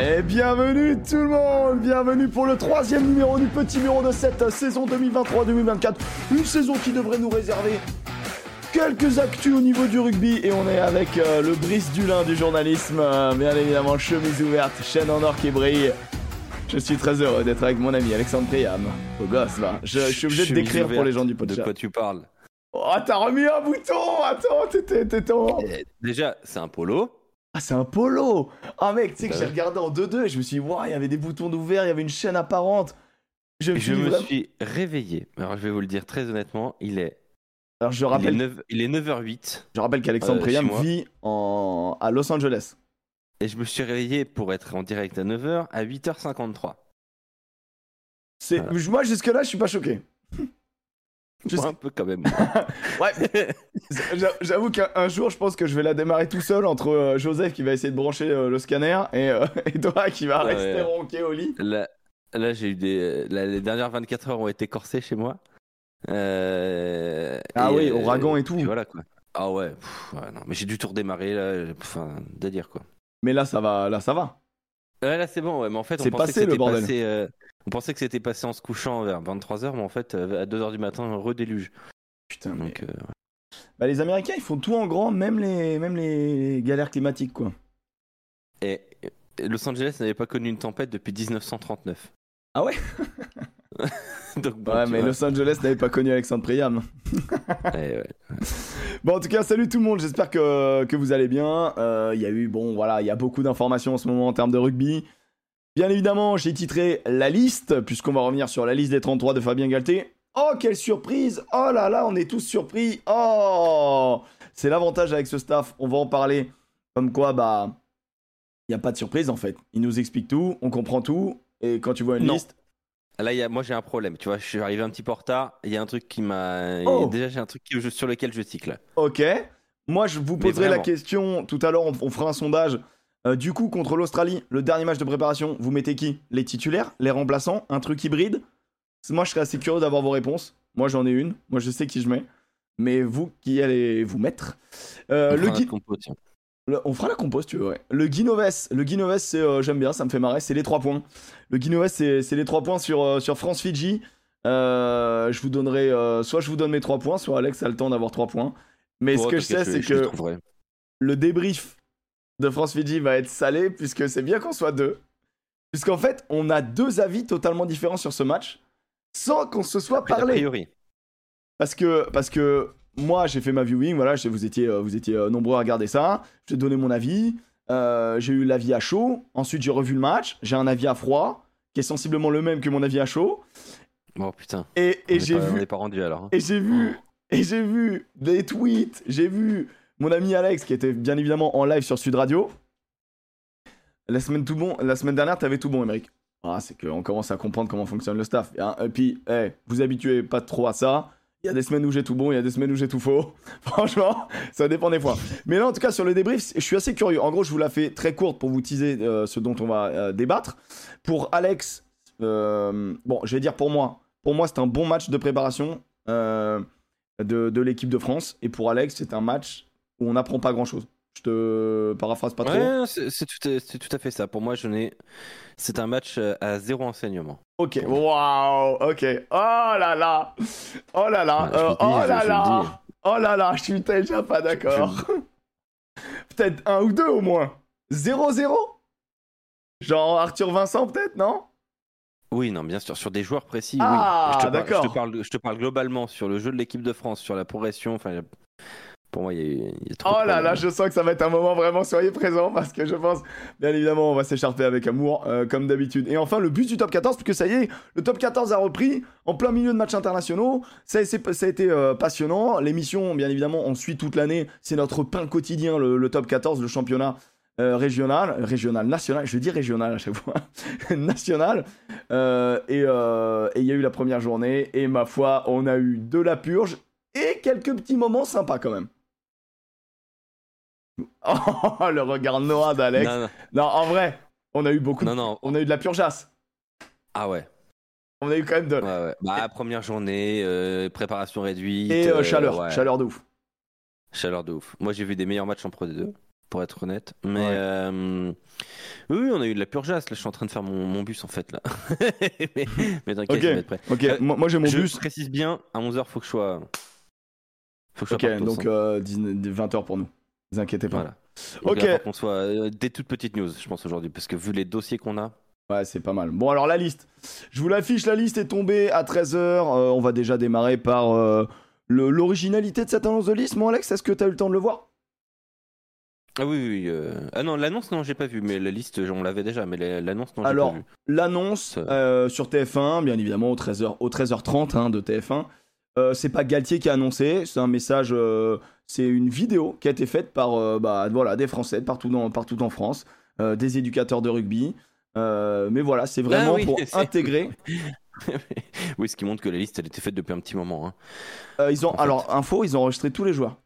Et bienvenue tout le monde, bienvenue pour le troisième numéro du petit numéro de cette saison 2023-2024. Une saison qui devrait nous réserver quelques actus au niveau du rugby et on est avec euh, le Brice Dulin du journalisme, euh, bien évidemment chemise ouverte, chaîne en or qui brille. Je suis très heureux d'être avec mon ami Alexandre Priam. Au gosse là, je, je suis obligé de décrire pour les gens du De podcast. quoi tu parles? Oh, t'as remis un bouton Attends, t'étais... t'étais en- Eh, Déjà, c'est un polo. Ah, c'est un polo Ah mec, tu sais que Bah j'ai regardé en 2-2 et je me suis dit, waouh, il y avait des boutons d'ouvert, il y avait une chaîne apparente. Je me Je me vraiment- suis réveillé. Alors, je vais vous le dire très honnêtement, il est, Alors je il est, rappelle, 9, il est 9h08 je rappelle qu'Alexandre euh, Priam vit en... à Los Angeles. et je me suis réveillé pour être en direct à 9h à 8h53. C'est... Voilà. Moi, jusque-là, je suis pas choqué. Juste- Un peu quand même. Ouais, j'a- j'avoue qu'un un jour, je pense que je vais la démarrer tout seul entre euh, Joseph qui va essayer de brancher euh, le scanner et, euh, et toi qui va Ouais, rester ouais. ronqué au lit. là, là j'ai eu des. là, les dernières 24 heures ont été corsées chez moi. Euh, Ah et, oui, euh, ouragan et tout. voilà quoi. Ah ouais, pff, ouais, non, mais j'ai dû tout redémarrer là. Enfin, délire quoi. Mais là, ça va, là, ça va. Ouais, là c'est bon, ouais, mais en fait, on C'est pensait, passé, que le c'était bordel. passé, euh, on pensait que c'était passé en se couchant vers 23h, mais en fait, euh, à 2h du matin, un redéluge. Putain, mais... Donc, euh, Bah, les Américains, ils font tout en grand, même les, même les galères climatiques, quoi. et, Los Angeles n'avait pas connu une tempête depuis 1939. Ah ouais? Donc, bon, Ouais, mais vois, Los Angeles n'avait pas connu Alexandre Priam. ouais, ouais. Bon, en tout cas, salut tout le monde, j'espère que, que vous allez bien. Euh, Il y a eu, bon, voilà, il y a beaucoup d'informations en ce moment en termes de rugby. Bien évidemment, j'ai titré la liste, puisqu'on va revenir sur la liste des 33 de Fabien Galté. Oh, quelle surprise Oh là là, on est tous surpris Oh C'est l'avantage avec ce staff, on va en parler. Comme quoi, bah, il n'y a pas de surprise en fait. Il nous explique tout, on comprend tout, et quand tu vois une Non. liste... Là, il y a, moi, j'ai un problème. Tu vois, je suis arrivé un petit peu en retard. Il y a un truc qui m'a. Oh. Déjà, j'ai un truc qui- sur lequel je là. Ok. Moi, je vous poserai la question tout à l'heure. On, on fera un sondage. Euh, du coup, contre l'Australie, le dernier match de préparation, vous mettez qui? Les titulaires? Les remplaçants? Un truc hybride? Moi, je serais assez curieux d'avoir vos réponses. Moi, j'en ai une. Moi, je sais qui je mets. Mais vous, qui allez vous mettre? Euh, On le fera compo, le- On fera la compo tu veux, ouais. Le Guinoves, le Guinoves, euh, j'aime bien, ça me fait marrer, c'est les 3 points. Le Guinoves, c'est, les 3 points sur, sur France-Fidji. Je vous donnerai, soit je vous donne mes 3 points, soit Alex a le temps d'avoir 3 points. Mais ce que je sais, c'est que le débrief de France-Fidji va être salé, puisque c'est bien qu'on soit deux. Puisqu'en fait, on a deux avis totalement différents sur ce match, sans qu'on se soit A parlé. priori. Parce que, parce que moi, j'ai fait ma viewing, voilà, je- vous étiez, euh, vous étiez euh, nombreux à regarder ça. J'ai donné mon avis. euh, j'ai eu l'avis à chaud. Ensuite, j'ai revu le match. J'ai un avis à froid, qui est sensiblement le même que mon avis à chaud. Bon, putain. Et, j'ai On vu, n'est pas rendu alors. hein. et j'ai vu, et j'ai vu des tweets. J'ai vu mon ami Alex, qui était bien évidemment en live sur Sud Radio. La semaine tout bon, la semaine dernière, t'avais tout bon, Émeric. Ah, c'est qu'on commence à comprendre comment fonctionne le staff. Et, hein, puis, vous habituez pas trop à ça. Il y a des semaines où j'ai tout bon, il y a des semaines où j'ai tout faux. Franchement, ça dépend des fois. Mais là, en tout cas, sur le débrief, je suis assez curieux. En gros, je vous la fais très courte pour vous teaser euh, ce dont on va euh, débattre. Pour Alex, euh, bon, je vais dire pour moi. Pour moi, c'est un bon match de préparation de l'équipe de France. Et pour Alex, c'est un match où on n'apprend pas grand-chose. Je te paraphrase pas trop. Ouais, c'est c'est tout, à- c'est tout à fait ça. Pour moi, je n'ai. C'est un match euh, à zéro enseignement. Ok, waouh, ok. Oh là là, oh là là, Ouais, euh, dis, oh là là, oh là là, je suis déjà pas d'accord. Peut-être un ou deux au moins. 0-0 Genre Arthur Vincent peut-être, non? Oui, non, bien sûr, sur des joueurs précis. Ah, oui. Je te, parle, d'accord. je, te parle, je te parle globalement sur le jeu de l'équipe de France, sur la progression. Enfin, pour moi, il y a, il y a trop. Oh là là, je sens que ça va être un moment vraiment soyez présents parce que je pense, bien évidemment, on va s'écharper avec amour, euh, comme d'habitude. Et enfin, le but du top 14, puisque ça y est, le top 14 a repris en plein milieu de matchs internationaux. Ça, c'est- ça a été euh, passionnant. L'émission, bien évidemment, on suit toute l'année. C'est notre pain quotidien, le, le top 14, le championnat. euh, régional, régional, national, je dis régional à chaque fois, national, et il y a eu la première journée, et ma foi, on a eu de la purge, et quelques petits moments sympas quand même. Oh, le regard noir d'Alex. Non, Non, non, en vrai, on a eu beaucoup. de- non, non. On a eu de la purgeasse. Ah ouais. On a eu quand même de. ouais, ouais. Bah, première journée, euh, préparation réduite. Et euh, euh, chaleur, ouais. chaleur de ouf. Chaleur de ouf. Moi, j'ai vu des meilleurs matchs en Pro D2. pour être honnête. Mais euh, oui, on a eu de la purgeasse. Là, je suis en train de faire mon, mon bus en fait là. mais mais t'inquiète, Ok. je vais être prêt. Ok, moi, moi, j'ai mon je bus. précise bien, à 11h, faut que je sois. Faut que je Ok, sois partout, donc hein. euh, 20h pour nous. Ne vous inquiétez pas. Voilà. Ok. Qu'on soit euh, des toutes petites news, je pense aujourd'hui, parce que vu les dossiers qu'on a. Ouais, c'est pas mal. Bon, alors la liste. Je vous l'affiche, la liste est tombée à 13h. on va déjà démarrer par euh, l'originalité de cette annonce de liste. Mon Alex, est-ce que tu as eu le temps de le voir? Ah oui, oui. oui, euh, Ah non, l'annonce, non, j'ai pas vu, mais la liste, on l'avait déjà, mais la- l'annonce, non, j'ai Alors, pas vu. L'annonce Ça- euh, sur TF1, bien évidemment, au 13h, au 13h30 hein, de TF1. Euh, c'est pas Galtier qui a annoncé, c'est un message, euh, c'est une vidéo qui a été faite par euh, bah, voilà, des Français partout, dans, partout en France, des éducateurs de rugby. Mais voilà, c'est vraiment Ah oui, pour intégrer. oui, ce qui montre que la liste, elle était faite depuis un petit moment. hein. Ils ont, En fait. alors, info, ils ont enregistré tous les joueurs.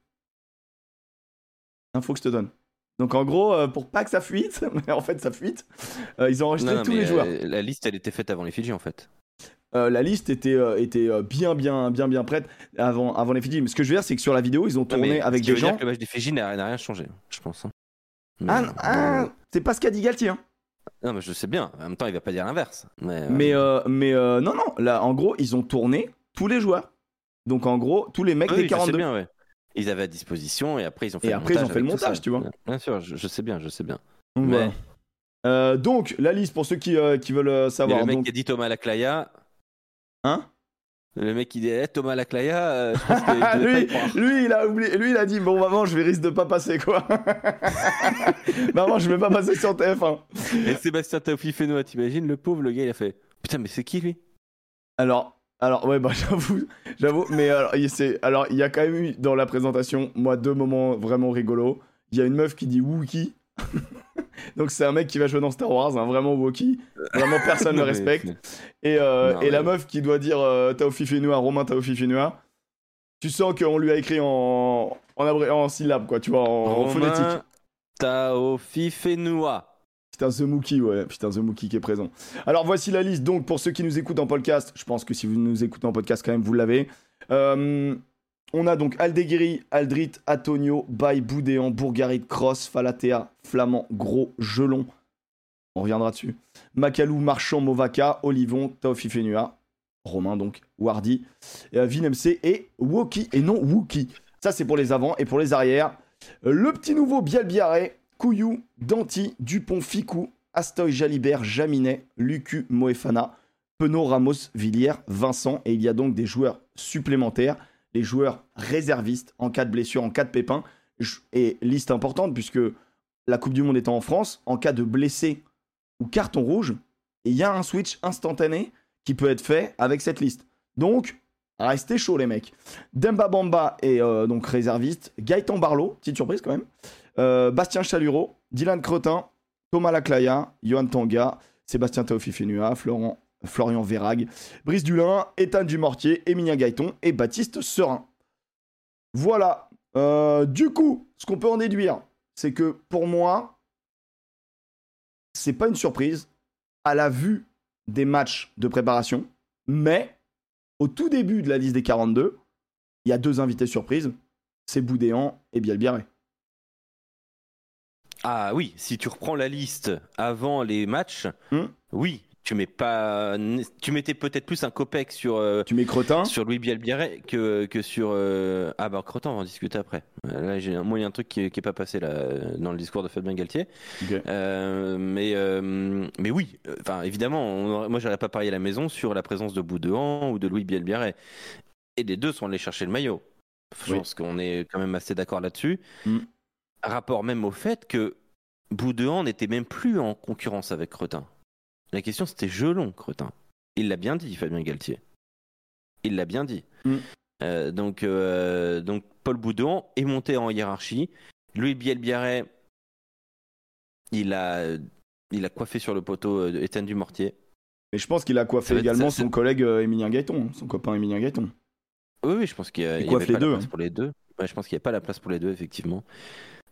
Info que je te donne. Donc en gros, pour pas que ça fuite, mais en fait ça fuite, ils ont enregistré Non, non, tous les joueurs. la liste, elle était faite avant les Fidji, en fait. Euh, la liste était, euh, était euh, bien, bien, bien, bien prête avant, avant les Fidji. Mais ce que je veux dire, c'est que sur la vidéo, ils ont tourné avec ce qui des veut dire gens. que le match des Fidji n'a rien changé, je pense. hein. Mais, Ah, ah, c'est pas ce qu'a dit Galtier. hein. Non, mais je sais bien. En même temps, il va pas dire l'inverse. Mais, Mais, mais non, non. Là, en gros, ils ont tourné tous les joueurs. Donc en gros, tous les mecs oui, des je sais 42. bien, ouais. Ils avaient à disposition et après ils ont fait Et le après, ils ont montage fait le montage, tu vois. Bien sûr, je, je sais bien, je sais bien. Donc, Mais- voilà. Euh, donc, la liste pour ceux qui, euh, qui veulent savoir. le mec Donc, qui a dit Thomas Laclaya, hein le mec qui dit eh, Thomas Laclaya, euh, je pense lui, lui, il a oublié. Lui, il a dit bon, maman, je vais risque de pas passer quoi. maman, je vais pas passer sur TF1. Et Sébastien Taofi Fenois, t'imagines le pauvre, le gars, il a fait Putain, mais c'est qui lui? Alors, alors ouais, bah j'avoue, j'avoue, mais il alors, il y a quand même eu dans la présentation, moi, deux moments vraiment rigolos. Il y a une meuf qui dit Wookie. Donc c'est un mec qui va jouer dans Star Wars, hein, vraiment Wookie. Vraiment personne ne mais- respecte. Et, euh, Non, et la meuf qui doit dire euh, Taofi Fenua, Romain Taofi Fenua. Tu sens qu'on lui a écrit en, en, abré- en syllabes, quoi, tu vois, en, en Romain phonétique. Taofi Fenois. Putain, The Mookie, ouais. Putain, The Mookie qui est présent. Alors, voici la liste. Donc, pour ceux qui nous écoutent en podcast, je pense que si vous nous écoutez en podcast, quand même, vous l'avez. Euh, on a donc Aldeguiri, Aldrit, Antonio, Baye, Boudéan, Bourgarit, Cross, Falatea, Flamand, Gros, Gelon. On reviendra dessus. Macalou, Marchand, Movaca, Olivon, Taofi Fenua, Romain donc, Wardy, euh, Vinemc et Woki, et non Wookie. Ça, c'est pour les avants et pour les arrières. Euh, Le petit nouveau Bialbiaré, Couillou, Danti, Dupont, Ficou, Astoy, Jalibert, Jaminet, Lucu, Moefana, Penaud, Ramos, Villiers, Vincent. Et il y a donc des joueurs supplémentaires, les joueurs réservistes en cas de blessure, en cas de pépin. Et liste importante, puisque la Coupe du Monde étant en France, en cas de blessé ou carton rouge, il y a un switch instantané qui peut être fait avec cette liste. Donc, restez chaud les mecs. Demba Bamba est euh, donc réserviste. Gaëtan Barlow, petite surprise quand même. Euh, Bastien Chalureau, Dylan Cretin, Thomas Laclaya, Johan Tanga, Sébastien Taofi-Fenua, Florent, Florian Vérag, Brice Dulin, Ethan Dumortier, Émilien Gaëton et Baptiste Serin. Voilà. Euh, du coup, ce qu'on peut en déduire, c'est que pour moi, c'est pas une surprise à la vue des matchs de préparation, mais au tout début de la liste des 42, il y a deux invités surprises, c'est Boudéan et Bielbiaré. Ah oui, si tu reprends la liste avant les matchs, Hmm. oui, tu mets pas, tu mettais peut-être plus un copec sur euh, Tu mets sur Louis Bielbiaré que que sur euh, ah bah Crotin, on va en discuter après. Là, j'ai moi il y a un truc qui, qui est pas passé là dans le discours de Fabien Galtier. Euh, mais mais oui, enfin évidemment, on moi j'aurais pas parié à la maison sur la présence de Boudouan ou de Louis Bielbiaré. Et les deux sont allés chercher le maillot. Je Oui. pense qu'on est quand même assez d'accord là-dessus. Mm. Rapport même au fait que Boudouan n'était même plus en concurrence avec Cretin. La question c'était Gelon, Cretin. Il l'a bien dit, Fabien Galtier. Il l'a bien dit. Mm. Euh, donc, euh, donc Paul Boudouan est monté en hiérarchie. Louis Bielbiaré, il a, il a coiffé sur le poteau euh, Étienne Dumortier. Et je pense qu'il a coiffé également ça- son collègue euh, Émilien Gaëton, son copain Émilien Gaëton. Oui, oui, je pense qu'il y, y avait les pas deux, la place hein. pour les deux. Ouais, je pense qu'il n'y a pas la place pour les deux, effectivement.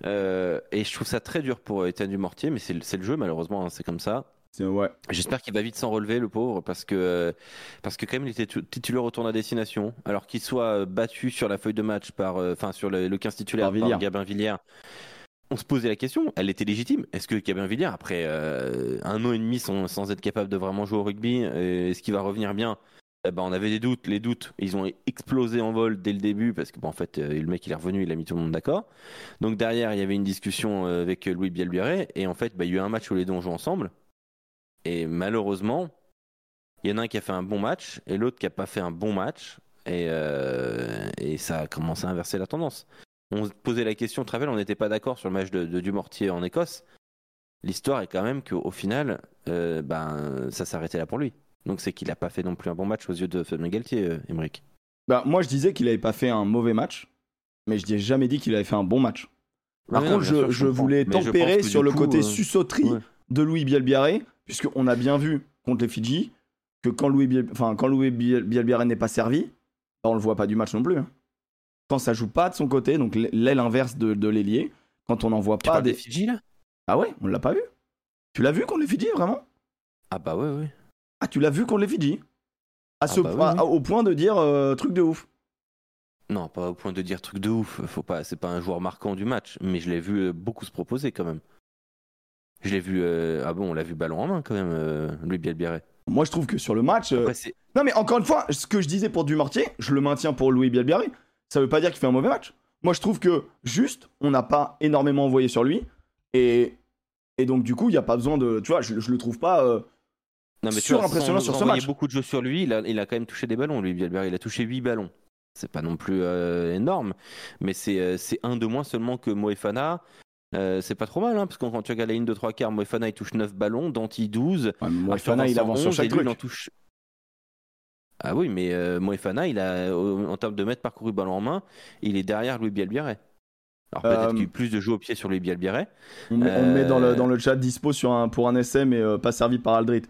Euh, et je trouve ça très dur pour Étienne Dumortier, mais c'est le, c'est le jeu, malheureusement, hein, c'est comme ça. Ouais. J'espère qu'il va vite s'en relever, le pauvre, parce que, euh, parce que quand même, il était tu- titulaire au tour à destination. Alors qu'il soit euh, battu sur la feuille de match par, euh, enfin, sur le, le 15 titulaire Par. Gabin Villiers. on se posait la question, elle était légitime. Est-ce que Cabin Villiers, après euh, un an et demi sans, sans, être capable de vraiment jouer au rugby, est-ce qu'il va revenir bien? Eh ben, On avait des doutes, les doutes, ils ont explosé en vol dès le début parce que bon, en fait, le mec il est revenu, il a mis tout le monde d'accord. Donc derrière, il y avait une discussion avec Louis Bielbiaré et en fait, bah, il y a eu un match où les deux ont joué ensemble. Et malheureusement, il y en a un qui a fait un bon match et l'autre qui a pas fait un bon match. Et, et ça a commencé à inverser la tendance on se posait la question, Travel, on n'était pas d'accord sur le match de, Dumortier en Écosse. L'histoire est quand même qu'au final, euh, ben, ça s'arrêtait là pour lui. Donc c'est qu'il n'a pas fait non plus un bon match aux yeux de Fabien Galtier, euh, Bah, moi, je disais qu'il n'avait pas fait un mauvais match, mais je n'ai jamais dit qu'il avait fait un bon match. Par contre, je, voulais tempérer sur le côté euh... de Louis Bielbiaré, puisqu'on a bien vu contre les Fidji que quand Louis, Biel... enfin, quand Louis Bielbiaré n'est pas servi, on le voit pas du match non plus. Hein quand ça joue pas de son côté, donc l'aile inverse de, de l'ailier, quand on n'en voit pas des... Fidji là? Ah ouais, on l'a pas vu. Tu l'as vu contre les Fidji vraiment? Ah bah ouais ouais. Ah tu l'as vu contre les Fidji? À ah ce bah Au point de dire euh, truc de ouf. Non, pas au point de dire truc de ouf. Faut pas, c'est pas un joueur marquant du match, mais je l'ai vu euh, beaucoup se proposer quand même. Je l'ai vu. Euh, ah bon, on l'a vu ballon en main quand même, Louis Bielbiaré. Moi, je trouve que sur le match. non, mais encore une fois, ce que je disais pour Dumortier, je le maintiens pour Louis Bielbiaré ça veut pas dire qu'il fait un mauvais match. Moi, je trouve que juste, on n'a pas énormément envoyé sur lui. Et, et donc, du coup, il n'y a pas besoin de. Tu vois, je, je le trouve pas. Euh, non, mais impressionnant sur ce match. Il a beaucoup de jeux sur lui. Il a, il a quand même touché des ballons, lui, Bielberg. Il a touché 8 ballons. C'est pas non plus euh, énorme. Mais euh, c'est un de moins seulement que Moefana. C'est pas trop mal, hein, parce que quand tu regardes la ligne de 3 quarts, Moefana il touche 9 ballons, Danti 12. Moefana il avance sur chaque truc. En touche ah oui, mais euh, Moefana, il a, en termes de mètres parcourus ballon en main, il est derrière Louis Bielbiaré. Alors peut-être qu'il y a eu euh, plus de jeux au pied sur Louis Bielbiaré. On, met dans le, euh, dans le chat dispo sur un, pour un essai, mais pas servi par Aldrit.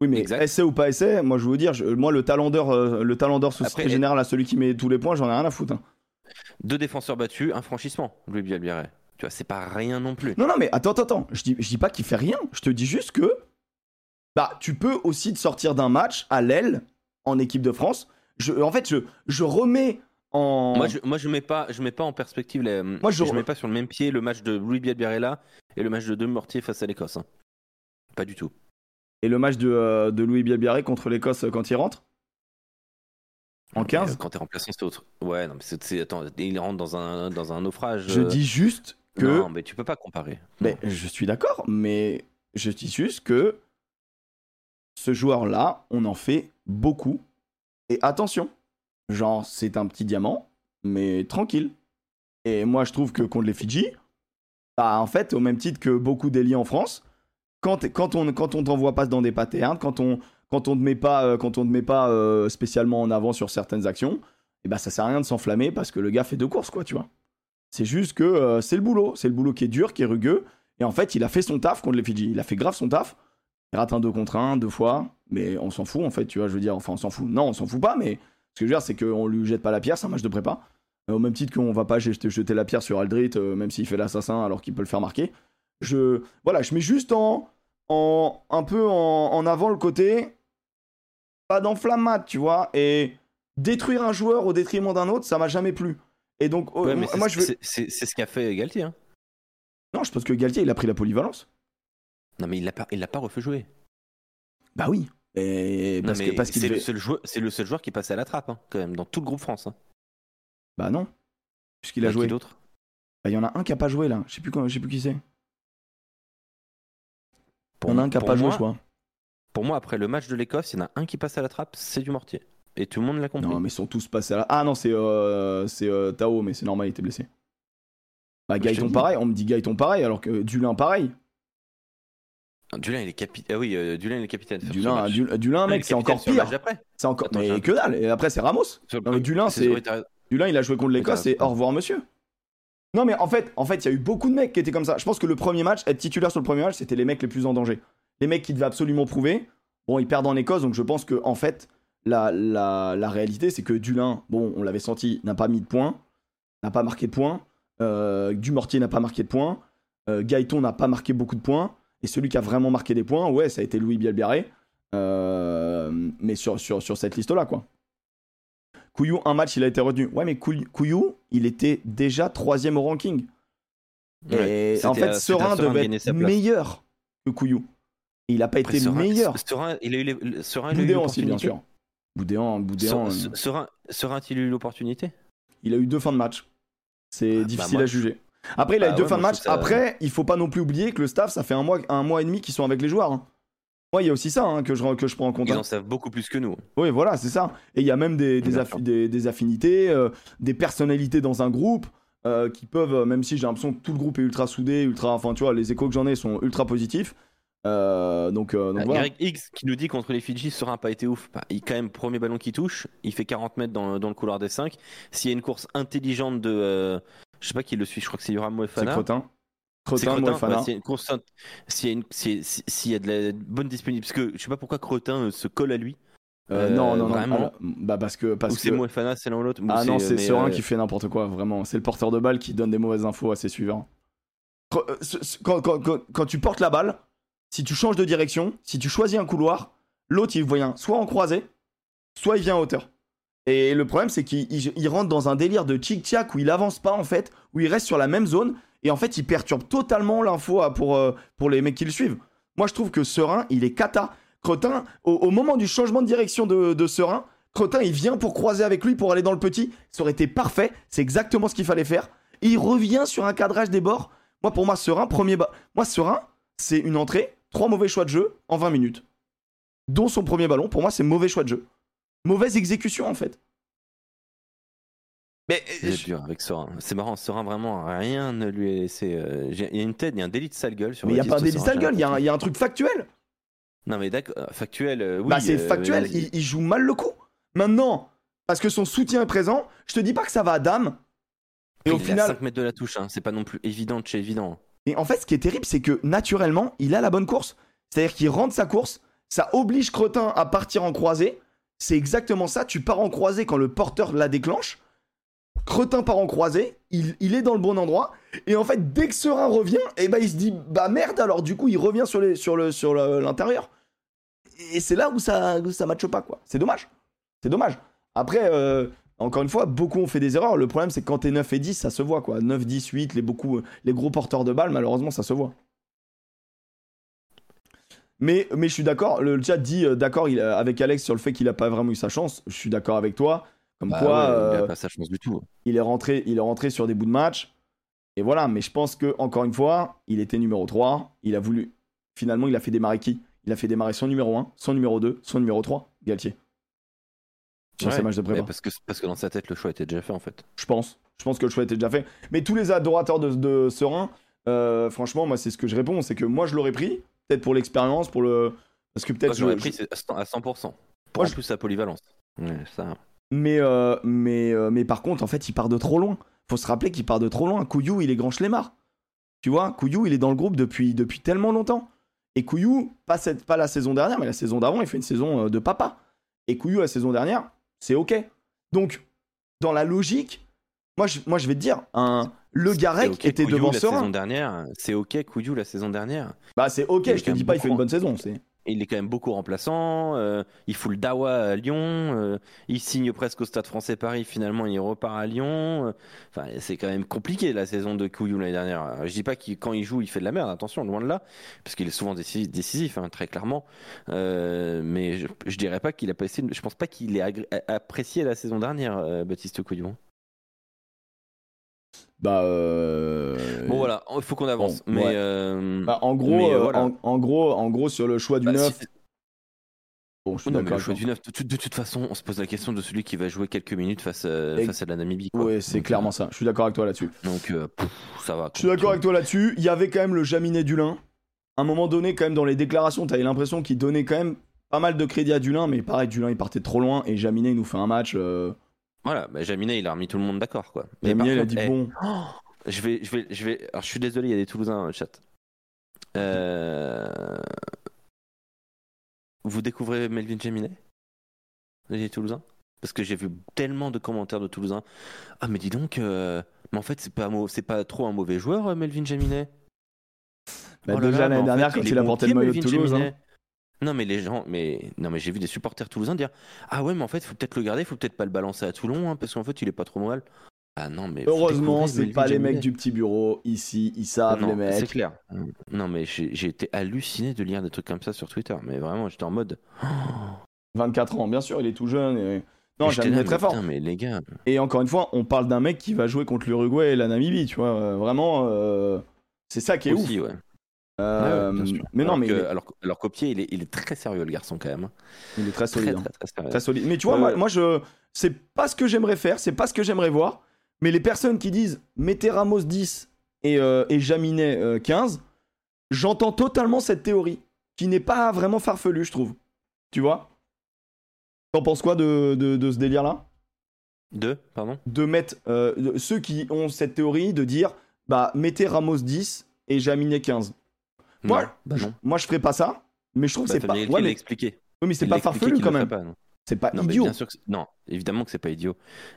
Oui, mais essai ou pas essai, moi je veux vous dire, moi le talent d'or, le talent d'or Société Générale à celui qui met tous les points, j'en ai rien à foutre. Hein. Deux défenseurs battus, un franchissement, Louis Bielbiaré. Tu vois, c'est pas rien non plus. Non, non, mais attends, attends, attends. Je dis, je dis pas qu'il fait rien. Je te dis juste que bah, tu peux aussi te sortir d'un match à l'aile en équipe de France. Je, en fait, je, je remets en. Moi, je, moi, je mets pas, je mets pas en perspective. Les, moi, je, je mets pas sur le même pied le match de Louis Bielbiarella et le match de De Mortier face à l'Écosse. Hein. Pas du tout. Et le match de, euh, de Louis Bielbiaré contre l'Écosse euh, quand il rentre? En 15 euh, Quand t'es remplaçant, c'est autre. Ouais, non, mais c'est, attends, il rentre dans un, dans un naufrage. Je dis juste que. Non, mais tu peux pas comparer. Mais je suis d'accord, mais je dis juste que ce joueur-là, on en fait beaucoup. Et attention, genre, c'est un petit diamant, mais tranquille. Et moi, je trouve que contre les Fidji, bah, en fait, au même titre que beaucoup d'élits en France, quand, quand on quand on t'envoie pas dans des patterns, quand on quand on te met pas euh, quand on te met pas euh, spécialement en avant sur certaines actions, et eh bah ça sert à rien de s'enflammer parce que le gars fait deux courses quoi, tu vois. C'est juste que euh, c'est le boulot, c'est le boulot qui est dur, qui est rugueux, et en fait il a fait son taf contre les Fidji, il a fait grave son taf. Il rate un 2 contre 1 deux fois, mais on s'en fout en fait, tu vois, je veux dire, enfin on s'en fout. Non, on s'en fout pas, mais ce que je veux dire, c'est qu'on lui jette pas la pierre, c'est un match de prépa. Euh, au même titre qu'on va pas jeter, la pierre sur Aldrit, euh, même s'il fait l'assassin alors qu'il peut le faire marquer. Je, voilà, je mets juste en, un peu en, avant le côté, pas d'enflammade, tu vois, et détruire un joueur au détriment d'un autre, ça m'a jamais plu. Et donc, oh, moi, je C'est ce qu'a fait Galtier. Hein. Non, je pense que Galtier, il a pris la polyvalence. Non, mais il l'a pas, il l'a pas refait jouer. Bah oui. Et parce que parce c'est le seul joueur, c'est le seul joueur qui passait à la trappe hein, quand même dans tout le groupe France. Hein. Bah non, puisqu'il a joué. d'autres? Bah il y en a un qui a pas joué là. Je sais plus je sais plus qui c'est. Il y en a un qui a pas joué, je crois. Pour moi, après le match de l'Écosse, il y en a un qui passe à la trappe, c'est du mortier. Et tout le monde l'a compris. Non, mais ils sont tous passés à la. Ah non, c'est euh, c'est euh, Tao, mais c'est normal, il était blessé. Bah, Gaëton pareil, on me dit Gaëton pareil, alors que Dulin pareil. Dulin, il est capitaine. Ah oui, euh, Dulin, il est capitaine. Dulin, Dulin, mec, c'est encore pire. C'est encore. mais que dalle. Et après, c'est Ramos. Dulin, c'est. Dulin, il a joué contre l'Écosse et au revoir, monsieur. Non, mais en fait, en fait, il y a eu beaucoup de mecs qui étaient comme ça. Je pense que le premier match, être titulaire sur le premier match, c'était les mecs les plus en danger. Les mecs qui devaient absolument prouver. Bon, ils perdent en Écosse, donc je pense que en fait, la, la, la réalité, c'est que Dulin, bon, on l'avait senti, n'a pas mis de points, n'a pas marqué de points. Euh, Dumortier n'a pas marqué de points. Euh, Gaëton n'a pas marqué beaucoup de points. Et celui qui a vraiment marqué des points, ouais, ça a été Louis Bielbiaré. Euh, mais sur, sur, sur cette liste-là, quoi. Couillou, un match, il a été retenu. Ouais, mais Couillou, il était déjà troisième au ranking. Et en fait, Serein devait être meilleur que Couillou. Et il n'a pas été meilleur. Serein, il a eu les... Serein, aussi, bien sûr. Boudéan, Boudéan. Serein, Serein a-t-il eu l'opportunité? Il a eu deux fins de match. C'est ah, bah, difficile à juger. Après, il a eu bah deux fins de match. Après, il faut pas non plus oublier que le staff, ça fait un mois, un mois et demi qu'ils sont avec les joueurs. Hein. Moi, il y a aussi ça hein, que, je, que je prends en compte. Ils hein. en savent beaucoup plus que nous. Oui, voilà, c'est ça. Et il y a même des, des, affinités, euh, des personnalités dans un groupe euh, qui peuvent, euh, même si j'ai l'impression que tout le groupe est ultra soudé, ultra. Enfin, tu vois, les échos que j'en ai sont ultra positifs. Donc, donc voilà. X qui nous dit contre les Fidji, sera pas été ouf. Bah, il quand même premier ballon qui touche, il fait 40 mètres dans, dans le couloir des 5. S'il y a une course intelligente de, je sais pas qui le suit, je crois que c'est Yoram Moefana. C'est Crotin. Crotin, Moefana. S'il y, a de la bonne disponibilité, parce que je sais pas pourquoi Crotin euh, se colle à lui. Euh, non, non, vraiment. non. bah parce que. Parce ou c'est Moefana, c'est l'un ou l'autre. Ah non, c'est Serein euh, qui fait n'importe quoi, vraiment. C'est le porteur de balle qui donne des mauvaises infos à ses suivants. Quand, quand, quand, tu portes la balle, si tu changes de direction, si tu choisis un couloir, l'autre il vient soit en croisé, soit il vient en hauteur. Et le problème, c'est qu'il rentre dans un délire de tic-tac où il avance pas en fait, où il reste sur la même zone, et en fait, il perturbe totalement l'info pour, euh, pour les mecs qui le suivent. Moi, je trouve que Serein, il est cata. Cretin, au, moment du changement de direction de, Serein, Cretin, il vient pour croiser avec lui pour aller dans le petit. Ça aurait été parfait. C'est exactement ce qu'il fallait faire. Il revient sur un cadrage des bords. Moi, pour moi, Serein, premier bas. Moi, Serein, c'est une entrée, trois mauvais choix de jeu en 20 minutes. Dont son premier ballon, pour moi, c'est mauvais choix de jeu. Mauvaise exécution en fait. Mais c'est dur avec Sorin. C'est marrant, Sorin vraiment rien ne lui est laissé. Euh, il y a une tête, il y a un délit de sale gueule sur. Mais il n'y a pas un délit de sale gueule, il y, a un truc factuel. Non mais d'accord, euh, factuel. Euh, oui, bah c'est factuel. Il, joue mal le coup. Maintenant, parce que son soutien est présent, je te dis pas que ça va à dame. Et au final, 5 mètres de la touche, hein. c'est pas non plus évident de chez évident. Et en fait, ce qui est terrible, c'est que naturellement, il a la bonne course. C'est-à-dire qu'il rentre sa course, ça oblige Cretin à partir en croisée c'est exactement ça. Tu pars en croisée quand le porteur la déclenche. Cretin part en croisée, il, est dans le bon endroit. Et en fait, dès que Serein revient, eh ben, il se dit Bah merde, alors du coup, il revient sur, l'intérieur. Et c'est là où ça, ça matche pas, quoi. C'est dommage. C'est dommage. Après, euh, encore une fois, beaucoup ont fait des erreurs. Le problème, c'est que quand t'es 9 et 10, ça se voit, quoi. 9, 10, 8, les, beaucoup, les gros porteurs de balles, malheureusement, ça se voit. Mais, mais je suis d'accord, le chat dit euh, d'accord avec Alex sur le fait qu'il n'a pas vraiment eu sa chance. Je suis d'accord avec toi. Comme bah quoi, il n'a euh, pas sa chance du tout. Il est, rentré, il est rentré sur des bouts de match. Et voilà, mais je pense que encore une fois, il était numéro 3. Il a voulu. Finalement, il a fait démarrer qui? Il a fait démarrer son numéro 1, son numéro 2, son numéro 3, Galtier. Sur ces matchs de prépa. Parce que, parce que dans sa tête, le choix était déjà fait en fait. Je pense. Je pense que le choix était déjà fait. Mais tous les adorateurs de, de Serein, euh, franchement, moi, c'est ce que je réponds c'est que moi, je l'aurais pris peut-être pour l'expérience, pour le. Parce que peut-être. j'aurais pris à 100%. Pour en plus sa polyvalence. ça. Mais, euh, mais, euh, mais par contre, en fait, il part de trop loin. Faut se rappeler qu'il part de trop loin. Couillou, il est grand chlemmard. Tu vois, Couillou, il est dans le groupe depuis, depuis tellement longtemps. Et Couillou, pas, cette, pas la saison dernière, mais la saison d'avant, il fait une saison de papa. Et Couillou, la saison dernière, c'est OK. Donc, dans la logique, moi je, moi, je vais te dire, un, le Garec était devant la saison dernière. C'est ok Couillou la saison dernière. Bah c'est ok, je te dis pas il fait une bonne saison. C'est... Il est quand même beaucoup remplaçant. Euh, il fout le Dawa à Lyon. Euh, il signe presque au Stade Français Paris. Finalement, il repart à Lyon. Euh, enfin, c'est quand même compliqué la saison de Couillou l'année dernière. Je dis pas que quand il joue, il fait de la merde. Attention, loin de là, parce qu'il est souvent décisif, hein, très clairement. mais je, je, dirais pas qu'il a pas essayé. Je pense pas qu'il ait apprécié la saison dernière, Baptiste Couillou. Bah. Euh... Bon voilà, il faut qu'on avance. mais euh, bah, en gros, euh, euh, en, gros, en gros sur le choix du 9. Bah, bon, je suis le choix du 9, de, toute façon, on se pose la question de celui qui va jouer quelques minutes face, face à la Namibie. Oui, c'est clairement ça. Je suis d'accord avec toi là-dessus. Donc, ça va. Je suis d'accord avec toi là-dessus. Il y avait quand même le Jaminet Dulin. À un moment donné, quand même, dans les déclarations, tu avais l'impression qu'il donnait quand même pas mal de crédit à Dulin, mais pareil, Dulin il partait trop loin et Jaminet il nous fait un match. Voilà, bah, Jaminet, il a remis tout le monde d'accord, quoi. Jaminet, il a dit eh, bon. je vais, je vais, je vais. Alors, je suis désolé, il y a des Toulousains dans le chat. Euh, vous découvrez Melvin Jaminet? Les Toulousains? Parce que j'ai vu tellement de commentaires de Toulousains. Ah, mais dis donc, euh, mais en fait, c'est pas, c'est pas trop un mauvais joueur, euh, Melvin Jaminet? Bah, oh déjà l'année dernière, quand il a porté le maillot de Toulouse. Hein. Non mais les gens, mais non mais j'ai vu des supporters toulousains dire ah ouais mais en fait faut peut-être le garder, faut peut-être pas le balancer à Toulon hein, parce qu'en fait il est pas trop mal. Ah non, mais. Heureusement, c'est pas les mecs du petit bureau. Ici, ils savent, Non, les c'est mecs. clair. Non, mais j'ai été halluciné de lire des trucs comme ça sur Twitter. Mais vraiment, j'étais en mode. 24 ans, bien sûr, il est tout jeune. et- Non, très fort. mais les gars. Et encore une fois, on parle d'un mec qui va jouer contre l'Uruguay et la Namibie, tu vois. euh, Vraiment, euh, c'est ça qui est Aussi, ouf. ouais. Euh, Ouais, ouais, mais non, Alors mais que- il, est, alors, alors pied, il est, il est très sérieux, le garçon, quand même. il est très solide. très, hein. très, sérieux. Très solide. Mais tu vois, moi, moi, je, c'est pas ce que j'aimerais faire, c'est pas ce que j'aimerais voir. Mais les personnes qui disent mettez Ramos 10 et, euh, et Jaminet euh, 15, j'entends totalement cette théorie qui n'est pas vraiment farfelue, je trouve. Tu vois? T'en penses quoi de, de, de ce délire-là? Deux, pardon? De mettre euh, de- ceux qui ont cette théorie de dire bah mettez Ramos 10 et Jaminet 15. Moi, Non, bah non. Moi, je ferais pas ça, mais je trouve Bah, que c'est pas. Ouais, mais, expliqué. oui, mais c'est pas farfelu quand même. C'est pas Non, idiot. bien sûr que non, évidemment que c'est pas idiot.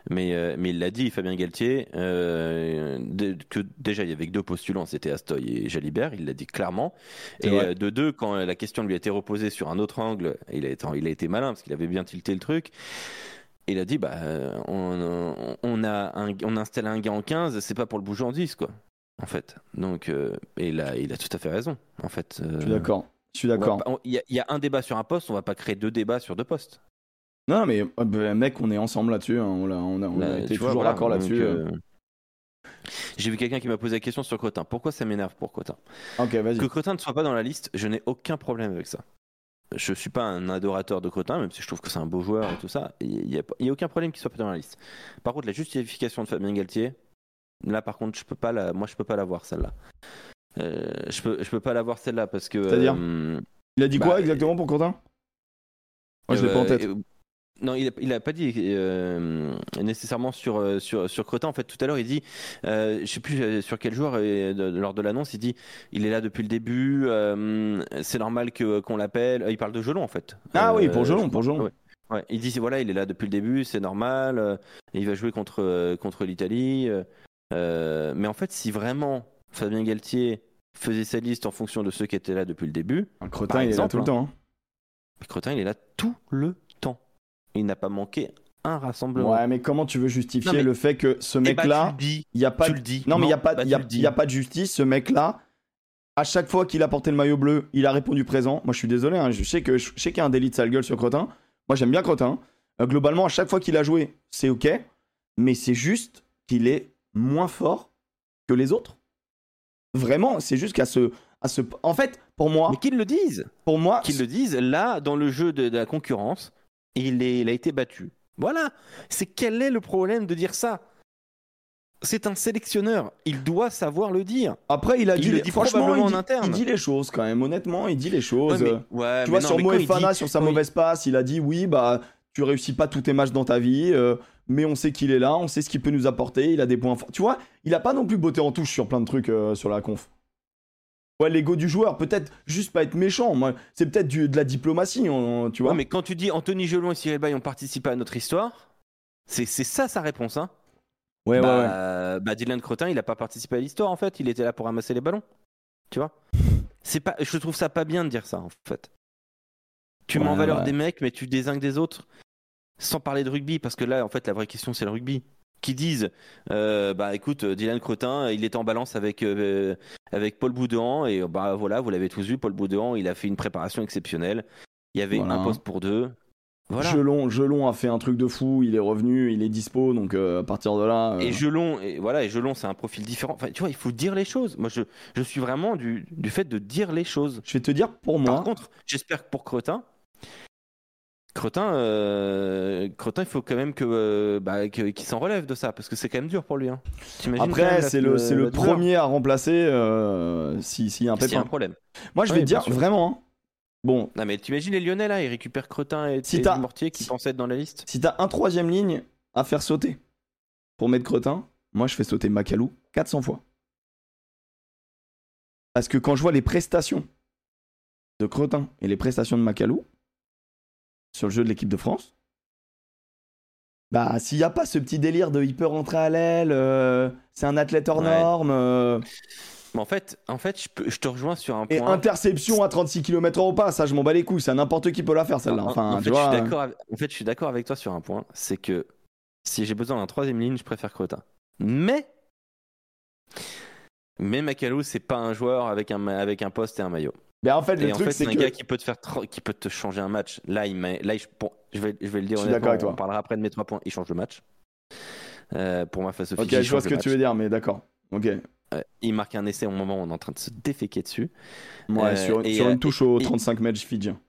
Mais, euh, mais il l'a dit, Fabien Galtier, euh, de- que déjà il y avait que deux postulants, c'était Astoy et Jalibert, il l'a dit clairement. Et euh, de deux, quand la question lui a été reposée sur un autre angle, il a été, il a été malin parce qu'il avait bien tilté le truc. Il a dit, bah, on, on a un, on installe un gars en 15, c'est pas pour le bouger en 10, quoi. En fait. Donc, euh, et là, il a tout à fait raison. En fait. Je suis d'accord. Je suis d'accord. Il y, a- il y a un débat sur un poste, on va pas créer deux débats sur deux postes. Non, mais euh, bah, mec, on est ensemble là-dessus. hein. On, a, on a, on a Là, été toujours voilà, d'accord là-dessus. euh. euh, J'ai vu quelqu'un qui m'a posé la question sur Crotin. Pourquoi ça m'énerve pour Crotin Ok, vas-y. Que Crotin ne soit pas dans la liste, je n'ai aucun problème avec ça. Je suis pas un adorateur de Crotin, même si je trouve que c'est un beau joueur et tout ça. Il n'y a, a aucun problème qu'il soit pas dans la liste. Par contre, la justification de Fabien Galtier, là par contre, je peux pas la, moi je peux pas la voir celle-là. Euh, je peux, je peux pas la voir celle-là parce que. C'est-à-dire euh, Il a dit bah, quoi exactement pour Quentin? Moi, je l'ai pas en tête. euh, non, il a, il a pas dit euh, nécessairement sur, sur, sur Crotin. En fait, tout à l'heure, il dit, euh, je sais plus sur quel joueur, et de- lors de l'annonce, il dit, il est là depuis le début, euh, c'est normal que qu'on l'appelle. Il parle de Gelon, en fait. Ah oui, pour Gelon, pour. Gelon. Ouais. Ouais, il dit, voilà, il est là depuis le début, c'est normal, il va jouer contre, contre l'Italie. Euh, mais en fait, si vraiment Fabien Galtier faisait sa liste en fonction de ceux qui étaient là depuis le début, Un Cretin, par il est là tout le temps. hein. Crotin, il est là tout le temps. Il n'a pas manqué un rassemblement. Ouais, mais comment tu veux justifier Non, mais- le fait que ce Eh bah, mec-là, tu le dis. il y a pas tu de... le dis. Non, mais il y a pas, bah, y a, y a pas de justice. Ce mec-là, à chaque fois qu'il a porté le maillot bleu, il a répondu présent. Moi, je suis désolé. hein, je sais que je sais qu'il y a un délit de sale gueule sur Crotin. Moi, j'aime bien Crotin. Euh, globalement, à chaque fois qu'il a joué, c'est ok. Mais c'est juste qu'il est moins fort que les autres. Vraiment, c'est juste qu'à ce, à ce. En fait, pour moi, Mais qu'ils le disent. pour moi, Qu'ils le disent. Là, dans le jeu de, de la concurrence, il, est, il a été battu. Voilà. C'est quel est le problème de dire ça? C'est un sélectionneur. Il doit savoir le dire. après, il a Il dit, le dit franchement, il dit, en interne. il dit les choses quand même. Honnêtement, il dit les Ouais, choses. mais, ouais, Tu mais vois, non, sur Moefana, dit- sur sa mauvaise passe, il a dit oui, bah, tu réussis pas tous tes matchs dans ta vie, euh, mais on sait qu'il est là, on sait ce qu'il peut nous apporter, il a des points forts. Tu vois, il a pas non plus beauté en touche sur plein de trucs euh, sur la conf. Ouais, l'ego du joueur, peut-être juste pas être méchant. Moi, c'est peut-être de la diplomatie, on- tu vois. Ouais, mais quand tu dis Anthony Gelon et Cyril Bay ont participé à notre histoire, c'est ça sa réponse. Hein ouais, ouais, ouais. bah, bah, Dylan Crotin, il a pas participé à l'histoire en fait, il était là pour ramasser les ballons. Tu vois C'est pas je trouve ça pas bien de dire ça en fait. Tu mets en Ouais, valeur ouais. des mecs mais tu désingues des autres sans parler de rugby parce que là en fait la vraie question c'est le rugby. Qui disent euh, bah écoute Dylan Crotin il était en balance avec euh, avec Paul Boudouan et bah voilà vous l'avez tous vu Paul Boudouan il a fait une préparation exceptionnelle. Il y avait Voilà. un poste pour deux. Voilà. Gelon, Gelon a fait un truc de fou, il est revenu, il est dispo, donc euh, à partir de là. euh, Et Gelon, et voilà, et Gelon, c'est un profil différent. Enfin, tu vois, il faut dire les choses. Moi, je, je suis vraiment du, du fait de dire les choses. Je vais te dire, pour Par moi, contre, j'espère que pour Cretin, Cretin, euh, Cretin, il faut quand même que, euh, bah, que- qu'il s'en relève de ça, parce que c'est quand même dur pour lui. Hein. Après, c'est le, premier à remplacer euh, si- s'il y a un S'il y a pépin. un problème. Moi, je vais Oui, te dire, vraiment, hein, bon, Non, mais t'imagines les Lyonnais là, ils récupèrent Cretin et, Si et Mortier qui si- pensaient être dans la liste. Si t'as un troisième ligne à faire sauter pour mettre Cretin, moi je fais sauter Macalou 400 fois. Parce que quand je vois les prestations de Cretin et les prestations de Macalou sur le jeu de l'équipe de France, bah s'il n'y a pas ce petit délire de il peut rentrer à l'aile, euh, c'est un athlète hors Ouais. norme, euh, Mais en fait, en fait, je, peux- je te rejoins sur un et point. interception à 36 km au pas, ça je m'en bats les couilles, c'est n'importe qui peut la faire celle-là. En- Enfin, en, tu fait, vois, je suis euh, d'accord avec- en fait, je suis d'accord avec toi sur un point, c'est que si j'ai besoin d'un troisième ligne, je préfère Cretin. Mais. Mais Macalou, c'est pas un joueur avec un, avec un poste et un maillot. Mais en fait, le Et en truc, fait, c'est un que. gars qui peut te faire, qui peut te changer un match. Là, il m'a- là, je, bon, je vais, je vais le dire Je suis honnêtement. d'accord avec toi. On parlera après de mes trois points. Il change le match. Euh, pour moi, face au Ok, je vois ce que tu veux dire, mais d'accord. Ok. Euh, il marque un essai au moment où on est en train de se déféquer dessus. Ouais, Euh, sur, et, sur euh, une touche au et- 35 mètres fidjien.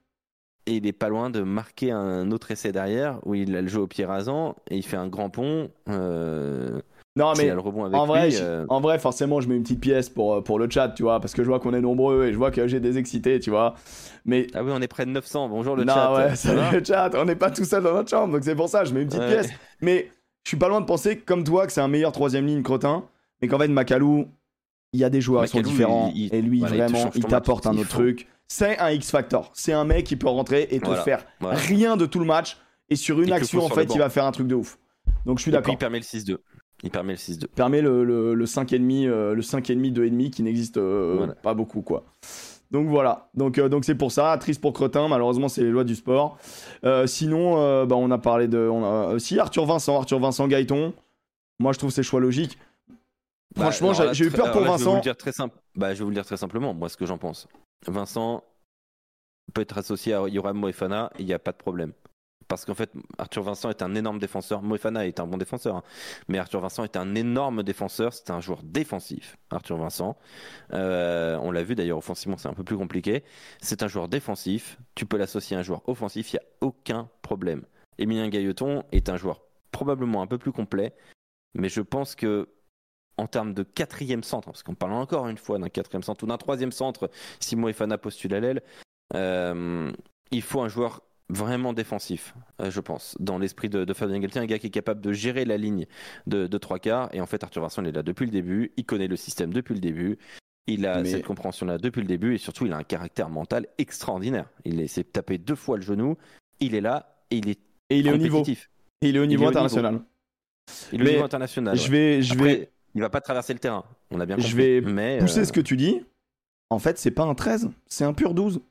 Et il est pas loin de marquer un autre essai derrière où il a le jeu au pied rasant et il fait un grand pont. Euh, Non, mais a le rebond avec en vrai, lui. je- euh, en vrai, forcément, je mets une petite pièce pour, euh, pour le chat, tu vois, parce que je vois qu'on est nombreux et je vois que j'ai des excités, tu vois. Mais Ah oui, on est près de 900. Bonjour le non, chat. ouais, salut le chat, on n'est pas tout seul dans notre chambre, donc c'est pour ça, je mets une petite Ouais. pièce. Mais je suis pas loin de penser, comme toi, que c'est un meilleur troisième ligne Crotin, mais qu'en fait, Macalou, il y a des joueurs qui sont différents, il- il- et lui, voilà, vraiment, il t'apporte un autre truc. C'est un X-Factor. C'est un mec qui peut rentrer et te Voilà, faire voilà. rien de tout le match, et sur une Et action, en fait, il va faire un truc de ouf. Donc je suis d'accord. il permet le 6-2. Il permet le 6-2. permet le, le, le 5,5, euh, le 5,5, 2,5 qui n'existe euh, Voilà. pas beaucoup, quoi. Donc voilà, donc euh, donc c'est pour ça, triste pour Cretin, malheureusement c'est les lois du sport. Euh, sinon, bah, on a parlé de, on a, si Arthur Vincent, Arthur Vincent Gaëton, moi je trouve ses choix logiques. Franchement, Bah, j'ai- là, j'ai eu peur pour là, Je vais vous Vincent. le dire très simple. Bah, je vais vous le dire très simplement. Moi, ce que j'en pense. Vincent peut être associé à Yoram Moefana. Il n'y a pas de problème. Parce qu'en fait, Arthur Vincent est un énorme défenseur. Moefana est un bon défenseur. hein. Mais Arthur Vincent est un énorme défenseur. C'est un joueur défensif, Arthur Vincent. Euh, on l'a vu d'ailleurs, offensivement, c'est un peu plus compliqué. C'est un joueur défensif. Tu peux l'associer à un joueur offensif. Il n'y a aucun problème. Emilien Gailleton est un joueur probablement un peu plus complet. Mais je pense que en termes de quatrième centre, parce qu'on parle encore une fois d'un quatrième centre ou d'un troisième centre, si Moefana postule à l'aile, euh, il faut un joueur vraiment défensif, euh, je pense, dans l'esprit de, de Fabien Galtier, un gars qui est capable de gérer la ligne de, de trois quarts. Et en fait, Arthur Vincent, il est là depuis le début, il connaît le système depuis le début. Il a Mais- cette compréhension-là depuis le début et surtout, il a un caractère mental extraordinaire. Il s'est tapé deux fois le genou, il est là et il est Et il est au niveau, et il est au niveau au international. Il est au Mais niveau international. Je ouais. vais, je Après, vais il va pas traverser le terrain, on a bien Je compris. vais mais, pousser euh, ce que tu dis. En fait, c'est pas un 13, c'est un pur 12.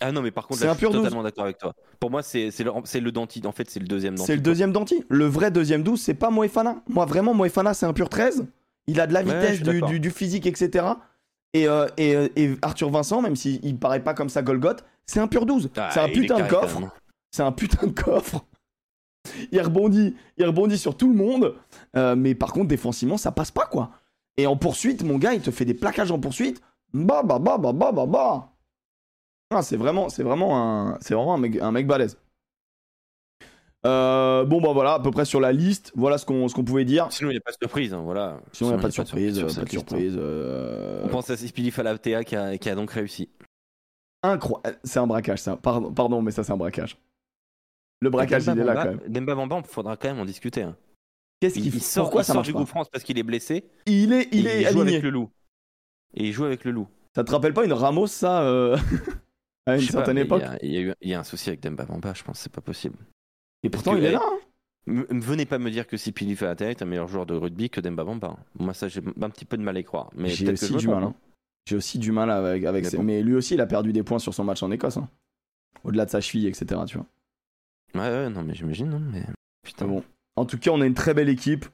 Ah non, mais par contre, C'est là, un je suis pur 12. totalement d'accord avec toi. Pour moi, c'est le, le Danti. En fait, c'est le deuxième Danti. C'est le deuxième Danti. Le vrai deuxième 12, c'est pas Moefana. Moi, vraiment, Moefana, c'est un pur 13. Il a de la vitesse, du, du- du physique, etc. Et, euh, et, euh, et Arthur Vincent, même s'il il paraît pas comme ça Golgoth, c'est un pur 12. Ah, c'est un putain de coffre. même. C'est un putain de coffre. Il rebondit, il rebondit sur tout le monde. Euh, mais par contre, défensivement, ça passe pas, quoi. Et en poursuite, mon gars, il te fait des plaquages en poursuite. Bah, bah, bah, bah, bah, bah, bah. Ah, c'est vraiment, c'est vraiment un, c'est vraiment un mec, un mec balèze. Euh, bon, bah voilà, à peu près sur la liste. Voilà ce qu'on, ce qu'on pouvait dire. Sinon, il n'y a pas de surprise. hein, voilà. Sinon, il n'y a pas de surprise, euh, pas de liste, hein. surprise. euh, On pense à Sipili Falatea qui a, qui a donc réussi. Incroyable. C'est un braquage, ça. Pardon, pardon, mais ça, c'est un braquage. Le braquage, il est là quand même. Demba Bamba, il faudra quand même en discuter. hein. Qu'est-ce Il, qu'il il sort, Pourquoi il ça sort marche du groupe France parce qu'il est blessé. Il est, il est joue aligné. avec le loup. Et il joue avec le loup. Ça te rappelle pas une Ramos, ça, euh, à une pas, certaine époque Il y, a, y y un souci avec Demba Bamba, je pense, c'est pas possible. Et pourtant, que, il est là. hein. Venez pas me dire que Sipili Falatea est un meilleur joueur de rugby que Demba Bamba. Moi, ça, j'ai un petit peu de mal à y croire. Mais J'ai que aussi du mal. hein. J'ai aussi du mal avec, avec Mais ses- bon. mais lui aussi, il a perdu des points sur son match en Écosse. hein. Au-delà de sa cheville, etc. Tu vois. Ouais, ouais, non, mais j'imagine, non, mais. Putain. Mais bon. En tout cas, on a une très belle équipe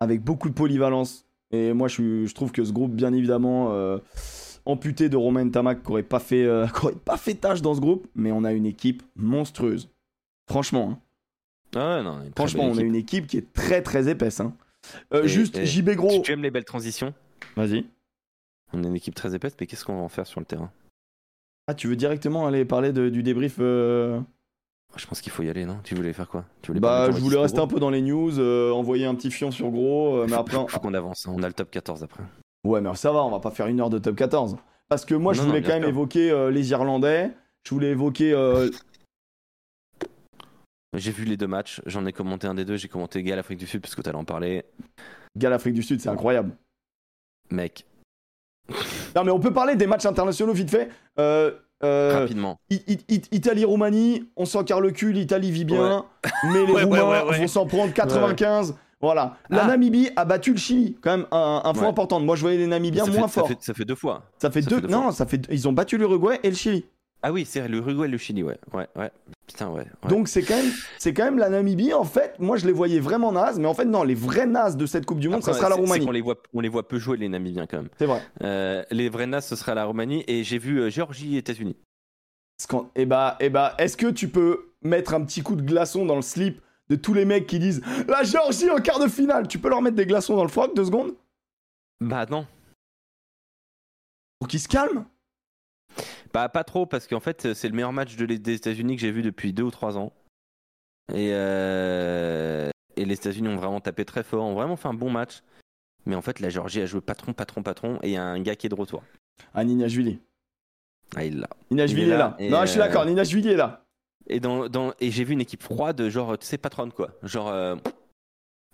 avec beaucoup de polyvalence. Et moi, je trouve que ce groupe, bien évidemment, euh, amputé de Romain Tamac, qui aurait pas fait, euh, qui aurait pas fait tâche dans ce groupe, mais on a une équipe monstrueuse. Franchement, hein. Ah ouais, non, franchement, on a une équipe qui est très très épaisse. hein. Euh, Et- juste et- JB Gros. Tu, tu aimes les belles transitions Vas-y. On a une équipe très épaisse, mais qu'est-ce qu'on va en faire sur le terrain? Ah, tu veux directement aller parler de- du débrief euh, Je pense qu'il faut y aller, non? Tu voulais faire quoi? Tu voulais Bah, je voulais rester Gros un peu dans les news, euh, envoyer un petit fion sur gros, mais après. faut, faut qu'on avance, hein. on a le top 14 après. Ouais, mais ça va, on va pas faire une heure de top 14. Parce que moi, je voulais non, quand même sûr. évoquer euh, les Irlandais. Je voulais évoquer. euh, J'ai vu les deux matchs, j'en ai commenté un des deux, j'ai commenté Gal Afrique du Sud parce que tu allais en parler. Gal Afrique du Sud, c'est incroyable. Mec, Non, mais on peut parler des matchs internationaux vite fait. Euh, euh, rapidement. I- I- I- Italie-Roumanie, on s'en carre le cul, l'Italie vit bien, mais les Ouais, Roumains ouais, ouais. vont s'en prendre 95. Voilà. La Ah. Namibie a battu le Chili, quand même un, un point important. Moi, je voyais les Namibiens ça, moins fait, ça forts. fait- ça fait deux fois. Ça fait ça deux. fait deux non, ça fait. Ils ont battu l'Uruguay et le Chili. Ah oui, c'est l'Uruguay et le Chili, ouais. Ouais, ouais. Putain, ouais. ouais. Donc c'est quand même, c'est quand même la Namibie. En fait, moi je les voyais vraiment nazes, mais en fait non, les vrais nazes de cette Coupe du Monde, Après, ça sera la Roumanie. qu'on les voit, on les voit peu jouer les Namibiens quand même. C'est vrai. Euh, les vrais nas, ce sera la Roumanie et j'ai vu euh, Géorgie et États-Unis. Et bah, et bah, est-ce que tu peux mettre un petit coup de glaçon dans le slip de tous les mecs qui disent la Géorgie en quart de finale Tu peux leur mettre des glaçons dans le froc deux secondes? Bah non. pour qu'ils se calment Bah pas trop parce qu'en fait c'est le meilleur match de les- des États-Unis que j'ai vu depuis deux ou trois ans. Et, euh, et les États-Unis ont vraiment tapé très fort, ont vraiment fait un bon match. Mais en fait la Géorgie a joué patron, patron, patron et il y a un gars qui est de retour. Ah, Ninashvili. Ah, il l'a. Ninashvili Il est est là, là. Non, je suis euh, d'accord, Ninashvili est là. Et, dans, dans, et j'ai vu une équipe froide, genre, tu sais, patronne quoi. Genre, euh,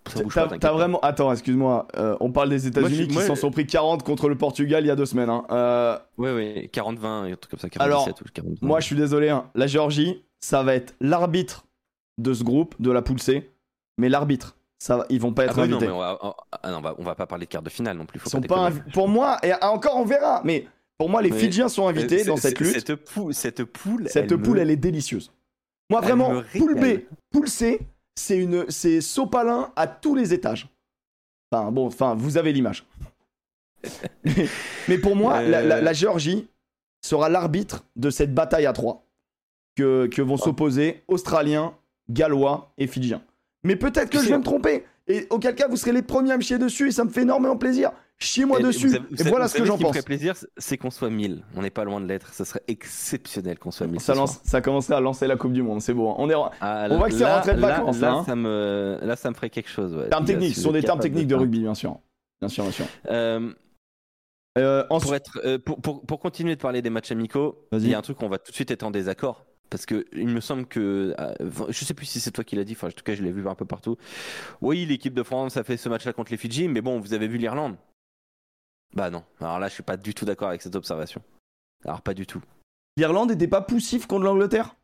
ça bouge pas, T'as vraiment. Attends, excuse-moi. euh, on parle des États-Unis Moi, qui moi, s'en je- sont pris 40 contre le Portugal il y a deux semaines. hein. Euh, Ouais, ouais, 40-20, un truc comme ça, 47 Alors, ou 40 moi, je suis désolé. hein, La Géorgie, ça va être l'arbitre de ce groupe, de la poule C. Mais l'arbitre, ça, ils vont pas Ah être bah oui, non, invités. mais on va, ah non, on va- on va pas parler de quart de finale non plus. Faut Ils sont pas pas déconner. invi- Pour moi, et encore on verra. Mais pour moi, les Mais- Fidjiens sont invités Euh, dans cette lutte. Cette poule, cette poule, Cette elle poule, me- elle est délicieuse. Moi, Elle vraiment, me poule B, poule C, c'est une, c'est sopalin à tous les étages. Enfin, bon, enfin, vous avez l'image. mais, mais pour moi, la, la- Euh. la Géorgie sera l'arbitre de cette bataille à trois que, que Oh. vont s'opposer Australiens, Gallois et Fidjiens. Mais peut-être que je vais me tromper. Et auquel cas, vous serez les premiers à me chier dessus et ça me fait énormément plaisir. Chiez-moi dessus. vous savez- vous et voilà vous ce que j'en qui me pense. ferait plaisir, c'est qu'on soit 1000. On n'est pas loin de l'être. Ce serait exceptionnel qu'on soit 1000. Ça, ce lance, ça commencerait à lancer la Coupe du Monde. C'est beau. hein. On est, Ah, on voit que c'est rentrée de là- vacances, Là, là, hein. ça me, là, ça me ferait quelque chose. Ouais. termes techniques. Ce sont des termes techniques de rugby, bien sûr. Bien sûr, bien sûr. Euh, Euh, ensuite, pour, être, euh, pour, pour, pour continuer de parler des matchs amicaux, il y a un truc où on va tout de suite être en désaccord. Parce que il me semble que. euh, je sais plus si c'est toi qui l'as dit, enfin, en tout cas, je l'ai vu un peu partout. Oui, l'équipe de France a fait ce match-là contre les Fidji, mais bon, vous avez vu l'Irlande Bah non. Alors là, je suis pas du tout d'accord avec cette observation. Alors, pas du tout. l'Irlande n'était pas poussif contre l'Angleterre?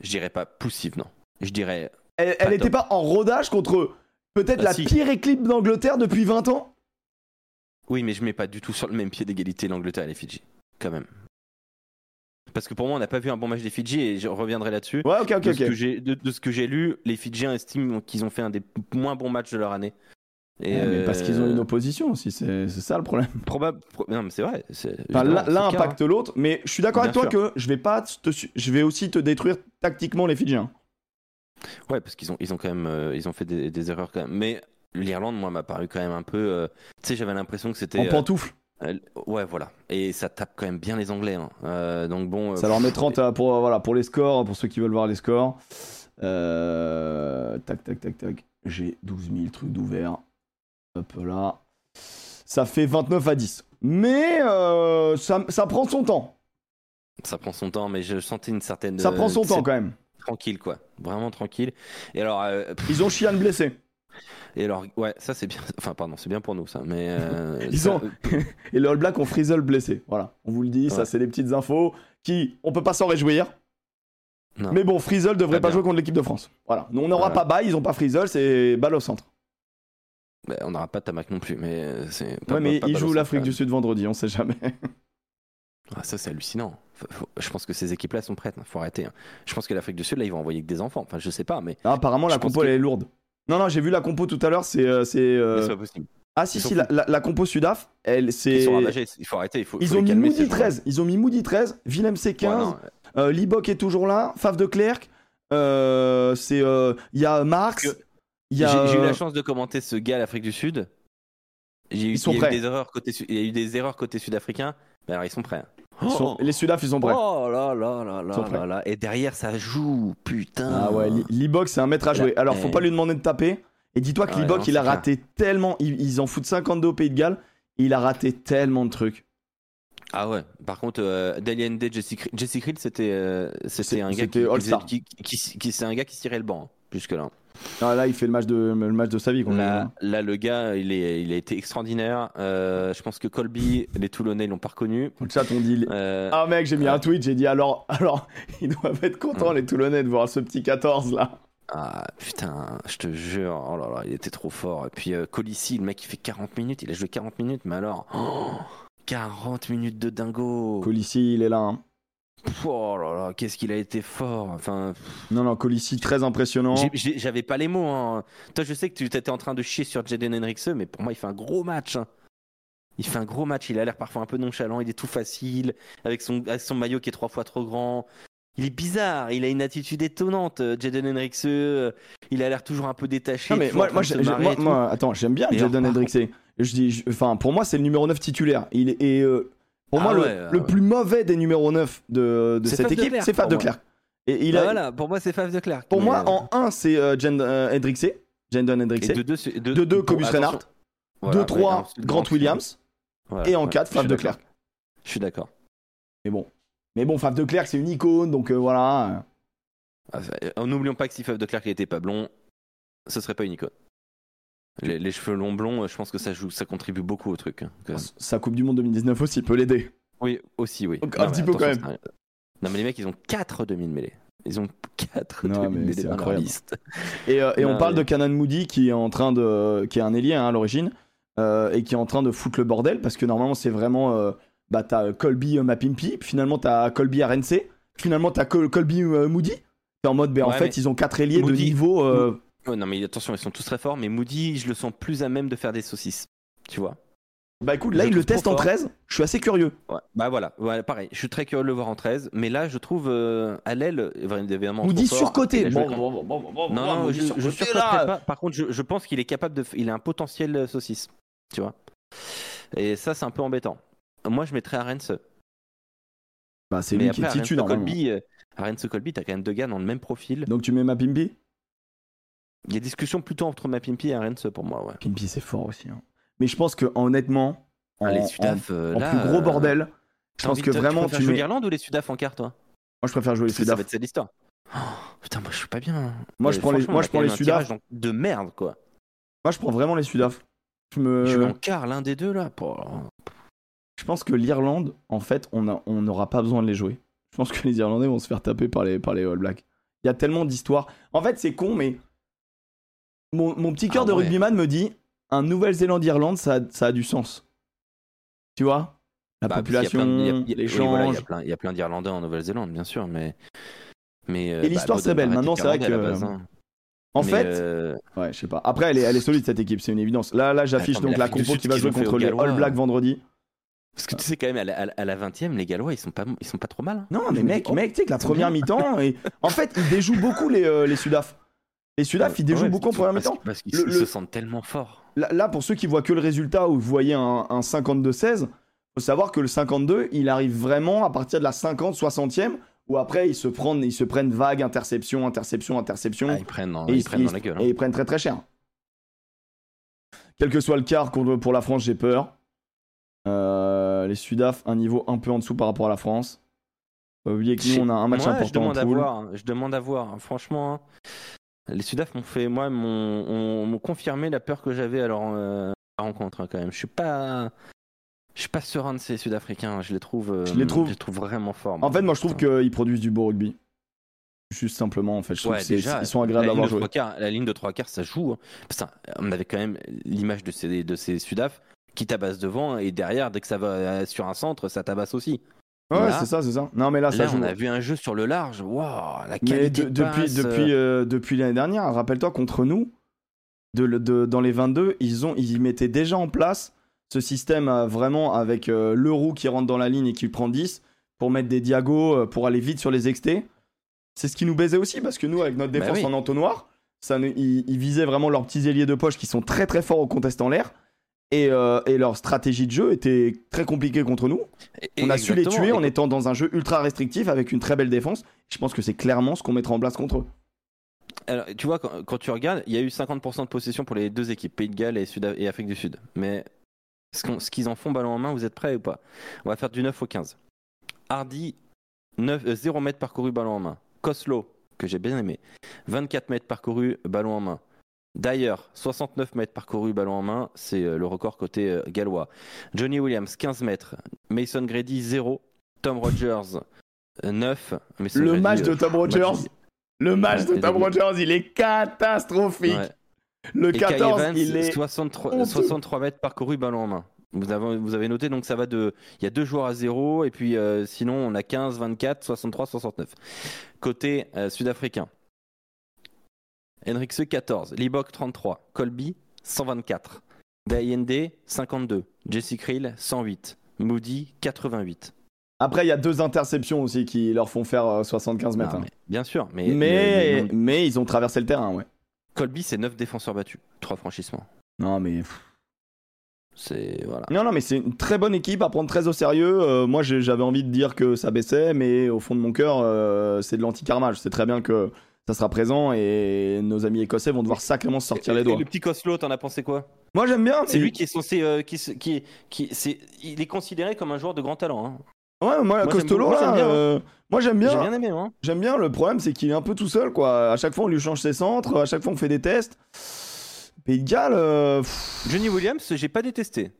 Je dirais pas poussive, non. Je dirais. Elle n'était pas en rodage contre peut-être Ah, la si. pire équipe d'Angleterre depuis 20 ans? Oui, mais je mets pas du tout sur le même pied d'égalité l'Angleterre et les Fidji. Quand même. Parce que pour moi, on n'a pas vu un bon match des Fidji et je reviendrai là-dessus. Ouais, ok, ok, de, ce que de, de ce que j'ai lu, les Fidjiens estiment qu'ils ont fait un des moins bons matchs de leur année. Et Ouais, mais parce euh, qu'ils ont une opposition aussi, c'est ça le problème. probable. pro- Non, mais c'est vrai. Enfin, l'un impacte l'autre, mais je suis d'accord avec toi que je vais pas te su- je vais aussi te détruire tactiquement les Fidjiens. hein. Ouais, parce qu'ils ont, ils ont quand même, euh, ils ont fait des, des erreurs quand même. Mais l'Irlande, moi, m'a paru quand même un peu. euh, tu sais, j'avais l'impression que c'était. En euh, pantoufle. Euh, ouais, voilà. Et ça tape quand même bien les Anglais. hein. Euh, donc bon. euh, Ça leur met 30 à- pour, voilà, pour les scores, pour ceux qui veulent voir les scores. Euh, tac, tac, tac, tac. J'ai 12 000 trucs d'ouvert. Hop là. Ça fait 29 à 10. Mais ça, ça prend son temps. Ça prend son temps, mais je sentais une certaine. Ça prend son temps quand même. Tranquille, quoi. Vraiment tranquille. Et alors. Ils ont Chian blessé. Et alors, ouais, ça c'est bien. Enfin, pardon, c'est bien pour nous, ça. Mais. euh, Ils ça- ont- Et les All Blacks ont Frizzle blessé. Voilà, on vous le dit, ça c'est des petites infos qui, on peut pas s'en réjouir. Non. Mais bon, Frizzle devrait pas jouer contre l'équipe de France. Voilà, nous on n'aura Voilà. pas bail, ils ont pas Frizzle, c'est balle au centre. Bah, on n'aura pas Tamac non plus, mais euh, c'est. ouais, mais ils jouent l'Afrique du. Sud vendredi, on sait jamais. Ah, ça, c'est hallucinant. Faut- faut- Je pense que ces équipes-là sont prêtes. hein. Faut arrêter. hein. Je pense que l'Afrique du Sud, là, ils vont envoyer que des enfants. Enfin, je sais pas, mais. Ah, apparemment, la compo que- elle est lourde. Non, non, j'ai vu la compo tout à l'heure, c'est. euh, c'est, euh, c'est pas possible. Ah, si, si, la, la- la compo Sudaf, elle, c'est. Ils sont ravagés. Il faut arrêter. Il faut. Ils faut ont les mis Moody ces joueurs. 13, ils ont mis Moody 13, Willem C15, Ouais, non, euh, Libok est toujours là, Faf de euh, c'est. Il y a Marx, Que- il y J'ai eu la chance de commenter ce gars à l'Afrique du Sud. J'ai eu, Ils sont il y a eu prêts. des erreurs côté, su- il y a eu des erreurs côté sud-africain. Mais alors, ils sont prêts. Sont- Les Sudaf, ils sont prêts. Oh là là là là là là. Et derrière, ça joue. Putain. Ah ouais, Libok, c'est un maître à jouer. Alors, faut pas lui demander de taper. Et dis-toi que Libok, non, il a clair. raté tellement. Ils, ils en foutent 52 au Pays de Galles. Il a raté tellement de trucs. Ah ouais. Par contre, euh, Dalian Day, Jesse Jesse Creel, c'était euh, un gars qui, qui, c'est un gars qui se tirait le banc hein, jusque là. Ah, là, il fait le match de, le match de sa vie. qu'on Là, là, le gars, il est, il a été extraordinaire. Euh, je pense que Colby, les Toulonnais l'ont pas reconnu. Le chat, on dit. Euh, Ah, mec, j'ai mis Ouais. un tweet. J'ai dit alors, alors, ils doivent être contents, Ouais. les Toulonnais, de voir ce petit 14 là. Ah putain, je te jure, oh là là, il était trop fort. Et puis euh, Colissi, le mec il fait 40 minutes, il a joué 40 minutes, mais alors, oh, 40 minutes de dingo. Colissi, il est là. hein. Oh là là, qu'est-ce qu'il a été fort. Enfin, Non, non, Colissi, très impressionnant. j'avais pas les mots. hein. Toi, je sais que tu étais en train de chier sur Jaden Henrikse, mais pour moi, il fait un gros match. hein. Il fait un gros match. Il a l'air parfois un peu nonchalant. Il est tout facile avec son, avec son maillot qui est trois fois trop grand. Il est bizarre. Il a une attitude étonnante. euh, Jaden Henrikse. euh, Il a l'air toujours un peu détaché. Non, mais moi, attends, j'aime bien Jaden. Je dis, je- enfin, pour moi, c'est le numéro 9 titulaire. Il est, et, euh, pour Ah moi, le, ouais, le plus mauvais des numéros 9 de, cette équipe, c'est Fab de. Et il Bah a, voilà, pour moi, c'est Faf de Klerk. pour moi, euh, en 1, c'est euh, Jen- euh, Hendrixé. Jendon Hendrixé. de 2, de, De 2, pour- Cobus. Reinhardt. Voilà, De ouais, 3, ensuite, Grant Williams. Voilà, Et en ouais, 4, je Fab de. Klerk. Je suis d'accord. Mais bon. Mais bon, Fab de Klerk, c'est une icône, donc euh, voilà. Ah, euh, N'oublions pas que si Faf de Klerk n'était pas blond, ce serait pas une icône. Les, les cheveux longs blonds, je pense que ça joue, ça contribue beaucoup au truc. hein, même. Sa Coupe du Monde 2019 aussi peut l'aider. Oui, aussi, oui. Donc, Non, un petit peu quand ça- Non, mais les mecs, ils ont 4 demi-mêlées. Ils ont 4 Non, mais demi-mêlées c'est dans leur incroyable. liste. Et, euh, et on parle de Canan Moody qui est en train de, qui est un ailier hein, à l'origine euh, et qui est en train de foutre le bordel parce que normalement c'est vraiment, euh, bah t'as Colby euh, Mapimpi, finalement t'as Colby RNC, finalement t'as Col- Colby Moody. T'es en mode, ben en Ouais, fait ils ont quatre ailiers de niveau. Euh, Oh, non, mais attention, ils sont tous très forts, mais Moody, je le sens plus à même de faire des saucisses. Tu vois Bah écoute, là il le teste en fort. 13. Je suis assez curieux. Ouais. Bah voilà, ouais, pareil. Je suis très curieux de le voir en 13, mais là, je trouve euh, à l'aile, évidemment. Moody trop fort. surcoté. Bon, bon, bon, Non, non, Moody je, je là. pas. Par contre, je, je pense qu'il est capable de. Il a un potentiel euh, saucisse. Tu vois Et ça, c'est un peu embêtant. Moi, je mettrais Arens. Bah c'est lui qui est titu normalement. Colby, euh, Arens Colby, t'as quand même deux gars dans le même profil. Donc tu mets Mapimpi Il y a discussion plutôt entre Mapimpi et Arens pour moi, ouais. Pimpi c'est fort aussi. hein. Mais je pense que honnêtement, en, Ah, les en- Sudaf, euh, en là, plus gros euh, bordel, je pense que tu vraiment préfères tu jouer mets. l'Irlande ou les Sudaf en quart, toi? Moi je préfère jouer les Parce Sudaf. être cette histoire. Oh, putain, moi je suis pas bien. Moi, je Euh, prends les- moi, je prends les Sudaf. De merde, quoi. Moi je prends vraiment les Sudaf. Je me. Je en quart, l'un des deux, là. pour- Je pense que l'Irlande, en fait, on n'aura pas besoin de les jouer. Je pense que les Irlandais vont se faire taper par les, par les All Blacks. Il y a tellement d'histoires. En fait, c'est con, mais mon, mon petit cœur Ah de ouais. rugbyman me dit un Nouvelle-Zélande-Irlande, ça, a- ça a du sens. Tu vois? La Bah, population, de- il y a- voilà, y plein- d'Irlandais en Nouvelle-Zélande, bien sûr, mais. mais euh, Et l'histoire, bah, c'est belle. Maintenant, c'est vrai que- base, hein. en Mais, fait, euh, ouais, je sais pas. Après, elle est, elle est solide cette équipe, c'est une évidence. Là, là j'affiche donc la compo qui va jouer contre les. All Blacks vendredi. Parce que tu sais, quand même, à la, à la- à la 20ème, les Gallois, ils sont pas, ils sont pas trop mal. hein. Non, mais me mec, mec, tu sais que la première mi-temps, et... en fait, ils déjouent beaucoup les, euh, les Sudaf. Les Sudaf, ils déjouent Ouais, beaucoup en première mi-temps. Parce qu'ils Le- se sentent tellement forts. Là, là, pour ceux qui voient que le résultat où vous voyez un, un 52-16, faut savoir que le 52, il arrive vraiment à partir de la 50-60e, où après ils se prennent, ils se prennent vague, interception, interception, interception, Ah, ils prennent et, ils prennent dans la gueule. hein. et ils prennent très très cher. Quel que soit le quart pour la France, j'ai peur. Euh, les Sudaf, un niveau un peu en dessous par rapport à la France. Pas oublier que nous, on a un match Moi, important Je demande en à voir. Je demande à voir. Franchement, hein. Les Sudaf m'ont fait, moi, m'ont ont- m'ont confirmé la peur que j'avais à leur euh, la rencontre hein, quand même. Je suis pas, je suis pas serein de ces Sud-Africains. Je les trouve, euh, Je les trouve- vraiment forts. En fait, moi, je trouve qu'ils produisent du beau rugby. Juste simplement, en fait, je trouve Ouais, déjà, ils sont agréables à ligne, voir de jouer. trois quarts, la ligne de trois quarts, ça joue. hein. Putain, on avait quand même l'image de ces, de ces Sudaf qui tabassent devant et derrière, dès que ça va euh, sur un centre, ça tabasse aussi. Ouais, c'est ça, c'est ça. Non, mais là, ça Là, joue. on a vu un jeu sur le large. Waouh, la Mais qualité de- de depuis, passe, depuis, euh, euh, depuis l'année dernière, rappelle-toi, contre nous, de, de- dans les 22, ils, ont, ils mettaient déjà en place ce système euh, vraiment avec euh, le roux qui rentre dans la ligne et qui prend 10 pour mettre des diagos, pour aller vite sur les extés. C'est ce qui nous baisait aussi parce que nous, avec notre Bah défense oui. en entonnoir, ça, ils, ils visaient vraiment leurs petits ailiers de poche qui sont très très forts au contest en l'air. Et, euh, et leur stratégie de jeu était très compliquée contre nous. et- On a su les tuer en étant dans un jeu ultra restrictif avec une très belle défense. Je pense que c'est clairement ce qu'on mettra en place contre eux. Alors, tu vois, quand, quand tu regardes, il y a eu 50% de possession pour les deux équipes, Pays de Galles et, Sud et Afrique du Sud. Mais ce qu'ils en font ballon en main, vous êtes prêts ou pas? On va faire du 9 au 15. Hardy, 9, euh, 0 mètres parcouru ballon en main. Coslo, que j'ai bien aimé, 24 mètres parcouru ballon en main. D'ailleurs, 69 mètres parcouru ballon en main, c'est euh, le record côté euh, gallois. Johnny Williams, 15 mètres. Mason Grady, 0. Tom Rogers, euh, 9. Mason Le Grady, match euh, de Tom match- Rogers, le match de Tom Rogers, il est catastrophique. Ouais. Le Et Kai 14, Evans, il est 63, honteux. 63 mètres parcourus ballon en main. Vous avez, vous avez noté, donc ça va de. Il y a deux joueurs à zéro, et puis euh, sinon, on a 15, 24, 63, 69. Côté euh, sud-africain. Henrikse 14, Libok 33, Colby 124, Bayende 52, Jesse Krill 108, Moody 88. Après, il y a deux interceptions aussi qui leur font faire euh, 75 mètres. Non, hein. mais- bien sûr, mais, mais, ils ont traversé le terrain, ouais. Colby, c'est 9 défenseurs battus, 3 franchissements. Non, mais. C'est. Voilà. Non, non, mais c'est une très bonne équipe à prendre très au sérieux. Euh, moi, j'avais envie de dire que ça baissait, mais au fond de mon cœur, euh, c'est de l'anti-karma. Je sais très bien que ça sera présent et nos amis écossais vont devoir sacrément se sortir les Et doigts. Le petit Coslo, t'en as pensé quoi? Moi, j'aime bien. C'est lui qui est censé. euh, qui, qui, il est considéré comme un joueur de grand talent. Hein. Ouais, moi, j'aime Costolo, moi, là, j'aime bien, hein. euh, moi, j'aime bien. J'ai bien aimé, hein. J'aime bien. Le problème, c'est qu'il est un peu tout seul, quoi. À chaque fois, on lui change ses centres. À chaque fois, on fait des tests. Pays de Galles. euh, Johnny Williams, j'ai pas détesté.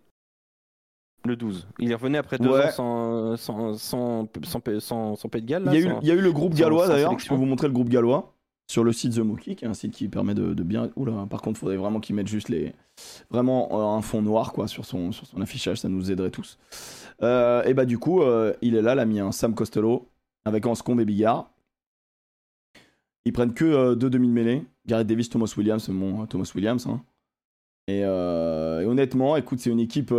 Le 12. Il est revenu après deux Ouais. ans sans, sans, sans, sans, Pays de Galles. Il y, a eu, sans- il y a eu le groupe gallois d'ailleurs. Je peux vous montrer le groupe gallois sur le site The Mookie, qui est un site qui permet de, bien. Oula, par contre, il faudrait vraiment qu'il mette juste les. Vraiment euh, un fond noir quoi sur son, affichage, ça nous aiderait tous. Euh, et bah, du coup, euh, il est là, l'ami hein, Sam Costello, avec Anscombe et Bigard. Ils prennent que deux demi de mêlée. Gareth Davis, Thomas Williams, mon Thomas Williams. hein. Et, et honnêtement, écoute, c'est une équipe.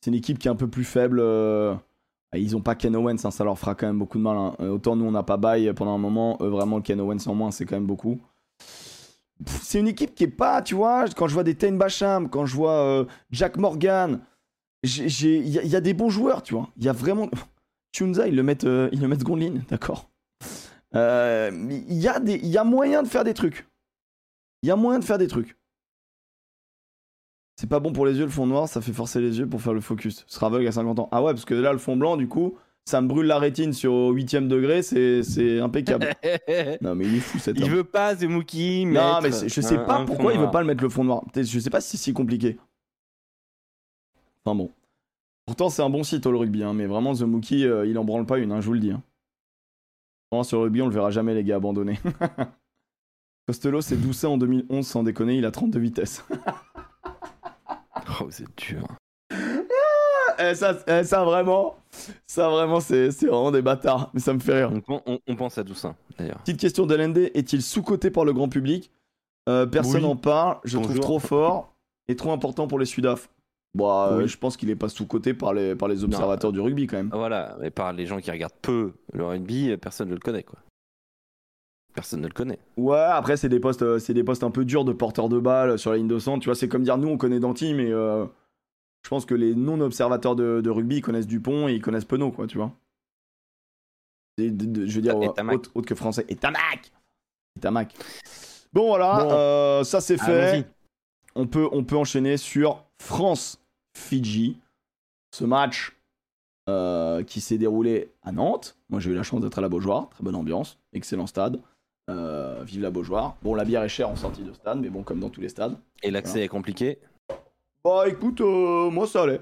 c'est une équipe qui est un peu plus faible. Euh, Ils ont pas Ken Owens, hein, ça leur fera quand même beaucoup de mal. hein. Euh, Autant nous on n'a pas bail pendant un moment, eux vraiment le Ken Owens en moins c'est quand même beaucoup. C'est une équipe qui est pas, tu vois, quand je vois des Tain Basham, quand je vois euh, Jack Morgan, il y, a- des bons joueurs, tu vois. Il y a vraiment. Chunza, ils le mettent, euh, ils le mettent d'accord. Euh, il y a moyen de faire des trucs. Il y a moyen de faire des trucs. C'est pas bon pour les yeux le fond noir, ça fait forcer les yeux pour faire le focus. Ce sera aveugle à 50 ans. Ah ouais, parce que là le fond blanc, du coup, ça me brûle la rétine sur 8ème degré, c'est c'est impeccable. non mais il est fou cet il homme. veut pas The Mookie. Non mais je sais un- pas un pourquoi il veut pas le mettre le fond noir. Je sais pas si c'est si compliqué. Enfin bon. Pourtant c'est un bon site All Rugby, hein, mais vraiment The Mookie, euh, il en branle pas une, hein, je vous le dis. hein. Vraiment, sur le rugby, on le verra jamais les gars abandonnés. Costello c'est doucet en 2011 sans déconner, il a 32 vitesses. Oh, c'est dur. Eh, ça, eh, ça vraiment, ça vraiment, c'est c'est vraiment des bâtards. Mais ça me fait rire. On, pen- on- on pense à Doussin, d'ailleurs. Petite question d'LND, est-il sous-coté par le grand public? Euh, Personne Oui. n'en parle, je Bonjour. trouve trop fort et trop important pour les Sudaf. Bah, euh, je pense qu'il est pas sous-coté par les, par les observateurs du rugby quand même. Voilà, mais par les gens qui regardent peu le rugby, personne ne le connaît, quoi. Personne ne le connaît. Ouais, après, c'est des postes, euh, c'est des postes un peu durs de porteurs de balles sur la ligne de centre. Tu vois, c'est comme dire nous, on connaît Danty, mais euh, je pense que les non-observateurs de, de rugby ils connaissent Dupont et ils connaissent Penaud, quoi, tu vois. Et de- de- je veux dire, euh, autre, autre que français. Et Tamac Et Tamac. Bon, voilà, Bon. euh, ça c'est fait. On peut, on peut enchaîner sur France-Fidji. Ce match euh, qui s'est déroulé à Nantes. Moi, j'ai eu la chance d'être à la Beaujoire. Très bonne ambiance. Excellent stade. Euh, vive la Beaujoire. Bon, la bière est chère en sortie de stade, mais bon, comme dans tous les stades. Et l'accès est compliqué. Bah, écoute, euh, moi, ça allait.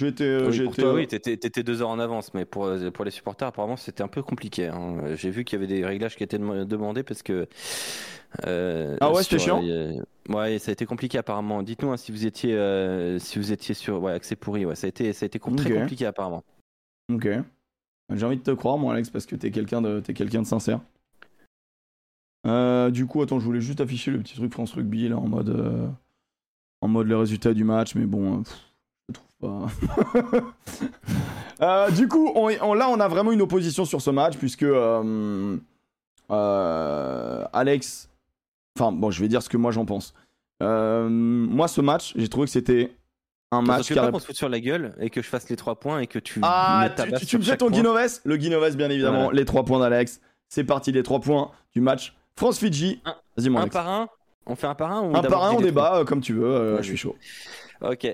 Été. euh, Oui, euh, oui, t'étais, t'étais deux heures en avance, mais pour, pour les supporters, apparemment, c'était un peu compliqué. hein. J'ai vu qu'il y avait des réglages qui étaient dem- demandés parce que. euh, Ah ouais, sur, c'était chiant euh, Ouais, ça a été compliqué apparemment. Dites-nous hein, si vous étiez, euh, si vous étiez sur, ouais, accès pourri. Ouais, ça a été, ça a été com- très compliqué apparemment. Ok. J'ai envie de te croire, moi, Alex, parce que t'es quelqu'un de, t'es quelqu'un de sincère. Euh, du coup, attends, je voulais juste afficher le petit truc France Rugby là en mode, euh, en mode les résultats du match, mais bon, euh, pff, je trouve pas. Euh, du coup, on, on- là, on a vraiment une opposition sur ce match puisque Alex, enfin bon, je vais dire ce que moi j'en pense. Moi, ce match, j'ai trouvé que c'était un match que qui pas qu'on se foute sur la gueule et que je fasse les trois points et que tu ah, me tu, tu- tu me chaque ton. Guinoves Le Guinoves, bien évidemment. Voilà. Les trois points d'Alex. C'est parti, les trois points du match France-Fidji. Un- Vas-y, mon Un Alex. par un On fait un par un ou Un par un, on débat euh, comme tu veux. euh, je suis chaud. Ok.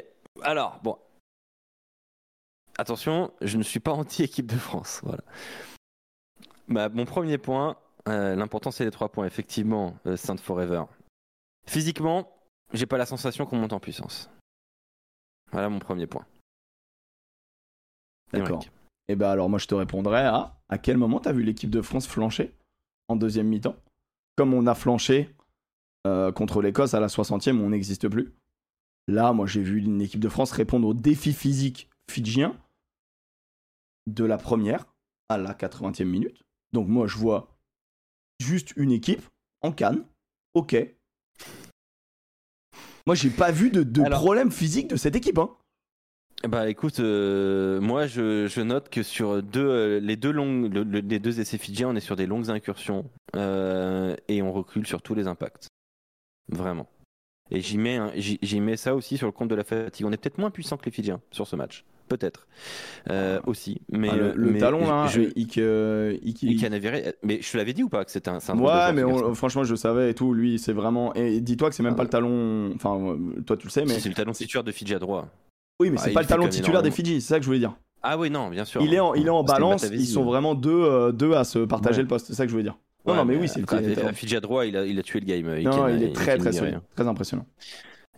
Alors, bon. Attention, je ne suis pas anti-équipe de France. Voilà. Bah, mon premier point, euh, l'important c'est les trois points, effectivement, euh, Saint Forever. Physiquement, j'ai pas la sensation qu'on monte en puissance. Voilà mon premier point. D'accord. Émeric. Et ben alors, moi, je te répondrai à à quel moment t'as vu l'équipe de France flancher en deuxième mi-temps? Comme on a flanché euh, contre l'Écosse à la 60e où on n'existe plus. Là, moi, j'ai vu une équipe de France répondre au défi physique fidjien de la première à la 80e minute. Donc, moi, je vois juste une équipe en canne. Ok. Moi, j'ai pas vu de, de Alors- problème physique de cette équipe. Hein. Bah écoute, euh, moi je, je note que sur deux, euh, les, deux longues, le- le- les deux essais fidjiens, on est sur des longues incursions euh, et on recule sur tous les impacts. Vraiment. Et j'y mets, j'y mets ça aussi sur le compte de la fatigue. On est peut-être moins puissant que les Fidjiens sur ce match. Peut-être. Aussi. Mais, Ah, le, le mais talon, là, je, Anavire- mais je te l'avais dit ou pas que c'était un, c'est un Ouais, mais on- franchement, je le savais et tout. Lui, c'est vraiment. Et dis-toi que c'est même Ah pas le talon. Enfin, toi, tu le sais, mais. C'est le talon titulaire de Fidji à droite. Oui, mais Ah, c'est il pas le même titulaire des. Fidji, c'est ça que je voulais dire. Ah oui, non, bien sûr. Il est en, il est en balance, ils sont ouais. vraiment deux, euh, deux à se partager Ouais. le poste, c'est ça que je voulais dire. Non, Ouais, non, mais oui, c'est le Fidji à droite, il a, il a tué le game. euh, Non, il est très très solide, très impressionnant.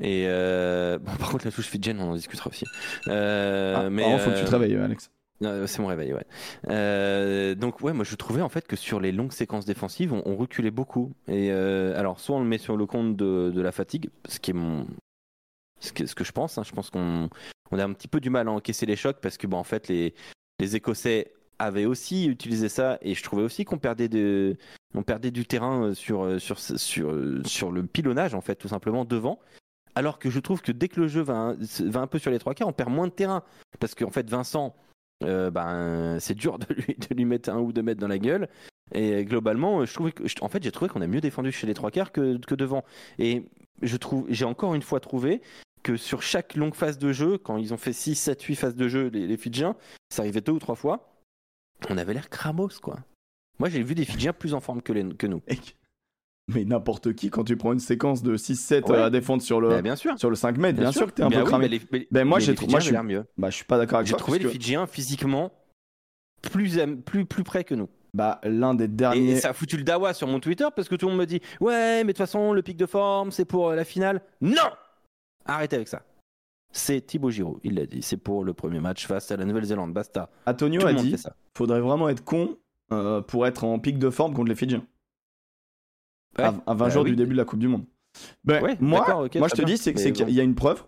Et euh, bon, par contre, la touche Fidjienne, on en discutera aussi. Euh, Ah, mais faut que tu euh, te réveilles, Alex. non, C'est mon réveil, ouais. Euh, donc, ouais, moi je trouvais en fait que sur les longues séquences défensives, on, on reculait beaucoup. Et euh, alors, soit on le met sur le compte de, de la fatigue, ce qui est mon. Ce que, ce que je pense, hein, je pense qu'on on a un petit peu du mal à encaisser les chocs parce que, bon, en fait, les, les Écossais avaient aussi utilisé ça et je trouvais aussi qu'on perdait, de, on perdait du terrain euh, sur, euh, sur, sur, euh, sur le pilonnage, en fait, tout simplement devant. Alors que je trouve que dès que le jeu va, un- va un peu sur les trois quarts, on perd moins de terrain. Parce qu'en fait, Vincent, ben, c'est dur de lui, de lui mettre un ou deux mètres dans la gueule. Et globalement, je trouvais que, en fait, j'ai trouvé qu'on a mieux défendu chez les trois quarts que, que devant. Et j'ai encore une fois trouvé que sur chaque longue phase de jeu, quand ils ont fait 6, 7, 8 phases de jeu, les, les Fidjiens, ça arrivait deux ou trois fois, on avait l'air cramos, quoi. Moi, j'ai vu des Fidjiens plus en forme que, les, que nous. Mais n'importe qui, quand tu prends une séquence de 6-7 Ouais. à défendre sur le, Bah, bien sûr. sur le 5 mètres, bien, sûr. que t'es un Bien peu oui, cramé. les- Ben, moi, j'ai les trou- Fidjiens moi, je mieux. Bah, je suis pas d'accord avec J'ai trouvé les que, Fidjiens physiquement plus, plus, plus près que nous. bah, l'un des derniers. Et ça a foutu le dawa sur mon Twitter parce que tout le monde me dit Ouais, mais de toute façon, le pic de forme, c'est pour euh, la finale. Non Arrêtez avec ça. C'est Thibaut Giroud, il l'a dit. C'est pour le premier match face à la Nouvelle-Zélande. Basta. Antonio Tout a dit ça. faudrait vraiment être con euh, pour être en pic de forme contre les Fidjiens. Ouais. à, à 20 Bah jours oui. du début de la Coupe du Monde. Ben, Ouais, moi, je te bien. dis, c'est qu'il bon. y a une preuve.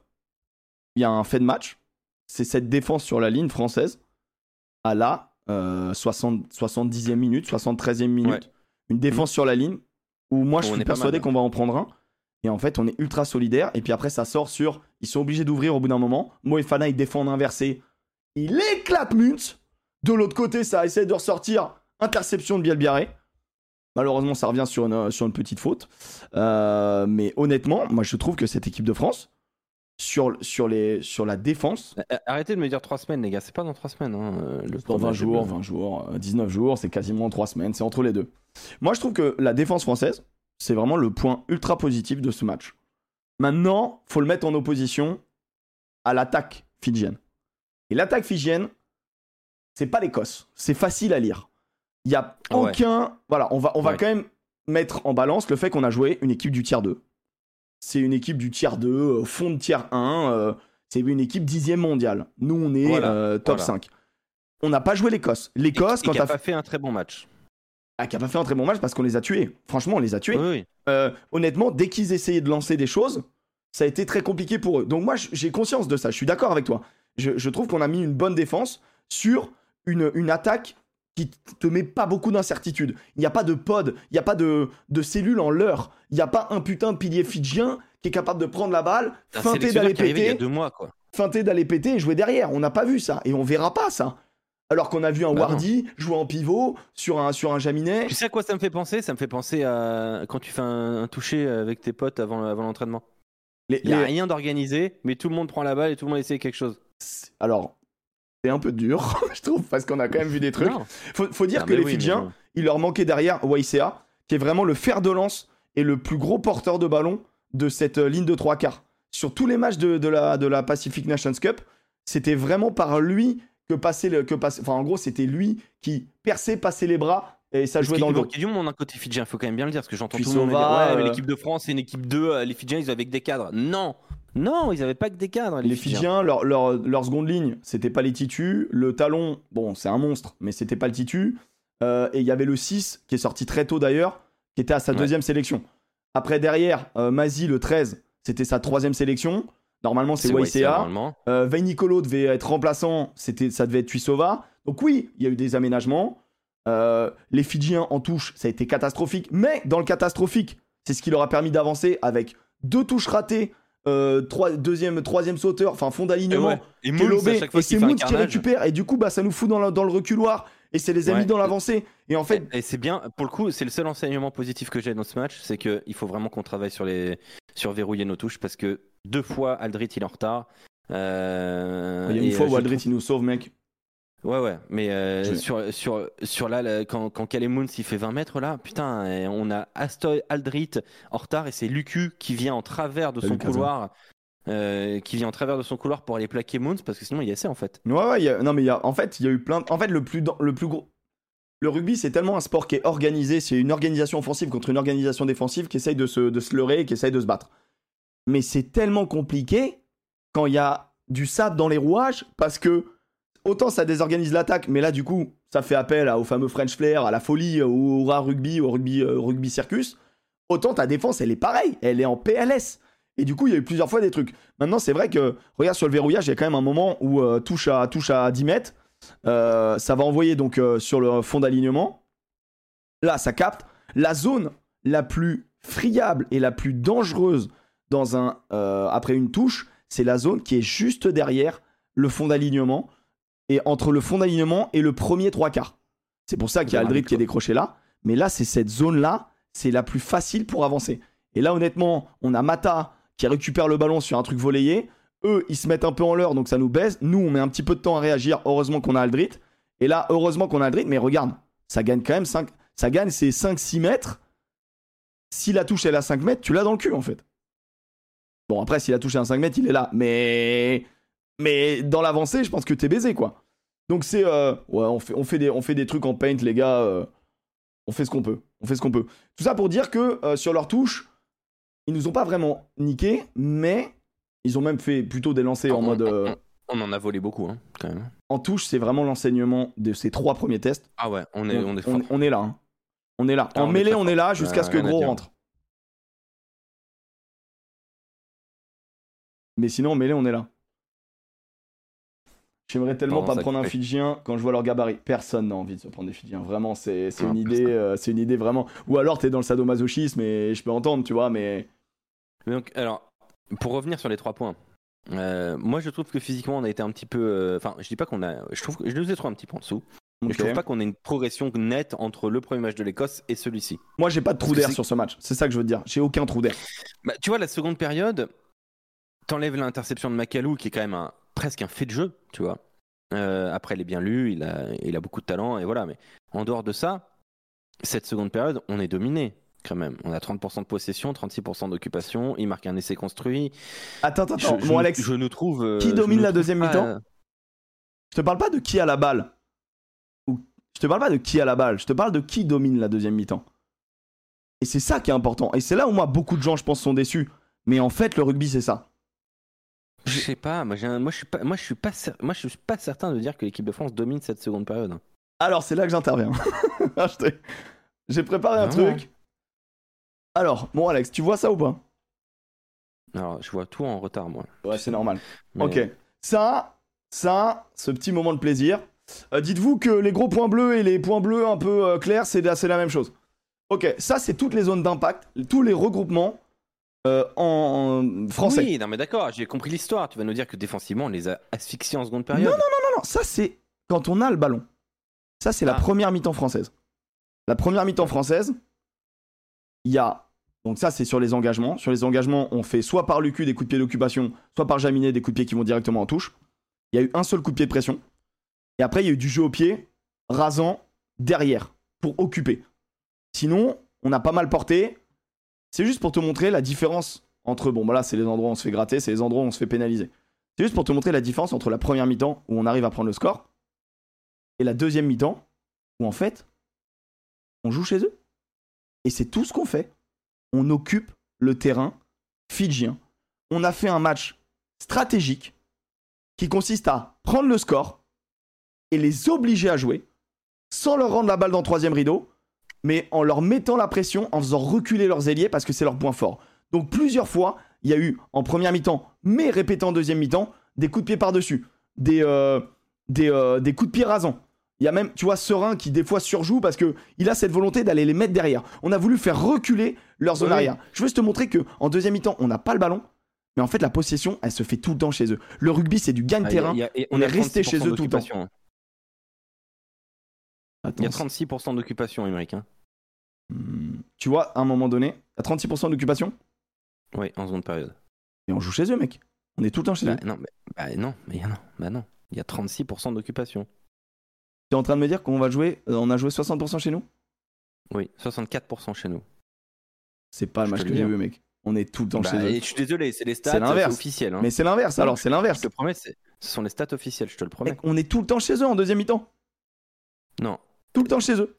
Il y a un fait de match. C'est cette défense sur la ligne française à la euh, 60, 70e minute, 73e minute. Ouais. Une défense sur la ligne où moi, je suis persuadé mal. qu'on va en prendre un. Et en fait, on est ultra solidaire. Et puis après, ça sort sur. Ils sont obligés d'ouvrir au bout d'un moment. Moefana, il défend en inversé. Il éclate Muntz. De l'autre côté, ça essaie de ressortir. Interception de Bielbiaré. Malheureusement, ça revient sur une, euh, sur une petite faute. Euh, mais honnêtement, moi, je trouve que cette équipe de France, sur, sur, les, sur la défense, Euh, Arrêtez de me dire 3 semaines, les gars. C'est pas dans 3 semaines. hein, le dans 20 premier jours, match. 20 jours, euh, 19 jours, c'est quasiment 3 semaines, c'est entre les deux. Moi, je trouve que la défense française, c'est vraiment le point ultra positif de ce match. Maintenant, faut le mettre en opposition à l'attaque fidjienne. Et l'attaque fidjienne, c'est pas l'Écosse. C'est facile à lire. Il y a Ouais. aucun. Voilà, on va, on va Ouais. quand même mettre en balance le fait qu'on a joué une équipe du tiers 2. C'est une équipe du tiers 2, euh, fond de tiers 1. euh, c'est une équipe dixième mondiale. Nous, on est Voilà, euh, top voilà. 5. On n'a pas joué l'Écosse. L'Écosse, quand t'as fait un très bon match. Ah, qui a pas fait un très bon match parce qu'on les a tués. Franchement, on les a tués. Oui, oui. Euh, honnêtement, dès qu'ils essayaient de lancer des choses, ça a été très compliqué pour eux. Donc moi, j'ai conscience de ça. Je suis d'accord avec toi. Je, je trouve qu'on a mis une bonne défense sur une, une attaque qui te met pas beaucoup d'incertitude. Il n'y a pas de pod, il n'y a pas de, de cellules en leurre. Il n'y a pas un putain de pilier fidjien qui est capable de prendre la balle, feinter d'aller il y a péter, deux mois, quoi. feinter d'aller péter et jouer derrière. On n'a pas vu ça et on verra pas ça. Alors qu'on a vu un Bah non. Wardy jouer en pivot sur un, sur un Jaminet. Tu sais à quoi ça me fait penser? Ça me fait penser à quand tu fais un, un toucher avec tes potes avant, avant l'entraînement. Il n'y a les- rien d'organisé, mais tout le monde prend la balle et tout le monde essaie quelque chose. Alors, c'est un peu dur, je trouve, parce qu'on a quand même vu des trucs. Faut, faut dire Ah, que les oui, Fidjiens, bon. il leur manquait derrière YCA, qui est vraiment le fer de lance et le plus gros porteur de ballon de cette euh, ligne de trois quarts. Sur tous les matchs de, de la, de la Pacific Nations Cup, c'était vraiment par lui que passait le. Que passait, enfin, en gros, c'était lui qui perçait, passait les bras et ça jouait dans le dos. manquait du monde d'un côté fidjien, faut quand même bien le dire, parce que j'entends tout le monde dire Sova, Ouais, mais euh, l'équipe de France, c'est une équipe 2, euh, les Fidjiens, ils avaient que des cadres. Non Non, ils avaient pas que des cadres, les, Les Fidjiens, leur, leur, leur seconde ligne, c'était pas les titus. Le talon, bon, c'est un monstre, mais c'était pas le titu. Euh, et il y avait le 6, qui est sorti très tôt d'ailleurs, qui était à sa Ouais. deuxième sélection. Après, derrière, euh, Mazi, le 13, c'était sa troisième sélection. Normalement, c'est YCA. Euh, Veinicolo devait être remplaçant, c'était, ça devait être Tuisova. Donc oui, il y a eu des aménagements. Euh, les Fidjiens en touche, ça a été catastrophique. Mais dans le catastrophique, c'est ce qui leur a permis d'avancer avec deux touches ratées, euh, trois- deuxième, troisième sauteur, enfin fond Et, d'alignement, ouais. Et Moons, fois et Moons qui récupère. Et du coup, bah, ça nous fout dans le reculoir. Et c'est les amis Ouais. dans l'avancée. Et en fait, Et, c'est bien, pour le coup, c'est le seul enseignement positif que j'ai dans ce match, c'est qu'il faut vraiment qu'on travaille sur les, sur verrouiller nos touches parce que deux fois Aldrit il est en retard. Euh, il y a une et, fois euh, où Aldrit il nous sauve, mec. Ouais, ouais, mais euh, Je- sur, sur, sur là, là, quand, quand Calais Moons il fait 20 mètres là, putain, on a Astoy Aldrit en retard et c'est Lucu qui vient en travers de son couloir, euh, qui vient en travers de son couloir pour aller plaquer Moons parce que sinon il y a assez en fait. Ouais, ouais, non, mais y a, en fait, il y a eu plein. En fait, le plus, le plus gros. Le rugby, c'est tellement un sport qui est organisé, c'est une organisation offensive contre une organisation défensive qui essaye de se, de se leurrer et qui essaye de se battre. Mais c'est tellement compliqué quand il y a du sable dans les rouages parce que autant ça désorganise l'attaque, mais là, du coup, ça fait appel à- au fameux French Flair, à la folie, au rare rugby, au rugby, euh, rugby circus. Autant ta défense, elle est pareille, elle est en PLS. Et du coup, il y a eu plusieurs fois des trucs. Maintenant, c'est vrai que, regarde, sur le verrouillage, il y a quand même un moment où euh, touche, à, touche à 10 mètres. Euh, ça va envoyer donc euh, sur le fond d'alignement. Là, ça capte. La zone la plus friable et la plus dangereuse dans un, après une touche, c'est la zone qui est juste derrière le fond d'alignement et entre le fond d'alignement et le premier trois quarts. C'est pour ça qu'il y a Aldrit qui est décroché là. Mais là, c'est cette zone-là, c'est la plus facile pour avancer. Et là, honnêtement, on a Mata qui récupère le ballon sur un truc volleyé. Eux, ils se mettent un peu en l'air, donc ça nous baisse. Nous, on met un petit peu de temps à réagir. Heureusement qu'on a Aldrit. Et là, heureusement qu'on a Aldrit. Mais regarde, ça gagne quand même 5. Ça gagne ces 5-6 mètres. Si la touche elle est à 5 mètres, tu l'as dans le cul en fait. Bon, après, si la touche est à 5 mètres, il est là. Mais. Mais dans l'avancée, je pense que t'es baisé quoi. Donc c'est. euh, Ouais, on fait, on, fait des, on fait des trucs en paint, les gars. euh, On fait ce qu'on peut. On fait ce qu'on peut. Tout ça pour dire que euh, sur leur touche, ils nous ont pas vraiment niqué, mais ils ont même fait plutôt des lancers en On- mode. euh, On en a volé beaucoup hein, quand même. en touche, c'est vraiment l'enseignement de ces trois premiers tests. Ah ouais, on est, on est fort. on, on est là. hein. On est là. Ah, en on mêlée, on est là jusqu'à ce que gros rentre. Mais sinon, en mêlée, on est là. J'aimerais tellement Pardon, pas me prendre un. Fidjien quand je vois leur gabarit. Personne n'a envie de se prendre des Fidjiens. Vraiment, c'est Non, une idée, euh, c'est une idée vraiment. Ou alors t'es dans le sadomasochisme et je peux entendre, tu vois, mais Mais donc, alors, pour revenir sur les trois points, euh, moi je trouve que physiquement on a été un petit peu. euh, Enfin, je dis pas qu'on a. Je trouve que je nous ai trouvé un petit peu en dessous. Je trouve pas qu'on ait une progression nette entre le premier match de l'Écosse et celui-ci. moi j'ai pas de trou d'air sur ce match. C'est ça que je veux te dire. J'ai aucun trou d'air. Bah, tu vois, la seconde période, t'enlèves l'interception de Macalou, qui est quand même un, presque un fait de jeu, tu vois. Euh, après, il est bien lu, il a, il a beaucoup de talent, et voilà. Mais en dehors de ça, cette seconde période, on est dominé, quand même. On a 30% de possession, 36% d'occupation, il marque un essai construit. Attends, attends, Je, attends. je Bon, nous- Alex, je nous trouve. euh, Qui je domine la deuxième mi-temps euh, je te parle pas de qui a la balle. Ou je te parle pas de qui a la balle. Je te parle de qui domine la deuxième mi-temps. Et c'est ça qui est important. Et c'est là où moi beaucoup de gens, je pense, sont déçus. Mais en fait, le rugby, c'est ça. Je sais pas, moi, j'ai un- moi, je suis pas, moi, je suis pas, cer- moi, je suis pas certain de dire que l'équipe de France domine cette seconde période. Alors, c'est là que j'interviens. T'ai- J'ai préparé un Ah ouais. truc. Alors, bon, Alex, tu vois ça ou pas? Alors, je vois tout en retard, moi. Ouais, c'est normal. Mais- Ok. Ça, ça, ce petit moment de plaisir. Euh, Dites-vous que les gros points bleus et les points bleus un peu euh, clairs, c'est la même chose. Ok, ça, c'est toutes les zones d'impact, tous les regroupements euh, en français. Oui, non, mais d'accord, j'ai compris l'histoire. Tu vas nous dire que défensivement, on les a asphyxiés en seconde période. Non, Non, non, ça, c'est quand on a le ballon. Ça, c'est la Ah. première mi-temps française. La première mi-temps française, il y a. Donc, ça, c'est sur les engagements. Sur les engagements, on fait soit par Lucu des coups de pied d'occupation, soit par Jaminet des coups de pied qui vont directement en touche. Il y a eu un seul coup de pied de pression. Et après, il y a eu du jeu au pied, rasant, derrière, pour occuper. Sinon, on a pas mal porté. C'est juste pour te montrer la différence entre. Bon, bah là, c'est les endroits où on se fait gratter, c'est les endroits où on se fait pénaliser. C'est juste pour te montrer la différence entre la première mi-temps où on arrive à prendre le score et la deuxième mi-temps où en fait on joue chez eux. Et c'est tout ce qu'on fait. On occupe le terrain fidjien. On a fait un match stratégique qui consiste à prendre le score et les obliger à jouer sans leur rendre la balle dans le troisième rideau, mais en leur mettant la pression, en faisant reculer leurs ailiers parce que c'est leur point fort. Donc plusieurs fois, il y a eu en première mi-temps, mais répété en deuxième mi-temps, des coups de pied par-dessus, des, euh, des, euh, des coups de pied rasants. Il y a même, tu vois, Serein qui des fois surjoue parce que il a cette volonté d'aller les mettre derrière. On a voulu faire reculer leur zone Oui. arrière. Je veux juste te montrer que en deuxième mi-temps, on n'a pas le ballon, mais en fait la possession, elle se fait tout le temps chez eux. Le rugby, c'est du Ah, il y a- gagne-terrain. il y a- et on est resté chez 36% eux tout le temps. hein. Attends, Il y a 36% d'occupation, Émeric. Hein. hmm, tu vois, à un moment donné, à 36% d'occupation, Oui, en seconde période. et on joue chez eux, mec. On est tout le temps chez Bah, eux. non, mais, bah, non, mais non, bah non. Il y a 36% d'occupation. Tu es en train de me dire qu'on va jouer, euh, on a joué 60% chez nous? Oui, 64% chez nous. C'est pas le Je match que j'ai vu, mec. On est tout le temps Bah, chez eux. et je suis désolé, c'est les stats C'est l'inverse. officiels. Hein. Mais c'est l'inverse, alors c'est Je l'inverse. te promets, ce sont les stats officielles, je te le promets. Mec, on est tout le temps chez eux en deuxième mi-temps. Non, Tout le temps chez eux.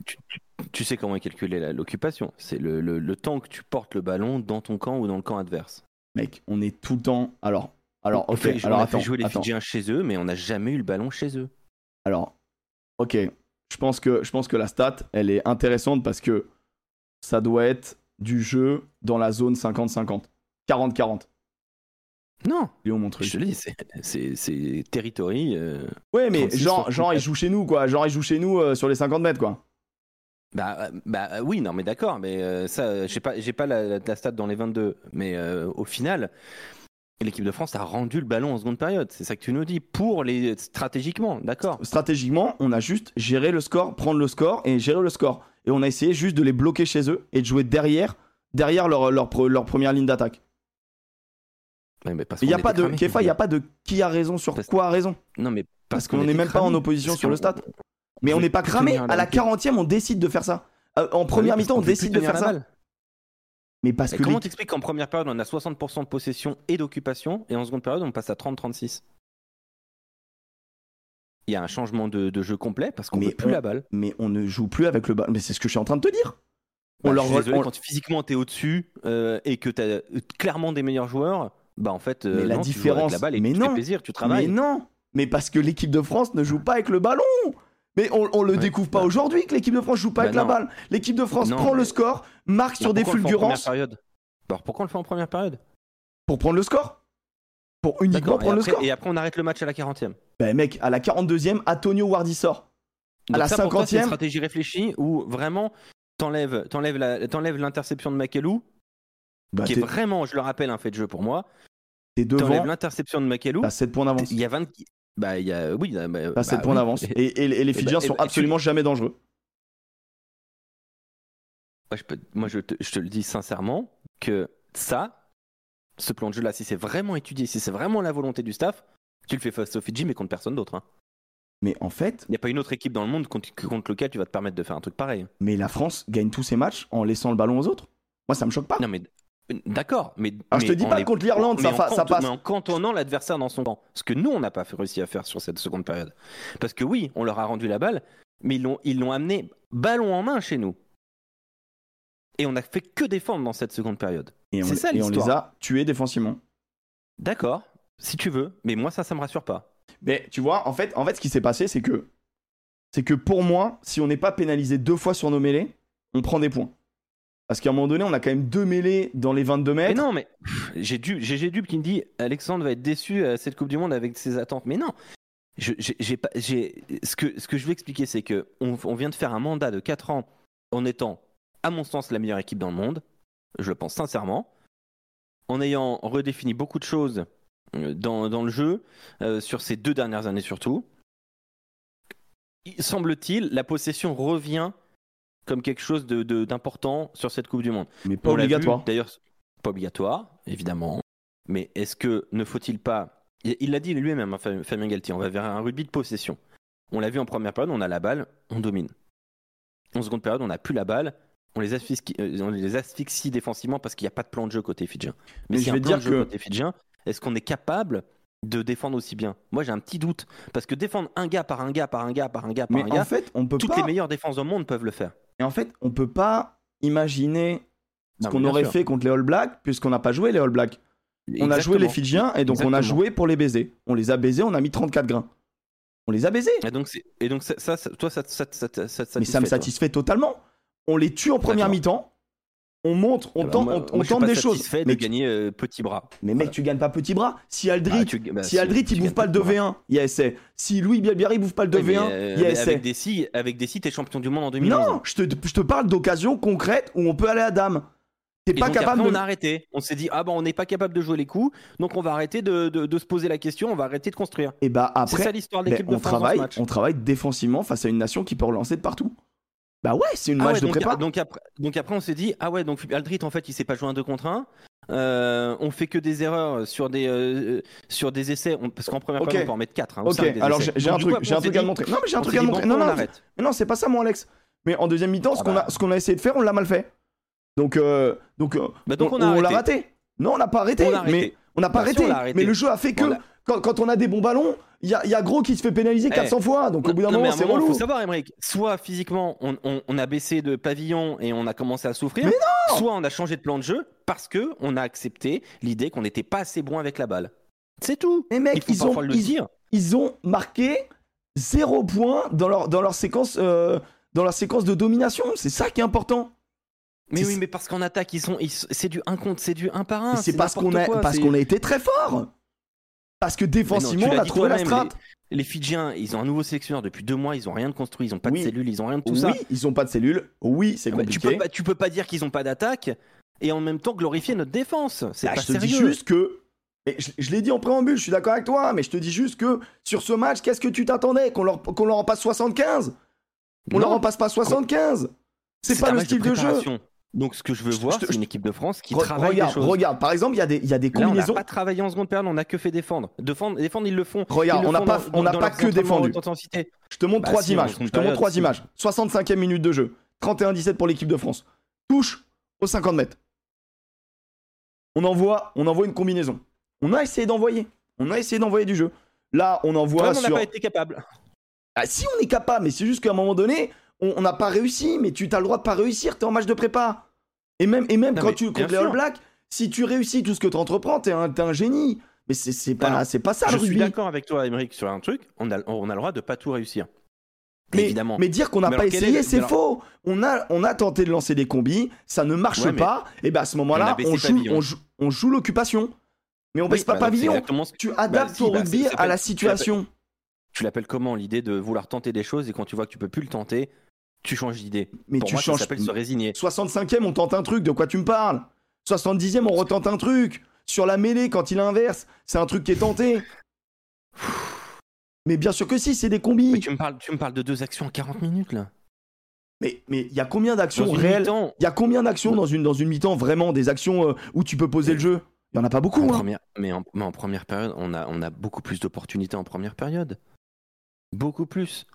tu sais comment est calculée la- l'occupation. C'est le, le- le temps que tu portes le ballon dans ton camp ou dans le camp adverse. Mec, on est tout le temps. Alors, alors, on ok. fait, alors on a attends, fait jouer les attends. Fidjiens chez eux, mais on n'a jamais eu le ballon chez eux. Alors, ok. Je pense que je pense que la stat, elle est intéressante parce que ça doit être du jeu dans la zone 50-50, 40-40. Non, Léon, mon je te le dis, c'est- territory. euh, Ouais, mais 36 genre, sur genre, ils 34. jouent chez nous, quoi. Genre, ils jouent chez nous euh, sur les 50 mètres, quoi. Bah, euh, bah euh, oui, non, mais d'accord, mais euh, ça, j'ai pas, j'ai pas la, la- la stat dans les 22, mais euh, au final, l'équipe de France a rendu le ballon en seconde période. C'est ça que tu nous dis pour les stratégiquement, d'accord. Stratégiquement, on a juste géré le score, prendre le score et gérer le score. Et on a essayé juste de les bloquer chez eux et de jouer derrière, derrière leur, leur, leur première ligne d'attaque. Ouais, mais parce Il n'y a pas de. Kefa, il n'y a pas de qui a raison sur Parce- quoi a raison. Non, mais Parce parce, qu'on n'est même pas en opposition sur le stade. Mais on n'est pas cramé. À la montée. 40e, on décide de faire ça. Euh, en première mi-temps, on décide de faire ça. balle. Mais parce Mais que comment les- t'expliques qu'en première période on a 60% de possession et d'occupation et en seconde période on passe à 30-36 Il y a un changement de, de jeu complet parce qu'on veut plus on- la balle. mais on ne joue plus avec le ballon. Mais c'est ce que je suis en train de te dire. On Bah, leur je suis re- désolé, on- quand physiquement t'es au-dessus euh, et que t'as clairement des meilleurs joueurs, bah en fait, euh, Mais la non, tu différence- avec la balle et mais tu fais non. plaisir, tu Mais travailles. non, mais parce que l'équipe de France ne joue pas avec le ballon. Mais on, on le Ouais, découvre pas bah. aujourd'hui que l'équipe de France joue pas Bah avec la balle. L'équipe de France Non, prend le mais- score, marque sur des fulgurances période? Alors pourquoi on le fait en première période? Pour prendre le score. Pour uniquement prendre le score. et après on arrête le match à la 40e. Bah mec, à la 42e, Antonio Wardy sort. À la ça, pour toi, c'est une 50e. stratégie réfléchie où vraiment t'enlèves t'enlèves l'interception de Makelou, Bah, qui est vraiment, je le rappelle, un fait de jeu pour moi. t'es T'enlèves devant, l'interception de Makelou, t'as 7 points d'avance. il y a 20. Bah, il y a. Oui, bah, bah, T'as 7 bah points oui. d'avance. Et- Et, et- les bah, Fidjiens et sont bah, tu- absolument jamais dangereux. Moi, je, peux- moi, je te, je te le dis sincèrement que ça, ce plan de jeu-là, si c'est vraiment étudié, si c'est vraiment la volonté du staff, tu le fais face au Fidji, mais contre personne d'autre. hein. Mais en fait, Il n'y a pas une autre équipe dans le monde contre, contre lequel tu vas te permettre de faire un truc pareil. mais la France gagne tous ses matchs en laissant le ballon aux autres. Moi, ça me choque pas. Non, mais. D'accord, mais. Alors, je te mais dis pas les- contre l'Irlande, ça, passe. Mais en cantonnant l'adversaire dans son camp. Ce que nous, on n'a pas réussi à faire sur cette seconde période. Parce que oui, on leur a rendu la balle, mais ils l'ont, ils l'ont amené ballon en main chez nous. Et on a fait que défendre dans cette seconde période. Et on, c'est ça, et on les a tués défensivement. D'accord, si tu veux, mais moi, ça, ça me rassure pas. Mais tu vois, en fait, en fait ce qui s'est passé, c'est que, c'est que pour moi, si on n'est pas pénalisé deux fois sur nos mêlées, on prend des points. Parce qu'à un moment donné, on a quand même deux mêlées dans les 22 Mais mètres. non, mais j'ai du, GG Dub qui me dit Alexandre va être déçu à cette Coupe du Monde avec ses attentes. Mais non, je, j'ai, ce, que, ce que je veux expliquer, c'est que on, on vient de faire un mandat de 4 ans en étant, à mon sens, la meilleure équipe dans le monde. Je le pense sincèrement. En ayant redéfini beaucoup de choses euh, dans, dans le jeu, euh, sur ces deux dernières années surtout. Il- Semble-t-il, la possession revient comme quelque chose de- de- d'important sur cette Coupe du Monde. mais pas On obligatoire. D'ailleurs, pas obligatoire, évidemment. Mais est-ce que ne faut-il pas. Il l'a dit lui-même, hein, Fabien Galtier, on va vers un rugby de possession. On l'a vu en première période, on a la balle, on domine. En seconde période, on n'a plus la balle, on les asphyxie, euh, on les asphyxie défensivement parce qu'il n'y a pas de plan de jeu côté fidjien. Mais y je vais dire que- côté fidjien, est-ce qu'on est capable de défendre aussi bien? Moi, j'ai un petit doute. Parce que défendre un gars par un gars, par un gars, par un gars, par Mais un en gars, fait, on peut toutes pas. les meilleures défenses au monde peuvent le faire. Et en fait, on peut pas imaginer ce qu'on aurait sûr. fait contre les All Blacks, puisqu'on n'a pas joué les All Blacks. On a joué les. Fidjiens et donc on a joué pour les baiser. On les a baisés, on a mis 34 grains. On les a baisés. Et donc, c'est- et donc ça, toi, ça, ça, ça, Mais ça me satisfait, totalement. On les tue en première mi-temps. On montre, on Ah bah, tente, moi- on, moi, tente des choses. Mais, de gagner euh, petit bras. mais mec, tu gagnes pas petit bras. Si Aldrit, Ah, tu- bah, si Aldrit il bouffe pas le petit bras. 2v1, il y a essai. Si Louis Bielbiarri bouffe pas le 2v1, Ouais, mais, euh, il y a essai. avec des si, avec des si, t'es champion du monde en 2011. Non, je te, je te parle d'occasions concrètes où on peut aller à dame. T'es pas donc capable après, de. on a arrêté. On s'est dit, ah bah on n'est pas capable de jouer les coups, donc on va arrêter de, de- de se poser la question, on va arrêter de construire. Et bah C'est après, ça l'histoire de ben, l'équipe de on France ce travaille, match. on travaille défensivement face à une nation qui peut relancer de partout. Bah ouais, c'est une Ah match ouais, de donc, prépa. donc après, donc après, on s'est dit, ah ouais, donc Aldrit, en fait, il sait pas jouer un 2 contre 1. Euh, on fait que des erreurs sur des, euh, sur des essais, on- parce qu'en première Ok. période, on peut en mettre 4. Ok, alors j'ai un truc, j'ai un truc à te montrer. Non mais j'ai un truc à te montrer. Non non, arrête. non, c'est pas ça mon Alex. Mais en deuxième mi-temps, ce qu'on bah. a, ce qu'on a essayé de faire, on l'a mal fait. Donc donc donc, euh, Bah donc on, l'a raté. Non, on n'a pas arrêté. On a arrêté. Mais on n'a pas Bah arrêté. Mais le jeu a fait que quand, quand on a des bons ballons, il y a, il y a Gros qui se fait pénaliser Eh. 400 fois. Donc au bout d'un Non, moment, c'est relou. faut savoir, Emmerich, soit physiquement, on, on- on a baissé de pavillon et on a commencé à souffrir, Mais soit on a changé de plan de jeu parce que on a accepté l'idée qu'on n'était pas assez bon avec la balle. C'est tout. Mais mec, Il ils ont, parfois le ils, dire. ils ont marqué zéro point dans leur, dans leur séquence. euh, dans leur séquence de domination, c'est ça qui est important. Mais oui, mais parce qu'en attaque, ils sont, ils- c'est du un contre, c'est du un par un. Mais c'est c'est parce qu'on a, parce qu'on a été très fort. Parce que défensivement, tu on a trouvé la strat. Les Fidjiens, ils ont un nouveau sélectionneur depuis deux mois, ils ont rien de construit, ils ont pas Oui. de cellules, ils ont rien de tout oui, ça. ils ont pas de cellules. Oui, c'est Ah bah, tu compliqué. peux pas, tu peux pas dire qu'ils ont pas d'attaque et en même temps glorifier notre défense. C'est Bah, pas je te dis juste que. je je l'ai dit en préambule, je suis d'accord avec toi, mais je te dis juste que sur ce match, qu'est-ce que tu t'attendais? Qu'on leur, qu'on leur en passe 75 On Non. leur en passe pas 75 C'est pas le style de, jeu. Donc ce que je veux Je- voir, c'est une équipe de France qui Re- travaille regarde, des choses. regarde, par exemple, il y, a des- il y a des Là, on n'a combinaisons. pas travaillé en seconde période, on a que fait défendre. Défendre, défendre ils le font. Regarde, le on n'a pas, dans- on n'a dans pas que défendu. Je te montre Bah trois si, images. Je te montre trois si. images. 65e minute de jeu. 31-17 pour l'équipe de France. Touche aux 50 mètres. On envoie, on envoie une combinaison. On a essayé d'envoyer. On a essayé d'envoyer du jeu. Là, on envoie Ouais, mais on n'a sur. pas été capable. Ah, si on est capable, mais c'est juste qu'à un moment donné, on n'a pas réussi. Mais tu as le droit de pas réussir. T'es en match de prépa. Et même, et même Non, quand tu bien contre les All. Blacks, si tu réussis tout ce que tu entreprends, t'es un, t'es un génie. Mais c'est c'est pas, c'est pas ça Je le suis d'accord avec toi, Émeric, sur un truc. On a, on a le droit de pas tout réussir. Mais, Évidemment. mais dire qu'on n'a pas essayé, c'est alors- faux. On a, on a tenté de lancer des combis, ça ne marche Ouais, pas. Et ben à ce moment-là, on, joue, on joue, on joue l'occupation. Mais on Oui, baisse pas bah, pavillon. ce Tu adaptes si, au bah, rugby à la situation. Tu l'appelles comment l'idée de vouloir tenter des choses et quand tu vois que tu peux plus le tenter, tu changes d'idée. Mais Pour tu moi, ça changes. s'appelle se résigner. 65e, on tente un truc. De quoi tu me parles? 70e, on retente un truc. Sur la mêlée, quand il inverse, c'est un truc qui est tenté. Mais bien sûr que si, c'est des Mais combis. tu me parles, tu me parles de deux actions en 40 minutes là. Mais mais il y a combien d'actions réelles Il y a combien d'actions dans une, dans une mi-temps vraiment Des actions euh, où tu peux poser le jeu? Il y en a pas beaucoup. en hein. première, mais, en, mais en première période, on a, on a beaucoup plus d'opportunités en première période. Beaucoup plus.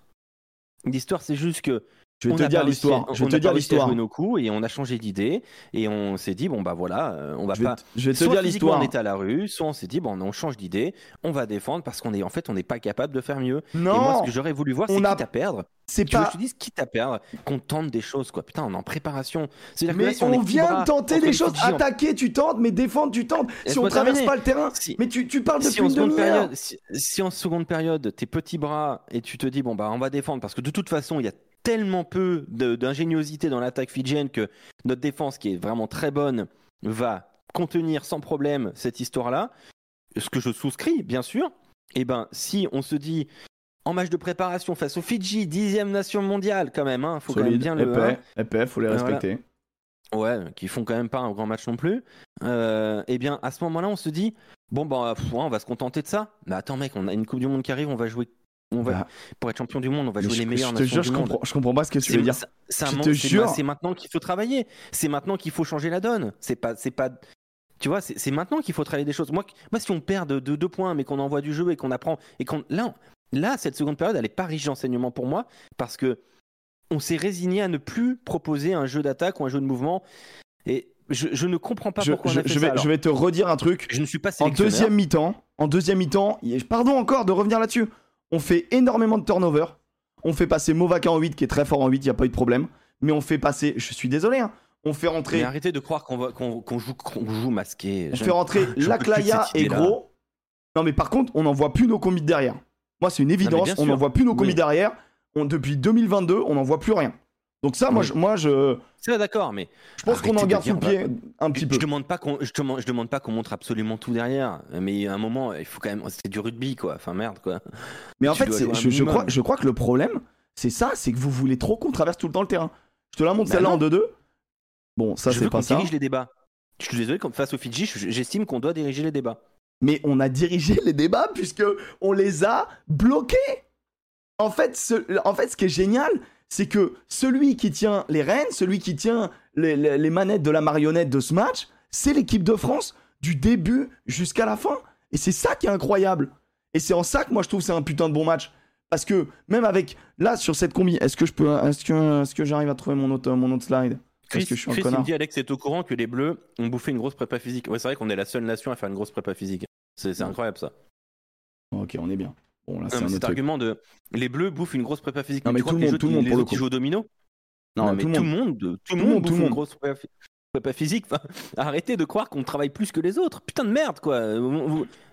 L'histoire, c'est juste que Je vais on te dire pas l'histoire. Je on vais te dire pas l'histoire. nos coups et on a changé d'idée et on s'est dit bon bah voilà, euh, on va Je vais pas. je vais te soit dire l'histoire. on est à la rue, soit on s'est dit bon on change d'idée, on va défendre parce qu'on est en fait on n'est pas capable de faire mieux. et moi Non, ce que j'aurais voulu voir on c'est a- quitte à perdre. c'est Tu veux que pas. je te dise quitte à perdre, qu'on tente des choses quoi. Putain on est en préparation. Que Mais là, si on, est petit vient de tenter des choses. Attaquer, tu tentes, mais défendre, tu tentes. Si on traverse pas le terrain, mais tu, parles depuis une demi-heure. si en seconde période, tes petits bras et tu te dis bon bah on va défendre parce que de toute façon il y a tellement peu d'ingéniosité dans l'attaque fidjienne que notre défense qui est vraiment très bonne va contenir sans problème cette histoire-là. Ce que je souscris bien sûr. Et ben si on se dit en match de préparation face aux Fidji, dixième nation mondiale quand même, hein, faut quand même bien le. épais, épais, faut les Voilà. respecter. Ouais, qui font quand même pas un grand match non plus. Euh, eh bien, à ce moment-là, on se dit bon, bah, pff, on va se contenter de ça. Mais attends, mec, on a une Coupe du Monde qui arrive, on va jouer. On va, Bah, pour être champion du monde, on va jouer je, les meilleures je te jure, je comprends, je comprends pas ce que tu veux dire. ça- ça c'est- jure. C'est maintenant qu'il faut travailler. C'est maintenant qu'il faut changer la donne. C'est pas, c'est pas. Tu vois, c'est maintenant qu'il faut travailler des choses. Moi, moi, si on perd de, de deux points, mais qu'on envoie du jeu et qu'on apprend et qu'on là, là, cette seconde période, elle est pas riche d'enseignement pour moi parce que on s'est résigné à ne plus proposer un jeu d'attaque ou un jeu de mouvement. Et je, je ne comprends pas Je, pourquoi je- on a fait je ça. vais, alors. je vais te redire un truc. Je ne suis pas En deuxième mi-temps, en deuxième mi-temps, pardon encore de revenir là-dessus. On fait énormément de turnover. On fait passer Movaka en 8, qui est très fort en 8, il n'y a pas eu de problème. Mais on fait passer, je suis désolé, hein, on fait rentrer, Mais arrêtez de croire qu'on joue, masqué. on Je- fait rentrer Laclaya et. Gros. Non mais par contre, on n'envoie plus nos combis derrière. Moi, c'est une évidence, bien on n'envoie plus nos Oui. derrière. On, depuis 2022, on n'envoie plus rien. Donc ça, moi, Oui. je, moi, je, C'est d'accord, mais je pense qu'on en de garde sous le pied un petit je peu. demande pas qu'on, je demande, je demande pas qu'on montre absolument tout derrière. Mais à un moment, il faut quand même, c'est du rugby, quoi. Enfin merde, quoi. Mais en tu fait, je, je crois, je crois que le problème, c'est ça, c'est que vous voulez trop qu'on traverse tout le temps le terrain. Je te la montre Bah celle-là en 2-2. Bon, ça, je c'est pas ça. dirige les débats. Je suis désolé, comme face aux Fidji, je- j'estime qu'on doit diriger les débats. Mais on a dirigé les débats puisque on les a bloqués. En fait, ce, en fait, ce qui est génial, c'est que celui qui tient les rênes, celui qui tient les, les- les manettes de la marionnette de ce match, c'est l'équipe de France du début jusqu'à la fin. Et c'est ça qui est incroyable. Et c'est en ça que moi je trouve que c'est un putain de bon match. Parce que même avec là sur cette combi, est-ce que je peux, est-ce que, est-ce que j'arrive à trouver mon autre, mon autre slide? Chris, que je suis un Chris, il me dit Alex est au courant que les Bleus ont bouffé une grosse prépa physique. Ouais, c'est vrai qu'on est la seule nation à faire une grosse prépa physique. C'est c'est incroyable ça. Ok, on est bien. Bon là c'est cet truc. argument de les Bleus bouffent une grosse prépa physique. Non, mais tout le les monde- tout le monde pour le coup. au domino Non, Non, mais tout le monde. tout le le monde tout bouffe le une monde. grosse prépa, prépa physique. Enfin, arrêtez de croire qu'on travaille plus que les autres. Putain de merde, quoi.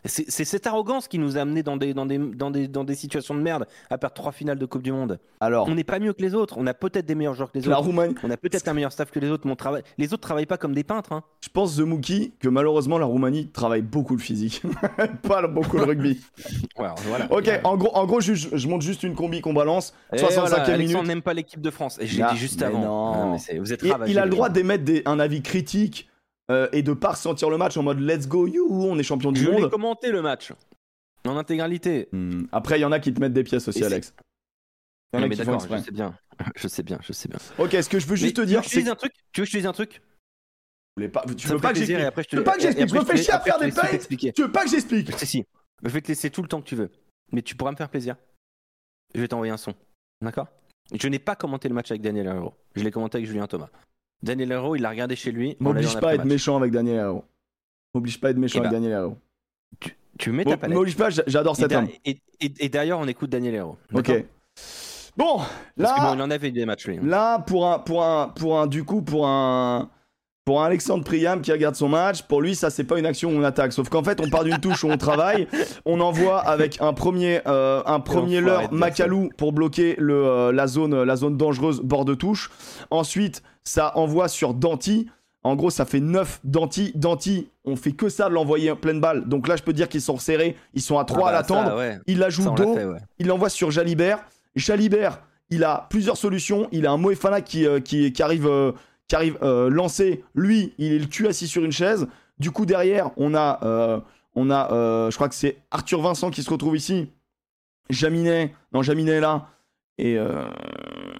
C'est cette arrogance qui nous a amenés dans des, dans, des, dans, des, dans des situations de merde à perdre trois finales de Coupe du Monde. Alors, On n'est pas mieux que les autres. On a peut-être des meilleurs joueurs que les la autres. Roumanie, On a peut-être un meilleur staff que les autres, mais on travaille... les autres travaillent pas comme des peintres. Hein. Je pense, The Mookie, que malheureusement, la Roumanie travaille beaucoup le physique. pas beaucoup le rugby. Voilà. Ok, en gros, en gros je, je monte juste une combi qu'on balance. Et 65e voilà, minute. N'aime pas l'équipe de France. Et je l'ai Ah, dit juste mais avant. non. mais vous êtes ravagés, il a le droit d'émettre un avis critique euh, et de pas ressentir le match en mode let's go you, on est champion du Je monde. commenté le match. En intégralité. Hmm, Après, il y en a qui te mettent des pièces aussi, Et Alex. Non, mais qui font d'accord, je sais bien. Je sais bien, je sais bien. Ok, ce que je veux juste Mais te dire, tu c'est veux que je que te dise un truc? Tu veux que je te dise un truc? Tu pas, veux pas que j'explique. après je te veux pas que j'explique, je me fais chier à faire je des. Tu veux pas que j'explique Si, si. Je vais te laisser tout le temps que tu veux. Mais tu pourras me faire plaisir. Je vais t'envoyer un son. D'accord? Je n'ai pas commenté le match avec Daniel Herrero. Je l'ai commenté avec Julien Thomas. Daniel Herrero, il l'a regardé chez lui. M'oblige pas à être méchant avec Daniel Herrero. M'oblige pas à être méchant Eh avec bah, Daniel Herrero. Tu mets ta palette. M'oblige pas, j'adore Et, cet homme. et, et- et d'ailleurs, on écoute Daniel Herrero. Ok. Bon, Parce que bon, là, il en avait des matchs, lui. là pour un, pour un, pour un, du coup, pour un, pour un Alexandre Priam qui regarde son match, pour lui, ça c'est pas une action où on attaque. Sauf qu'en fait, on part d'une touche où on travaille, on envoie avec un premier, euh, un premier leurre Macalou pour bloquer le, euh, la zone, la zone dangereuse bord de touche. Ensuite, ça envoie sur Danti. En gros, ça fait 9 Danti. Danti, on fait que ça de l'envoyer en pleine balle. Donc là, je peux dire qu'ils sont serrés. Ils sont à 3 Ah à bah, l'attendre. ouais. Il la joue dos ouais. il l'envoie sur Jalibert. Jalibert, il a plusieurs solutions. Il a un Moefana qui, euh, qui, qui arrive, euh, qui arrive euh, lancé. Lui, il est le cul assis sur une chaise. Du coup, derrière, on a, euh, on a euh, je crois que c'est Arthur Vincent qui se retrouve ici. Jaminet, non, Jaminet est là. Et euh,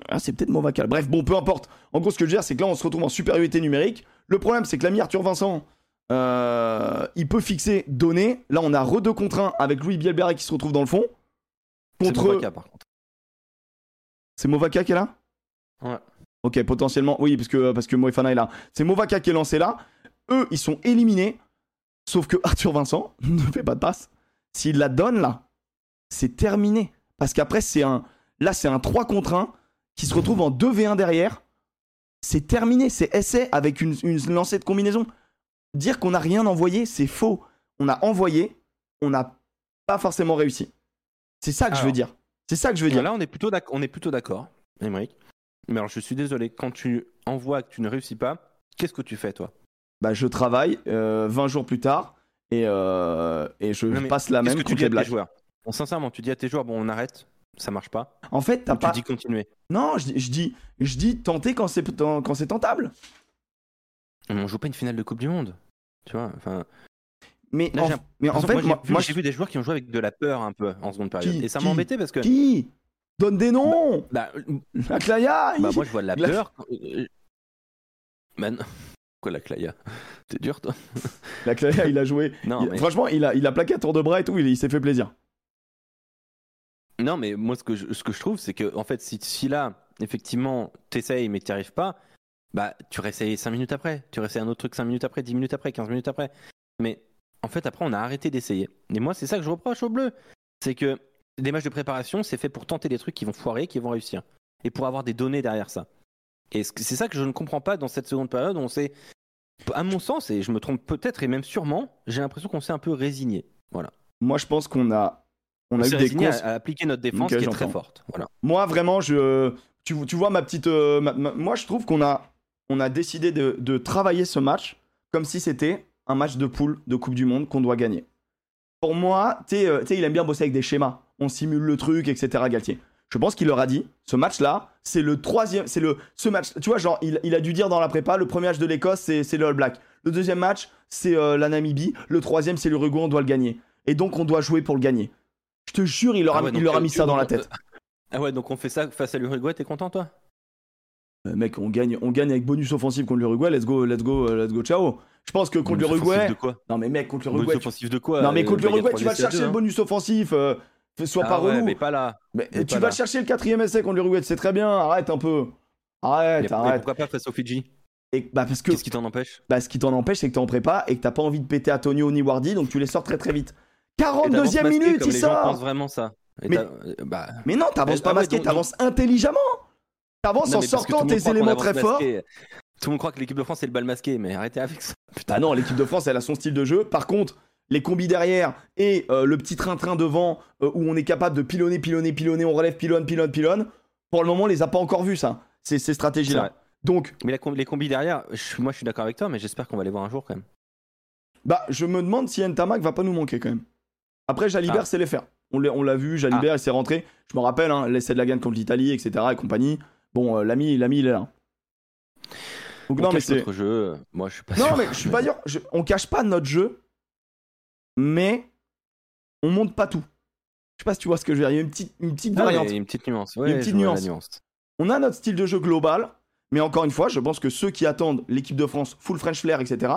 ah, c'est peut-être Movacal. Bref, bon, peu importe. En gros, ce que je veux dire, c'est que là, on se retrouve en supériorité numérique. Le problème, c'est que l'ami Arthur Vincent, euh, il peut fixer données. Là, on a re 2 contre 1 avec Louis Bielberry qui se retrouve dans le fond. C'est Contre. Movaca, par contre. C'est Movaka qui est là? Ouais. Ok, potentiellement, oui, parce que, parce que Moefana est là. C'est Movaka qui est lancé là. Eux, ils sont éliminés. Sauf que Arthur Vincent ne fait pas de passe. S'il la donne là, c'est terminé. Parce qu'après, c'est un. Là, c'est un 3 contre 1 qui se retrouve en 2v1 derrière. C'est terminé. C'est essai avec une, une lancée de combinaison. Dire qu'on n'a rien envoyé, c'est faux. On a envoyé, on n'a pas forcément réussi. C'est ça que je veux dire. C'est ça que je veux dire. Là, on est plutôt d'ac- on est plutôt d'accord, Émeric. Mais alors, je suis désolé, quand tu envoies que tu ne réussis pas, qu'est-ce que tu fais, toi? Bah, je travaille euh, 20 jours plus tard et, euh, et je Non, passe la même que tu dis à tes blagues. joueurs? Bon, Sincèrement, tu dis à tes joueurs, bon, on arrête, ça marche pas. En fait, t'as pas. Tu dis continuer. Non, je, dis- je dis, je dis tenter quand c'est quand c'est tentable. Mais on joue pas une finale de Coupe du Monde. Tu vois, enfin. Mais Là, en, mais en fait, moi, j'ai vu- moi, j'ai vu des joueurs qui ont joué avec de la peur un peu en seconde période. Qui Et ça embêté parce que. qui? Donne des noms Bah, La Claya bah, moi, je vois de la La- peur. Euh, Bah. Quoi, la Claya? T'es dur, toi? La Claya, il a joué. Non, Il- mais, Franchement, il a, il a plaqué à tour de bras et tout. Il, il s'est fait plaisir. non, mais moi, ce que je, ce que je trouve, c'est que, en fait, si, si là, effectivement, t'essayes mais t'y arrives pas, bah, tu réessayes 5 minutes après. Tu réessayes un autre truc 5 minutes après, 10 minutes après, 15 minutes après. Mais, en fait, après, on a arrêté d'essayer. Et moi, c'est ça que je reproche au bleu. C'est que des matchs de préparation, c'est fait pour tenter des trucs qui vont foirer, qui vont réussir. Et pour avoir des données derrière ça. Et c'est ça que je ne comprends pas dans cette seconde période où on s'est, à mon sens, et je me trompe peut-être et même sûrement, j'ai l'impression qu'on s'est un peu résigné. Voilà. Moi, je pense qu'on a, on On, a eu des cons. à, à appliquer notre défense qui est très forte. Voilà. Moi, vraiment, je. tu, tu vois ma petite. euh, ma- ma- moi, je trouve qu'on a, on a décidé de, de travailler ce match comme si c'était un match de poule de Coupe du Monde qu'on doit gagner. Pour moi, tu sais, euh, tu sais, il aime bien bosser avec des schémas. On simule le truc, etc. Galtier. Je pense qu'il leur a dit, ce match-là, c'est le troisième, c'est le, ce match. Tu vois, genre, il, il a dû dire dans la prépa, le premier match de l'Écosse, c'est, le All Black. Le deuxième match, c'est euh, la Namibie. Le troisième, c'est l'Uruguay, on doit le gagner. Et donc, on doit jouer pour le gagner. Je te jure, il leur a, Ah ouais, il leur a euh, mis tu- ça dans la donc, tête. Ah ouais, donc on fait ça face à l'Uruguay, t'es content toi? Euh, mec, on gagne, on gagne avec bonus offensif contre l'Uruguay. Let's go, let's go, euh, let's go, ciao. Je pense que contre Bonus l'Uruguay. offensif de quoi? Non, mais mec, contre Bonus l'Uruguay. tu- offensif de quoi? Non, mais Euh, contre l'Uruguay, tu vas chercher le hein. bonus offensif. euh, sois Ah pas ouais, relou. mais pas là. Mais, mais tu pas vas là. chercher le quatrième essai contre l'Uruguay, c'est très bien. Arrête un peu. Arrête, Mais- mais arrête. pourquoi pas face au Fidji? Et, bah, parce que Qu'est-ce qui t'en empêche? Bah, ce qui t'en empêche, c'est que t'es en prépa et que t'as pas envie de péter Antonio ni Wardy, donc tu les sors très très vite. Et t'avances 42e masqué, minute, comme il les gens pensent sort vraiment ça. Et Mais- t'as- euh, bah, Mais non, t'avances Ah pas ouais, masqué, donc- t'avances intelligemment. T'avances en sortant tes éléments très forts. Tout le monde croit que l'équipe de France c'est le bal masqué, mais arrêtez avec ça. Bah non, l'équipe de France, elle a son style de jeu. Par contre, les combis derrière et euh, le petit train-train devant euh, où on est capable de pilonner, pilonner, pilonner, on relève, pilonne, pilonne, pilonne. Pour le moment, on les a pas encore vus, ça. Ces, ces stratégies-là. Donc, Mais la com- les combis derrière, je- moi je suis d'accord avec toi, mais j'espère qu'on va les voir un jour quand même. bah, je me demande si Ntamak va pas nous manquer quand même. Après, Jalibert, Ah. c'est les faire. On l'a vu, Jalibert, il s'est rentré. Je me rappelle, hein, l'essai de la gagne contre l'Italie, etc. et compagnie. Bon, euh, l'ami, l'ami, il est là. Donc, On non, mais c'est. jeu, moi je suis pas Non, sûr. mais je suis pas sûr. je- On cache pas notre jeu, mais on monte pas tout. Je sais pas si tu vois ce que je veux dire. Il y a une petite, une petite Ah, variante. une petite nuance. une petite nuance. nuance. On a notre style de jeu global, mais encore une fois, je pense que ceux qui attendent l'équipe de France full French flair, etc.,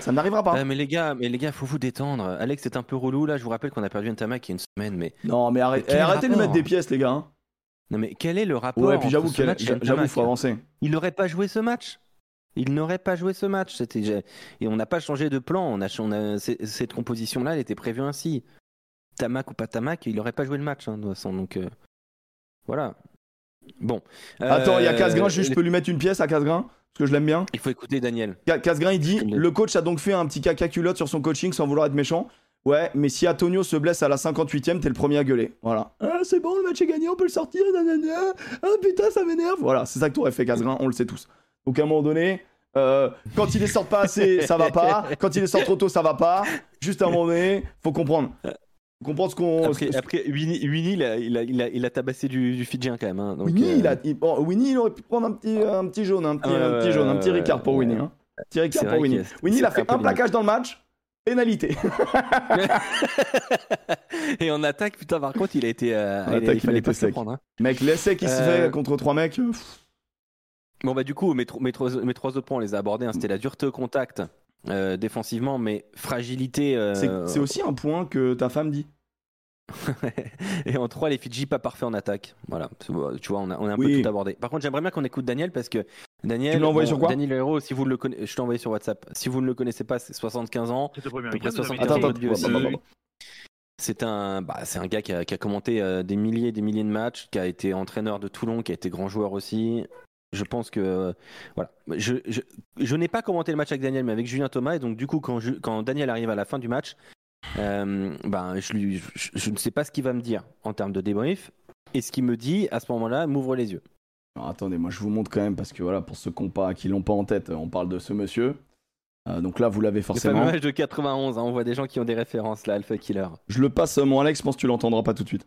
ça n'arrivera pas. Ah, mais les gars, mais les gars, faut vous détendre. Alex, c'est un peu relou là. Je vous rappelle qu'on a perdu Ntamak il y a une semaine, mais Non, mais arrête- Mais quel eh, arrêtez de lui mettre des pièces, les gars. hein. non, mais quel est le rapport Ouais, puis j'avoue, j'avoue, faut avancer. Il n'aurait pas joué ce match? Il n'aurait pas joué ce match. C'était et on n'a pas changé de plan. On a, on a- c'est- cette composition-là, elle était prévue ainsi. Tamak ou pas Tamak, il n'aurait pas joué le match hein, de toute façon. Donc euh, voilà. Bon. Attends, il y a Euh, Casgrain, je peux lui mettre une pièce à Casgrain, parce que je l'aime bien. Il faut écouter Daniel. Ca- Casgrain, il dit. Le coach a donc fait un petit caca culotte sur son coaching sans vouloir être méchant. Ouais, mais si Antonio se blesse à la 58ème, t'es le premier à gueuler. Voilà. Ah, c'est bon, le match est gagné, on peut le sortir. nanana. Ah putain, ça m'énerve. Voilà, c'est ça que t'aurais fait, Casgrain, on le sait tous. Donc à un moment donné, euh, quand il les sort pas assez, ça va pas. Quand il les sort trop tôt, ça va pas. Juste à un moment donné, faut comprendre. Faut comprendre ce qu'on. Après, ce- après Winnie, Winnie, il, a, il, a, il, a, il a tabassé du, du Fidjien quand même. hein, donc, Winnie, euh, il a, il- bon, Winnie, il aurait pu prendre un petit, un petit jaune, un petit, un jaune, un petit Ricard pour ouais. Winnie. Hein. Un petit Ricard pour Winnie. Winnie, il a fait un plaquage dans le match, pénalité. Et en attaque, putain, par contre, il a été. euh, En il, attaque, il fallait il pas se prendre. hein. Mec, l'essai qui se Euh, fait contre trois mecs. euh, pff, Bon, bah, du coup, mes, tro- mes, trois, mes trois autres points, on les a abordés. hein. C'était la dureté au contact euh, défensivement, mais fragilité. euh, c'est aussi un point que ta femme dit. Et en 3, les Fidji pas parfaits en attaque. Voilà, tu vois, on a, on a un Oui. peu tout abordé. Par contre, j'aimerais bien qu'on écoute Daniel parce que Daniel. Tu envoyé sur quoi? Daniel Hérault, si vous le connaissez, je t'ai envoyé sur WhatsApp. Si vous ne le connaissez pas, c'est 75 ans. Cette première À peu près week-end, vous avez 74 Attends, été- attends, aussi. C'est un, bah, c'est un gars qui a, qui a commenté euh, des milliers et des milliers de matchs, qui a été entraîneur de Toulon, qui a été grand joueur aussi. Je pense que euh, voilà. Je, je, je n'ai pas commenté le match avec Daniel, mais avec Julien Thomas. Et donc du coup, quand, je- quand Daniel arrive à la fin du match, euh, ben je, lui, je, ne sais pas ce qu'il va me dire en termes de débrief. Et ce qu'il me dit à ce moment-là m'ouvre les yeux. Alors, attendez, moi je vous montre quand même parce que voilà, pour ceux qui n'ont pas, qui l'ont pas en tête, on parle de ce monsieur. Euh, donc là, vous l'avez Le forcément. match de 91, hein, on voit des gens qui ont des références là, Alpha Killer. Je le passe, mon Alex, je pense que tu l'entendras pas tout de suite.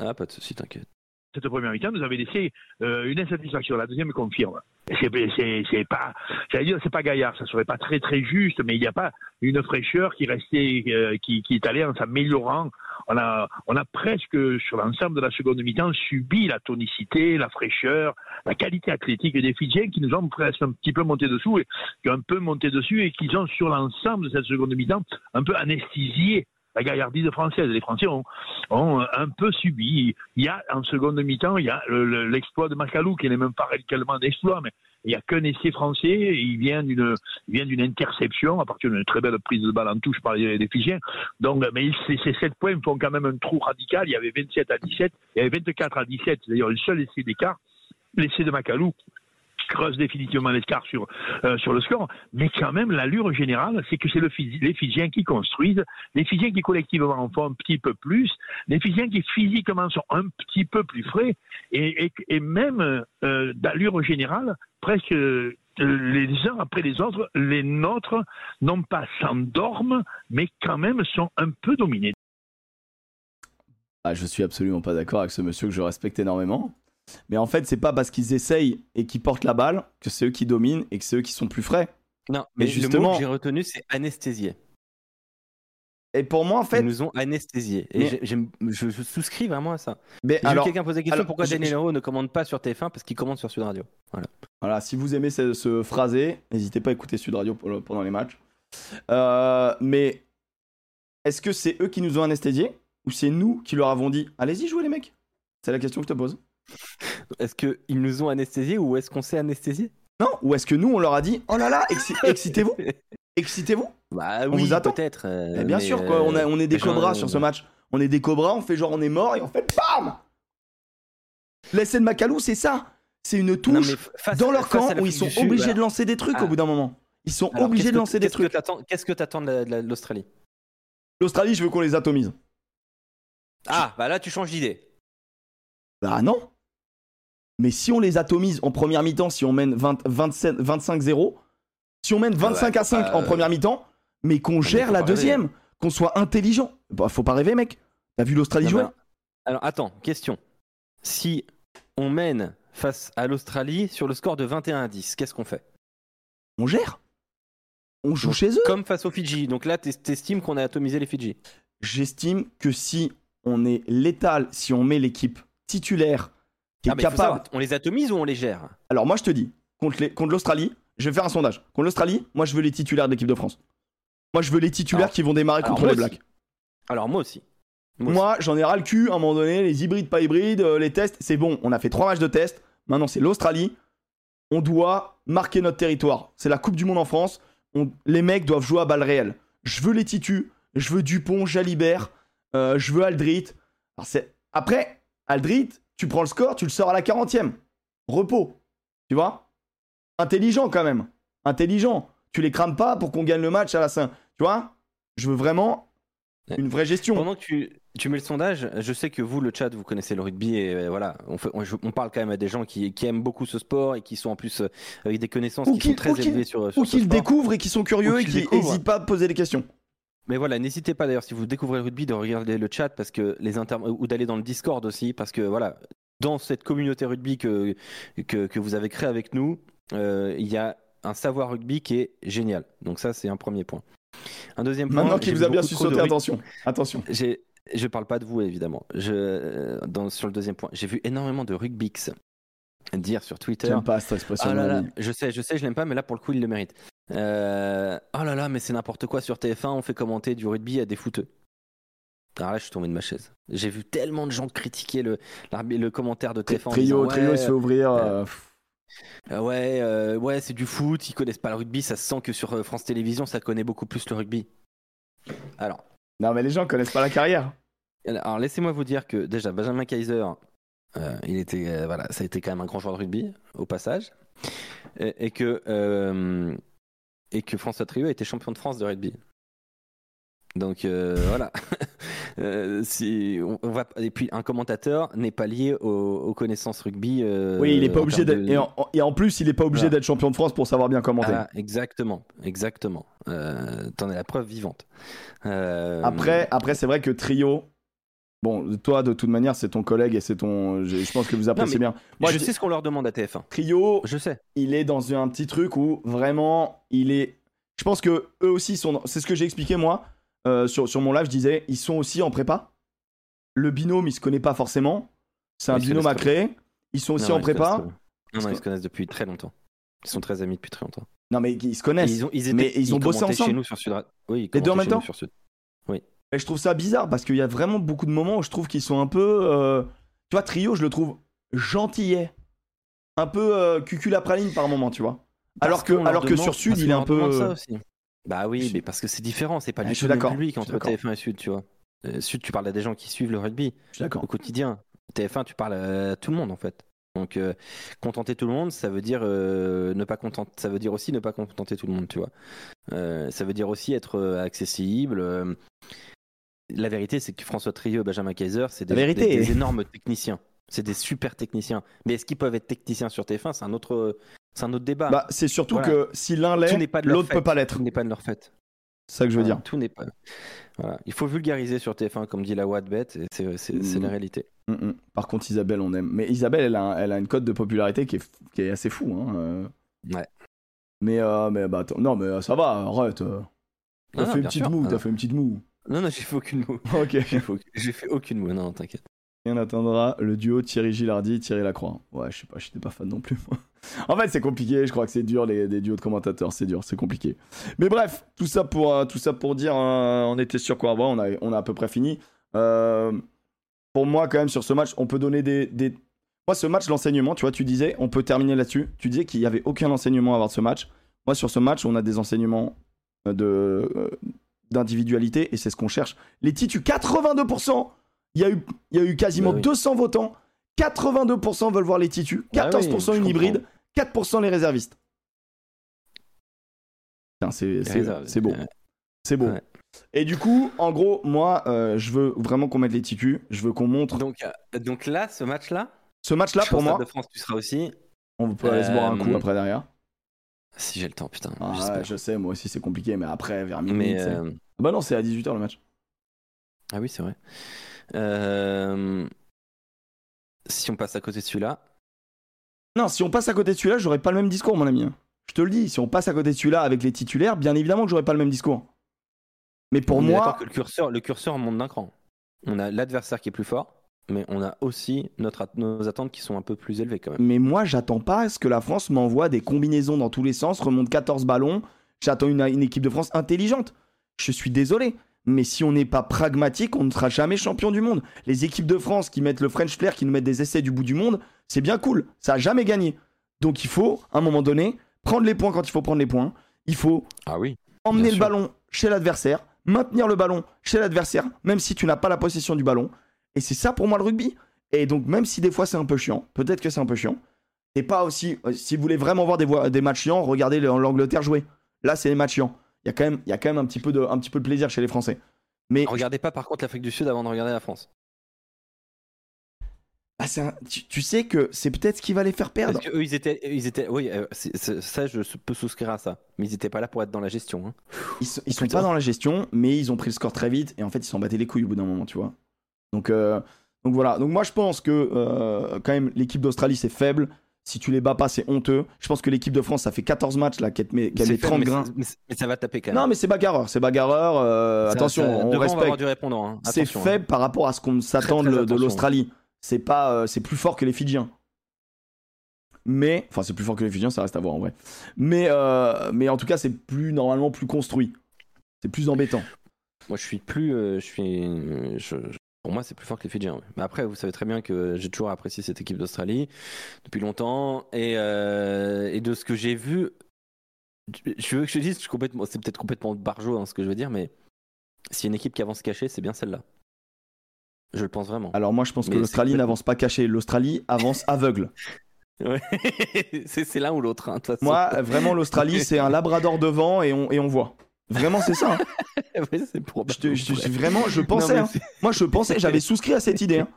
Ah, pas de souci, t'inquiète. Cette première week-end, vous avez laissé euh, une insatisfaction. La deuxième confirme. C'est, c'est, c'est pas, j'allais dire, c'est pas gaillard, ça serait pas très très juste, mais il n'y a pas une fraîcheur qui restait, euh, qui est allée en s'améliorant. On a, on a presque sur l'ensemble de la seconde mi-temps subi la tonicité, la fraîcheur, la qualité athlétique des Fidjiens qui nous ont presque un petit peu monté dessous et qui ont un peu monté dessus et qui ont sur l'ensemble de cette seconde mi-temps un peu anesthésié la gaillardise française. Les Français ont, ont un peu subi. Il y a en seconde mi-temps, il y a le- le- l'exploit de Macalou qui n'est même pas réellement un exploit, mais il n'y a qu'un essai français. Il vient d'une, interception à partir d'une très belle prise de balle en touche par les, les. Donc, mais ces, ces 7 points font quand même un trou radical. Il y avait 27 à 17, il y avait 24 à 17, c'est d'ailleurs le seul essai d'écart. L'essai de Macalou creuse définitivement l'escar sur, euh, sur le score, mais quand même, l'allure générale, c'est que c'est le, les Fidjiens qui construisent, les Fidjiens qui collectivement en font un petit peu plus, les Fidjiens qui physiquement sont un petit peu plus frais, et, et, et même euh, d'allure générale, presque euh, les uns après les autres, les nôtres, non pas s'endorment, mais quand même sont un peu dominés. Ah, je suis absolument pas d'accord avec ce monsieur que je respecte énormément. Mais en fait, c'est pas parce qu'ils essayent et qu'ils portent la balle que c'est eux qui dominent et que c'est eux qui sont plus frais. Non, mais, Mais justement, le mot que j'ai retenu, c'est anesthésié. Et pour moi, en fait, Ils nous ont anesthésiés. Et Mais- je, je souscris vraiment à ça. mais alors, quelqu'un poser la question alors, pourquoi je- Daniel Hero ne commande pas sur TF1 parce qu'il commande sur Sud Radio. Voilà, si vous aimez ce, ce phrasé, n'hésitez pas à écouter Sud Radio pour pendant les matchs. Euh, mais est-ce que c'est eux qui nous ont anesthésiés ou c'est nous qui leur avons dit allez-y jouez les mecs? C'est la question que je te pose. Est-ce qu'ils nous ont anesthésiés ou est-ce qu'on s'est anesthésié Non Ou est-ce que nous on leur a dit oh là là exci- excitez-vous excitez-vous? Bah On oui, vous attend. peut-être. euh, Bien sûr quoi, on, a- on est des gens, cobras euh, sur ce match. On est des cobras, on fait genre on est mort et on fait BAM L'essai de Macalou c'est ça. C'est une touche face- dans leur camp où ils sont obligés de lancer des trucs Ah. au bout d'un moment. Ils sont Alors, obligés de que- lancer des trucs. Qu'est-ce que t'attends de l'Australie? L'Australie, je veux qu'on les atomise. Ah, bah là tu changes d'idée. Bah non. Mais si on les atomise en première mi-temps, si on mène 20 27 25-0, si on mène 25 à 5 en euh, première mi-temps, mais qu'on gère la rêver. deuxième, qu'on soit intelligent. Bah faut pas rêver mec. T'as vu l'Australie Non, jouer Alors attends, question. Si on mène face à l'Australie sur le score de 21 à 10, qu'est-ce qu'on fait? On gère. On joue Donc, chez eux. Comme face aux Fidji. Donc là, t'es- t'estimes qu'on a atomisé les Fidji? J'estime que si on est létal, si on met l'équipe titulaire Ah, capable. savoir, on les atomise ou on les gère Alors moi je te dis, contre les- contre l'Australie, je vais faire un sondage. Contre l'Australie, moi je veux les titulaires de l'équipe de France. Moi je veux les titulaires Alors- qui vont démarrer contre les aussi. Blacks. Alors moi aussi. Moi Moi, j'en ai ras le cul à un moment donné, les hybrides, pas hybrides, euh, les tests, c'est bon, on a fait trois matchs de tests, maintenant c'est l'Australie, on doit marquer notre territoire. C'est la Coupe du Monde en France, on- les mecs doivent jouer à balles réelles. Je veux les titus, je veux Dupont, Jalibert, euh, je veux Aldrit. Alors, c'est- Après, Aldrit, tu prends le score, tu le sors à la 40e. Repos, tu vois? Intelligent quand même, intelligent. Tu les crames pas pour qu'on gagne le match à la 5. Tu vois? Je veux vraiment une vraie gestion. Pendant que tu, tu mets le sondage, je sais que vous, le chat, vous connaissez le rugby et euh, voilà, on, fait- on- je- on parle quand même à des gens qui, qui aiment beaucoup ce sport et qui sont en plus euh, avec des connaissances Ou qui qui- sont très qui- élevées sur, sur Ou qu'ils sport. découvrent et qui sont curieux et qui n'hésitent pas à poser des questions. Mais voilà, n'hésitez pas d'ailleurs si vous découvrez le rugby de regarder le chat parce que les inter... ou d'aller dans le Discord aussi parce que voilà, dans cette communauté rugby que, que, que vous avez créée avec nous, euh, il y a un savoir rugby qui est génial. Donc ça, c'est un premier point. Un deuxième point. Maintenant qu'il vous a bien su sauter, attention. Attention. J'ai, je parle pas de vous évidemment. Je, euh, dans, sur le deuxième point, j'ai vu énormément de rugbix dire sur Twitter. J'aime pas cette expression. Ah là je sais, je sais, je l'aime pas, mais là pour le coup il le mérite. Euh, oh là là, mais c'est n'importe quoi sur TF1, on fait commenter du rugby à des footeux. Alors là, je suis tombé de ma chaise. J'ai vu tellement de gens critiquer le, le commentaire de TF1. en Trio, disant, trio, ouais, il se fait ouvrir. euh, euh, ouais, ouais, c'est du foot, ils connaissent pas le rugby, ça se sent que sur France Télévisions, ça connaît beaucoup plus le rugby. Alors, Non, mais les gens connaissent pas la carrière. alors laissez-moi vous dire que déjà Benjamin Kaiser, il était, euh, voilà, ça a été quand même un grand joueur de rugby au passage, et, et que euh, et que François Trio a été champion de France de rugby. Donc euh, voilà. Euh, si on, va et puis un commentateur n'est pas lié aux, aux connaissances rugby. euh, oui, il est pas obligé de- Et, en, et en plus, il est pas obligé Voilà. d'être champion de France pour savoir bien commenter. Ah, exactement, exactement. Euh, T'en es la preuve vivante. Euh, Après, après c'est vrai que Trio. Bon, toi, de toute manière, c'est ton collègue et c'est ton. Je, je pense que vous appréciez bien. Moi, je sais ce qu'on leur demande à TF1. Trio, Je sais. il est dans un petit truc où vraiment, il est. Je pense que eux aussi sont. C'est ce que j'ai expliqué moi euh, sur, sur mon live. Je disais, ils sont aussi en prépa. Le binôme, il se connaît pas forcément. C'est un Ils binôme à créer. Ils sont aussi Non, en ils se prépa. Non, non, ils se connaissent depuis très longtemps. Ils sont très amis depuis très longtemps. Non, mais ils se connaissent. ils ont, ils mais étaient- ils ont bossé ensemble. chez nous sur Sud Oui, ils Les deux en même temps sur Sud. Et je trouve ça bizarre parce qu'il y a vraiment beaucoup de moments où je trouve qu'ils sont un peu. euh, Tu vois, Trio, je le trouve gentillet. Un peu euh, cuculapraline par moment, tu vois. Alors que, alors que sur Sud, il est un peu. ça aussi. Bah oui, mais parce que c'est différent, c'est pas Ouais, du je tout suis le public entre d'accord. TF1 et Sud, tu vois. Euh, Sud, tu parles à des gens qui suivent le rugby au quotidien. TF1, tu parles à tout le monde en fait. Donc euh, contenter tout le monde, ça veut dire euh, ne pas contenter, ça veut dire aussi ne pas contenter tout le monde, tu vois. Euh, ça veut dire aussi être euh, accessible. La vérité, c'est que François Trieux, Benjamin Kaiser, c'est des, des- énormes techniciens. C'est des super techniciens. Mais est-ce qu'ils peuvent être techniciens sur TF1 C'est un autre, c'est un autre débat. Bah, c'est surtout Voilà. que si l'un l'est, l'autre fait. peut pas l'être. Tout n'est pas de leur fait. C'est ça que je veux Voilà, dire. Tout n'est pas. Voilà. Il faut vulgariser sur TF1, comme dit la Wattbet, et c'est la réalité. Par contre, Isabelle, on aime. Mais Isabelle, elle a, un- elle a une cote de popularité qui est, qui est assez fou. Hein. euh. Ouais. Mais, euh, mais bah, attends, non, mais euh, ça va, arrête. T'as Non, non, fait une petite moue, Ah t'as fait une petite moue. Non, non, j'ai fait aucune moue. ok. J'ai fait aucune- J'ai fait aucune moue, non, t'inquiète. Et on attendra le duo Thierry Gilardi, Thierry Lacroix. Ouais, je sais pas, j'étais pas fan non plus. moi. en fait, c'est compliqué, je crois que c'est dur, les, les duos de commentateurs, c'est dur, c'est compliqué. Mais bref, tout ça pour, euh, tout ça pour dire, euh, on était sur quoi on a, on a à peu près fini. Euh, pour moi, quand même, sur ce match, on peut donner des. des... Moi, ce match, l'enseignement, tu vois, tu disais, on peut terminer là-dessus. Tu disais qu'il y avait aucun enseignement à avoir de ce match. Moi, sur ce match, on a des enseignements de, d'individualité et c'est ce qu'on cherche. Les titus, 82%! Il y a eu, il y a eu quasiment Bah oui. 200 votants. 82% veulent voir les titus, Bah 14% oui, une hybride, 4% les réservistes. C'est, beau. C'est beau. Ouais. Et du coup, en gros, moi, euh, je veux vraiment qu'on mette les titus. Je veux qu'on montre. Donc, euh, donc là, ce match-là, Ce match-là, pour moi, de France, tu seras aussi. on peut aller se boire un coup Euh, après derrière. Si j'ai le temps, putain. Ah, je sais, moi aussi, c'est compliqué, mais après, vers minuit. Mais euh, Ah Bah non, c'est à 18h le match. ah oui, c'est vrai. Euh, Si on passe à côté de celui-là, Non, si on passe à côté de celui-là, j'aurais pas le même discours, mon ami. Je te le dis, si on passe à côté de celui-là avec les titulaires, bien évidemment que j'aurais pas le même discours. Mais pour on moi, que le curseur, le curseur monte d'un cran. On a l'adversaire qui est plus fort, mais on a aussi notre, at- nos attentes qui sont un peu plus élevées quand même. mais moi, j'attends pas à ce que la France m'envoie des combinaisons dans tous les sens, remonte 14 ballons. J'attends une, une équipe de France intelligente. Je suis désolé. Mais si on n'est pas pragmatique, on ne sera jamais champion du monde. Les équipes de France qui mettent le French Flair, qui nous mettent des essais du bout du monde, c'est bien cool. Ça a jamais gagné. Donc il faut, à un moment donné, prendre les points quand il faut prendre les points. Il faut Ah oui. emmener le sûr. ballon chez l'adversaire, maintenir le ballon chez l'adversaire, même si tu n'as pas la possession du ballon. Et c'est ça pour moi le rugby. Et donc, même si des fois c'est un peu chiant, peut-être que c'est un peu chiant, c'est pas aussi. euh, Si vous voulez vraiment voir des, des matchs chiants, regardez le- l'Angleterre jouer. Là, c'est les matchs chiants. Il y a quand même, il y a quand même un, petit peu de, un petit peu de plaisir chez les Français. Mais Regardez pas par contre l'Afrique du Sud avant de regarder la France. ah, un- tu, tu sais que c'est peut-être ce qui va les faire perdre. Parce que eux, ils étaient, ils étaient, oui, euh, ça, je peux souscrire à ça. Mais ils étaient pas là pour être dans la gestion. hein. Ils, sont- ils sont pas dans la gestion, mais ils ont pris le score très vite et en fait ils s'en battaient les couilles au bout d'un moment, tu vois. Donc, euh, donc voilà. Donc moi je pense que euh, quand même l'équipe d'Australie c'est faible. Si tu les bats pas, c'est honteux. Je pense que l'équipe de France, ça fait 14 matchs là qu'elle met, qu'elle C'est met faible, 30 mais grains. c'est- mais, c'est- mais ça va taper quand même. Non, mais c'est bagarreur, c'est bagarreur. euh, attention, ça- on devant, va avoir respecte. du répondant. hein. C'est hein. faible par rapport à ce qu'on s'attend de, l'Australie. C'est pas, euh, c'est plus fort que les Fidjiens. Mais, enfin, c'est plus fort que les Fidjiens, ça reste à voir en vrai. Mais, euh, mais en tout cas, c'est plus normalement plus construit. C'est plus embêtant. Moi, je suis plus. euh, je suis. je- je- pour moi, c'est plus fort que les Fidjiens. ouais. Mais après, vous savez très bien que j'ai toujours apprécié cette équipe d'Australie depuis longtemps. Et, euh, et de ce que j'ai vu, je veux que je dise, je suis complètement- c'est peut-être complètement barjot hein, ce que je veux dire, mais s'il y a une équipe qui avance cachée, c'est bien celle-là. Je le pense vraiment. Alors moi, je pense que l'Australie n'avance pas caché. L'Australie avance aveugle. Ouais. c'est l'un ou l'autre. hein. Moi, vraiment, l'Australie, c'est un labrador devant et on, et on voit. Vraiment, c'est ça. hein. Ouais. Je te- vraiment, je pensais. Non, hein. Moi, je pensais, j'avais souscrit à cette idée. hein.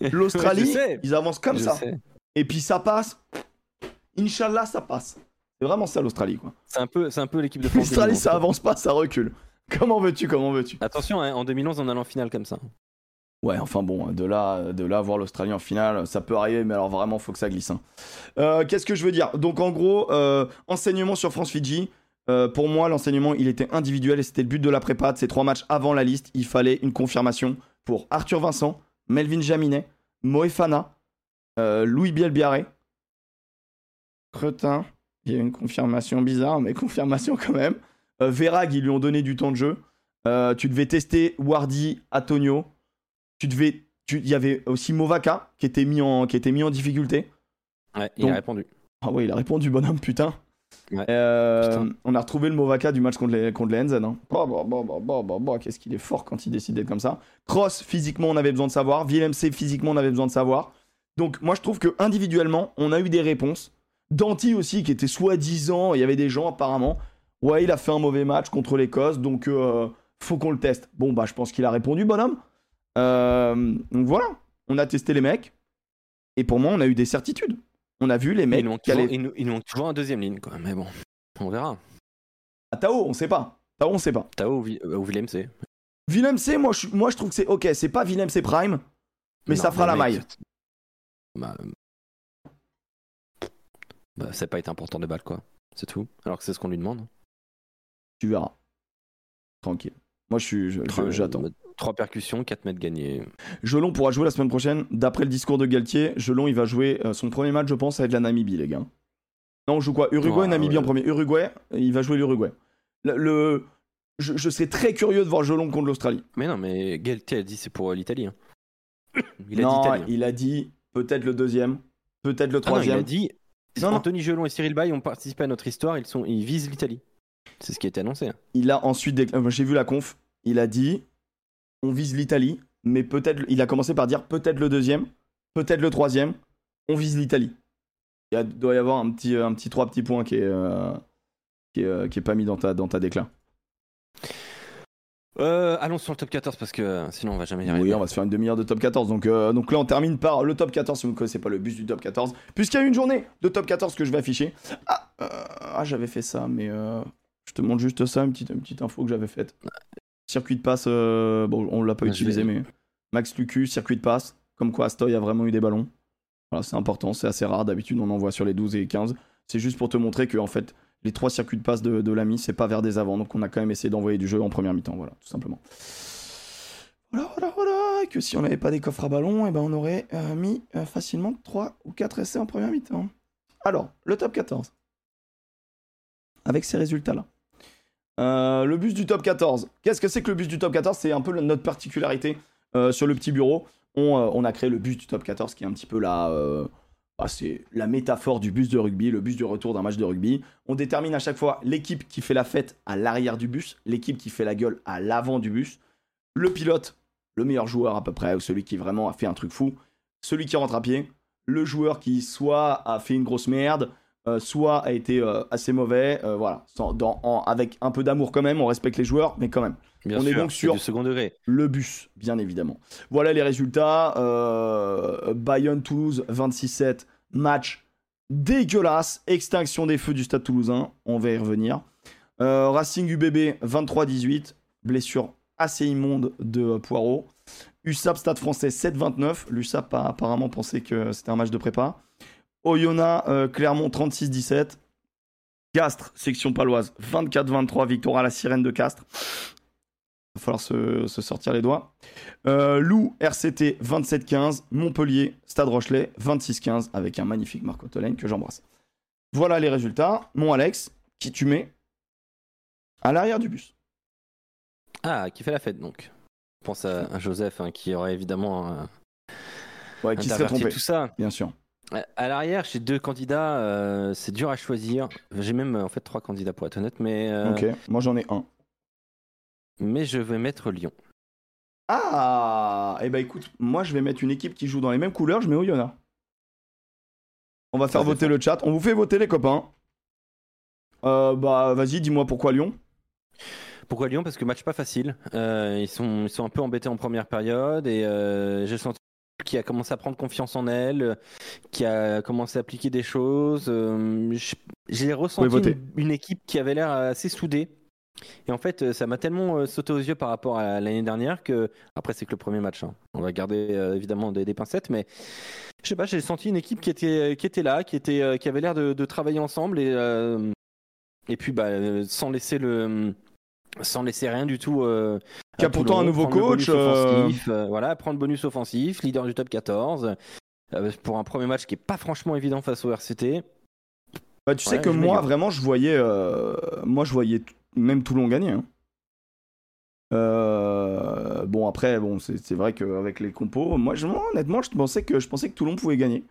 L'Australie, Ouais, ils avancent comme je ça. sais. Et puis ça passe. Inch'Allah, ça passe. C'est vraiment ça l'Australie, quoi. C'est un peu, c'est un peu l'équipe de France. L'Australie, 2011, ça avance pas, ça recule. Comment veux-tu, comment veux-tu? Attention, hein, en 2011, on allait en finale comme ça. Ouais, enfin bon, de là, de là voir l'Australie en finale, ça peut arriver, mais alors vraiment, faut que ça glisse. hein. Euh, Qu'est-ce que je veux dire? Donc en gros, euh, enseignement sur France-Fidji. Euh, pour moi, l'enseignement, il était individuel et c'était le but de la prépa de ces trois matchs avant la liste. Il fallait une confirmation pour Arthur Vincent, Melvin Jaminet, Moefana, euh, Louis Bielbiaré. Cretin, il y a une confirmation bizarre, mais confirmation quand même. Euh, Verag, ils lui ont donné du temps de jeu. Euh, tu devais tester Wardy, Antonio. Tu devais. Il y avait aussi Movaka qui était mis en, qui était mis en difficulté. Ouais, il Donc- a répondu. Ah ouais, il a répondu, bonhomme, putain. Ouais. Euh. On a retrouvé le Movaka du match contre les, contre les NZ. Hein. Bah, bah, bah, Qu'est-ce qu'il est fort quand il décide d'être comme ça. Cross, physiquement, on avait besoin de savoir. Villemc, physiquement, on avait besoin de savoir. Donc moi je trouve que individuellement, on a eu des réponses. Danti aussi, qui était soi-disant, il y avait des gens apparemment. Ouais, il a fait un mauvais match contre l'Écosse, donc euh, faut qu'on le teste. Bon, bah je pense qu'il a répondu, bonhomme. Euh, donc voilà, on a testé les mecs. Et pour moi, on a eu des certitudes. On a vu les mecs Il nous, manque qui toujours, allaient- il nous- manque toujours un deuxième ligne, quoi. Mais bon, on verra. Ah, Tao, on sait pas. Tao, on sait pas. Tao ou, euh, ou Willem, c'est. Willem C, moi je, moi je trouve que c'est ok, c'est pas Willem C Prime, mais Non, ça fera la maille. c'est- Bah, euh, bah, ça n'a pas été important de balle, quoi. C'est tout. Alors que c'est ce qu'on lui demande. Tu verras. Tranquille. Moi je suis, j'attends. Euh, Trois percussions, 4 mètres gagnés. Gelon pourra jouer la semaine prochaine. D'après le discours de Galtier, Gelon il va jouer euh, son premier match, je pense, avec la Namibie, les gars. Non, on joue quoi? Uruguay, Ouais, Namibie ouais. en premier. Uruguay, il va jouer l'Uruguay. Le, le- je, je serais très curieux de voir Gelon contre l'Australie. Mais non, mais Galtier a dit c'est pour euh, l'Italie. hein. Il a non, dit Italie. hein. il a dit peut-être le deuxième, peut-être le Ah non, il troisième. a dit Non, non. Anthony Gelon et Cyril Bay ont participé à notre histoire, ils, sont, ils visent l'Italie. C'est ce qui a été annoncé. hein. Il a ensuite moi, j'ai vu la conf, il a dit on vise l'Italie, mais peut-être il a commencé par dire peut-être le deuxième, peut-être le troisième, on vise l'Italie. Il doit y avoir un petit un petit trois petits points qui est euh, qui est, euh, qui est pas mis dans ta dans ta déclat. Euh, allons sur le top 14 parce que euh, sinon on va jamais y arriver. Oui, on va se faire une demi-heure de top 14. Donc, euh, donc là, on termine par le top 14. Si vous ne connaissez pas le bus du top 14, puisqu'il y a une journée de top 14 que je vais afficher. Ah, euh, ah, j'avais fait ça, mais euh, je te montre juste ça, une petite, une petite info que j'avais faite. Circuit de passe, euh, bon, on l'a pas Ouais, utilisé, mais Max Lucu, circuit de passe. Comme quoi, Astoy a vraiment eu des ballons. Voilà, c'est important, c'est assez rare. D'habitude, on en voit sur les 12 et 15. C'est juste pour te montrer que, en fait, les trois circuits de passe de, de l'ami, c'est pas vers des avant. Donc, on a quand même essayé d'envoyer du jeu en première mi-temps. Voilà, tout simplement. Voilà, voilà, voilà. Et que si on n'avait pas des coffres à ballon, eh ben on aurait euh, mis euh, facilement 3 ou 4 essais en première mi-temps. Alors, le top 14. Avec ces résultats-là. Euh, le bus du top 14. Qu'est-ce que c'est que le bus du top 14 C'est un peu notre particularité euh, sur le petit bureau. On, euh, on a créé le bus du top 14 qui est un petit peu la, bah, c'est la métaphore du bus de rugby, le bus du retour d'un match de rugby. On détermine à chaque fois l'équipe qui fait la fête à l'arrière du bus, l'équipe qui fait la gueule à l'avant du bus, le pilote, le meilleur joueur à peu près, ou celui qui vraiment a fait un truc fou, celui qui rentre à pied, le joueur qui soit a fait une grosse merde, euh, soit a été euh, assez mauvais, euh, voilà, Sans- dans- en- avec un peu d'amour quand même, on respecte les joueurs, mais quand même. Bien on est donc sur- second degré. Le bus, bien évidemment. Voilà les résultats. Bayonne-Toulouse, 26-7. Match dégueulasse. Extinction des feux du stade toulousain. On va y revenir. Racing UBB, 23-18. Blessure assez immonde de Poirot. USAP Stade français, 7-29. L'USAP a apparemment pensé que c'était un match de prépa. Oyonnax, euh, Clermont, 36-17. Castres, section paloise, 24-23. Victoire à la sirène de Castres. Il va falloir se, se sortir les doigts. Euh, Loup, RCT 27-15. Montpellier, Stade Rochelet 26-15 avec un magnifique Marco Tolaine que j'embrasse. Voilà les résultats. Mon Alex, qui tu mets à l'arrière du bus. Ah, qui fait la fête donc. Je pense à, à Joseph hein, qui aurait évidemment euh, Ouais, qui serait trompé, tout ça. bien sûr. À- l'arrière, j'ai deux candidats, euh, c'est dur à choisir. J'ai même en fait trois candidats pour être honnête, mais, euh, Ok, moi j'en ai un. mais je vais mettre Lyon. Ah Eh ben écoute, moi je vais mettre une équipe qui joue dans les mêmes couleurs, je mets Oyonnax. On va faire c'est voter le chat. On vous fait voter les copains. Euh, bah vas-y, dis-moi pourquoi Lyon. Pourquoi Lyon? Parce que match pas facile. Euh, ils, sont, ils sont un peu embêtés en première période et euh, j'ai senti qui a commencé à prendre confiance en elle, euh, qui a commencé à appliquer des choses. Euh, j'ai ressenti une, une équipe qui avait l'air assez soudée. Et en fait, euh, ça m'a tellement sauté aux yeux par rapport à l'année dernière que, après, c'est que le premier match. hein. On va garder euh, évidemment des, des pincettes, mais je sais pas, j'ai senti une équipe qui était, qui était là, qui, était, qui avait l'air de, de travailler ensemble et, euh, et puis bah, sans laisser le. Sans laisser rien du tout. euh, Qui a pourtant un nouveau coach, euh, offensif, euh, voilà, prendre bonus offensif, leader du top 14. euh, pour un premier match qui est pas franchement évident face au RCT. Bah tu sais que moi vraiment je voyais, moi je voyais même Toulon gagner. hein. Euh, bon après bon c'est vrai qu'avec les compos, moi, je, honnêtement je pensais que je pensais que Toulon pouvait gagner.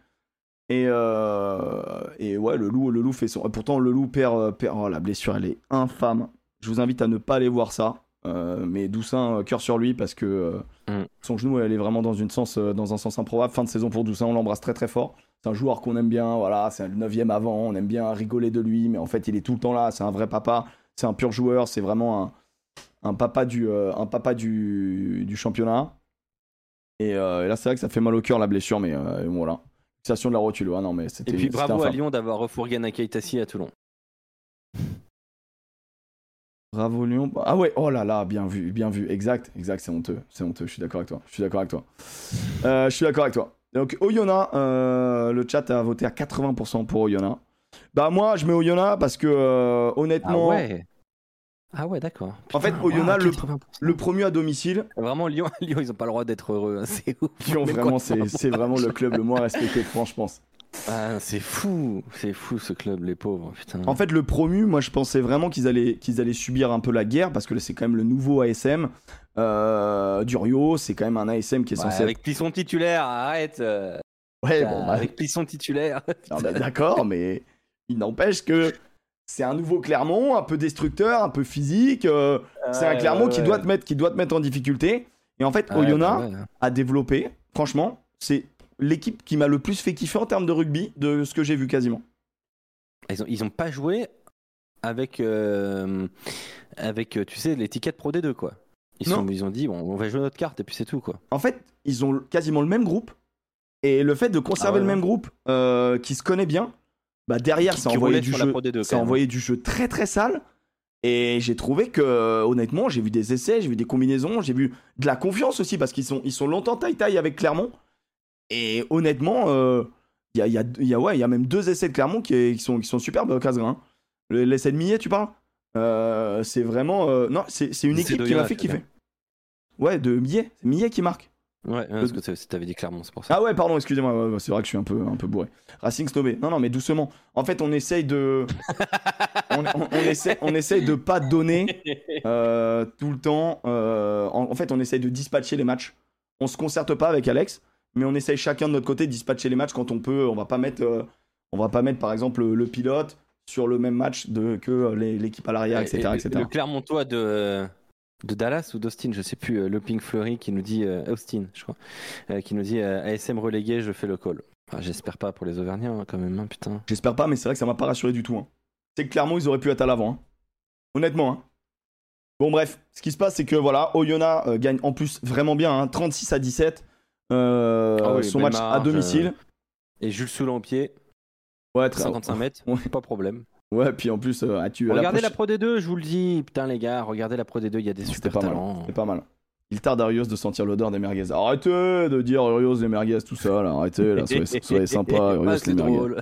Et, euh, et ouais le loup le loup fait son. Pourtant le loup perd, perd oh, la blessure elle est infâme. Je vous invite à ne pas aller voir ça. Euh, mais Doussin, euh, cœur sur lui parce que euh, Mm. son genou, elle est vraiment dans, une sens, euh, dans un sens improbable. Fin de saison pour Doussin, on l'embrasse très très fort. C'est un joueur qu'on aime bien, voilà, c'est le 9 avant, on aime bien rigoler de lui, mais en fait, il est tout le temps là, c'est un vrai papa, c'est un pur joueur, c'est vraiment un, un papa du, un papa du, du championnat. Et, et là, c'est vrai que ça fait mal au cœur la blessure, mais voilà. Fixation de la rotule, non, mais c'était. Et puis bravo à. Lyon d'avoir refourgué Nakaitasi à Toulon. Bravo Lyon. Ah ouais, oh là là, bien vu, bien vu. Exact, exact, c'est honteux. C'est honteux, je suis d'accord avec toi. Je suis d'accord avec toi. Euh, je suis d'accord avec toi. Donc Oyonnax, euh, le chat a voté à 80% pour Oyonnax. Bah moi, je mets Oyonnax parce que euh, Ah honnêtement, ouais Ah ouais, d'accord. En fait, Oyonnax, le- 80%. le premier à domicile, Vraiment, Lyon, Lyon, ils ont pas le droit d'être heureux. hein, C'est ouf. Lyon, vraiment, c'est vraiment le club le moins respecté de France, je pense. Ah, c'est fou. C'est fou ce club, les pauvres. Putain. En fait, le promu, moi, je pensais vraiment qu'ils allaient, qu'ils allaient subir un peu la guerre parce que c'est quand même le nouveau ASM. Euh, Durio, c'est quand même un ASM qui est Ouais, censé. avec Plisson titulaire, arrête. euh, Ouais, bon, bah, avec Plisson titulaire. Bah, d'accord, mais il n'empêche que c'est un nouveau Clermont, un peu destructeur, un peu physique. euh, c'est un Clermont ouais, qui, doit te mettre, qui doit te mettre en difficulté. Et en fait, Oyonnax a développé, franchement, c'est l'équipe qui m'a le plus fait kiffer en termes de rugby de ce que j'ai vu quasiment. Ils ont, ils ont pas joué avec, euh, avec euh, tu sais, l'étiquette Pro D2, quoi. Ils, sont, ils ont dit, bon, on va jouer notre carte et puis c'est tout, quoi. En fait, ils ont quasiment le même groupe. Et le fait de conserver Ah ouais, le ouais. même groupe euh, qui se connaît bien, bah derrière, ça envoyé du jeu. Pro D2, ça envoyé du jeu très très sale. Et j'ai trouvé que, honnêtement, j'ai vu des essais, j'ai vu des combinaisons, j'ai vu de la confiance aussi parce qu'ils sont, ils sont longtemps taille-taille avec Clermont. Et honnêtement, euh, il y, a, il y, a, il y a- ouais, y a même deux essais de Clermont qui, qui sont, qui sont superbes, Casgrain. Le- L'essai de Millet, tu parles? Euh, C'est vraiment. euh, non, c'est une équipe qui m'a fait kiffer. Ouais, de Millet. C'est Millet qui marque. Ouais, parce que t'avais dit Clermont, c'est pour ça. Ah ouais, pardon, excusez-moi, c'est vrai que je suis un peu, un peu bourré. Racing snobé. Non, non, mais doucement. En fait, on essaye de. on, on- on essaye de pas donner euh, tout le temps. euh, en, en fait, on essaye de dispatcher les matchs. On se concerte pas avec Alex, mais on essaye chacun de notre côté de dispatcher les matchs quand on peut. On va pas mettre, euh, on va pas mettre par exemple le, le pilote sur le même match de, que les- l'équipe à l'arrière, etc., Et- et etc. Le Clermontois de, de Dallas ou d'Austin, je sais plus, euh, le Pink Fleury qui nous dit, euh, Austin, je crois, euh, qui nous dit euh, ASM relégué, je fais le call. Enfin, J'espère pas pour les Auvergnats, hein, quand même, hein, putain. J'espère pas, mais c'est vrai que ça m'a pas rassuré du tout. hein. C'est que clairement, ils auraient pu être à l'avant. hein. Honnêtement. hein. Bon, bref, ce qui se passe, c'est que voilà, Oyonnax euh, gagne en plus vraiment bien, hein, 36 à 17. Euh, Ah oui, son match à domicile. Et Jules Soulan au pied, Ouais, très 55 mètres, Ouais. pas de problème. Ouais, puis en plus, euh, ah, tu Regardez la prochaine- Pro D2, je vous le dis, putain les gars, regardez la Pro D2, il y a des C'était super pas mal. talents. C'est pas mal. Il tarde à Urios de sentir l'odeur des merguez. Arrêtez de dire Urios les merguez, tout ça, là. Arrêtez, là. Soyez, soyez sympa. Ah, c'est les merguez. drôle,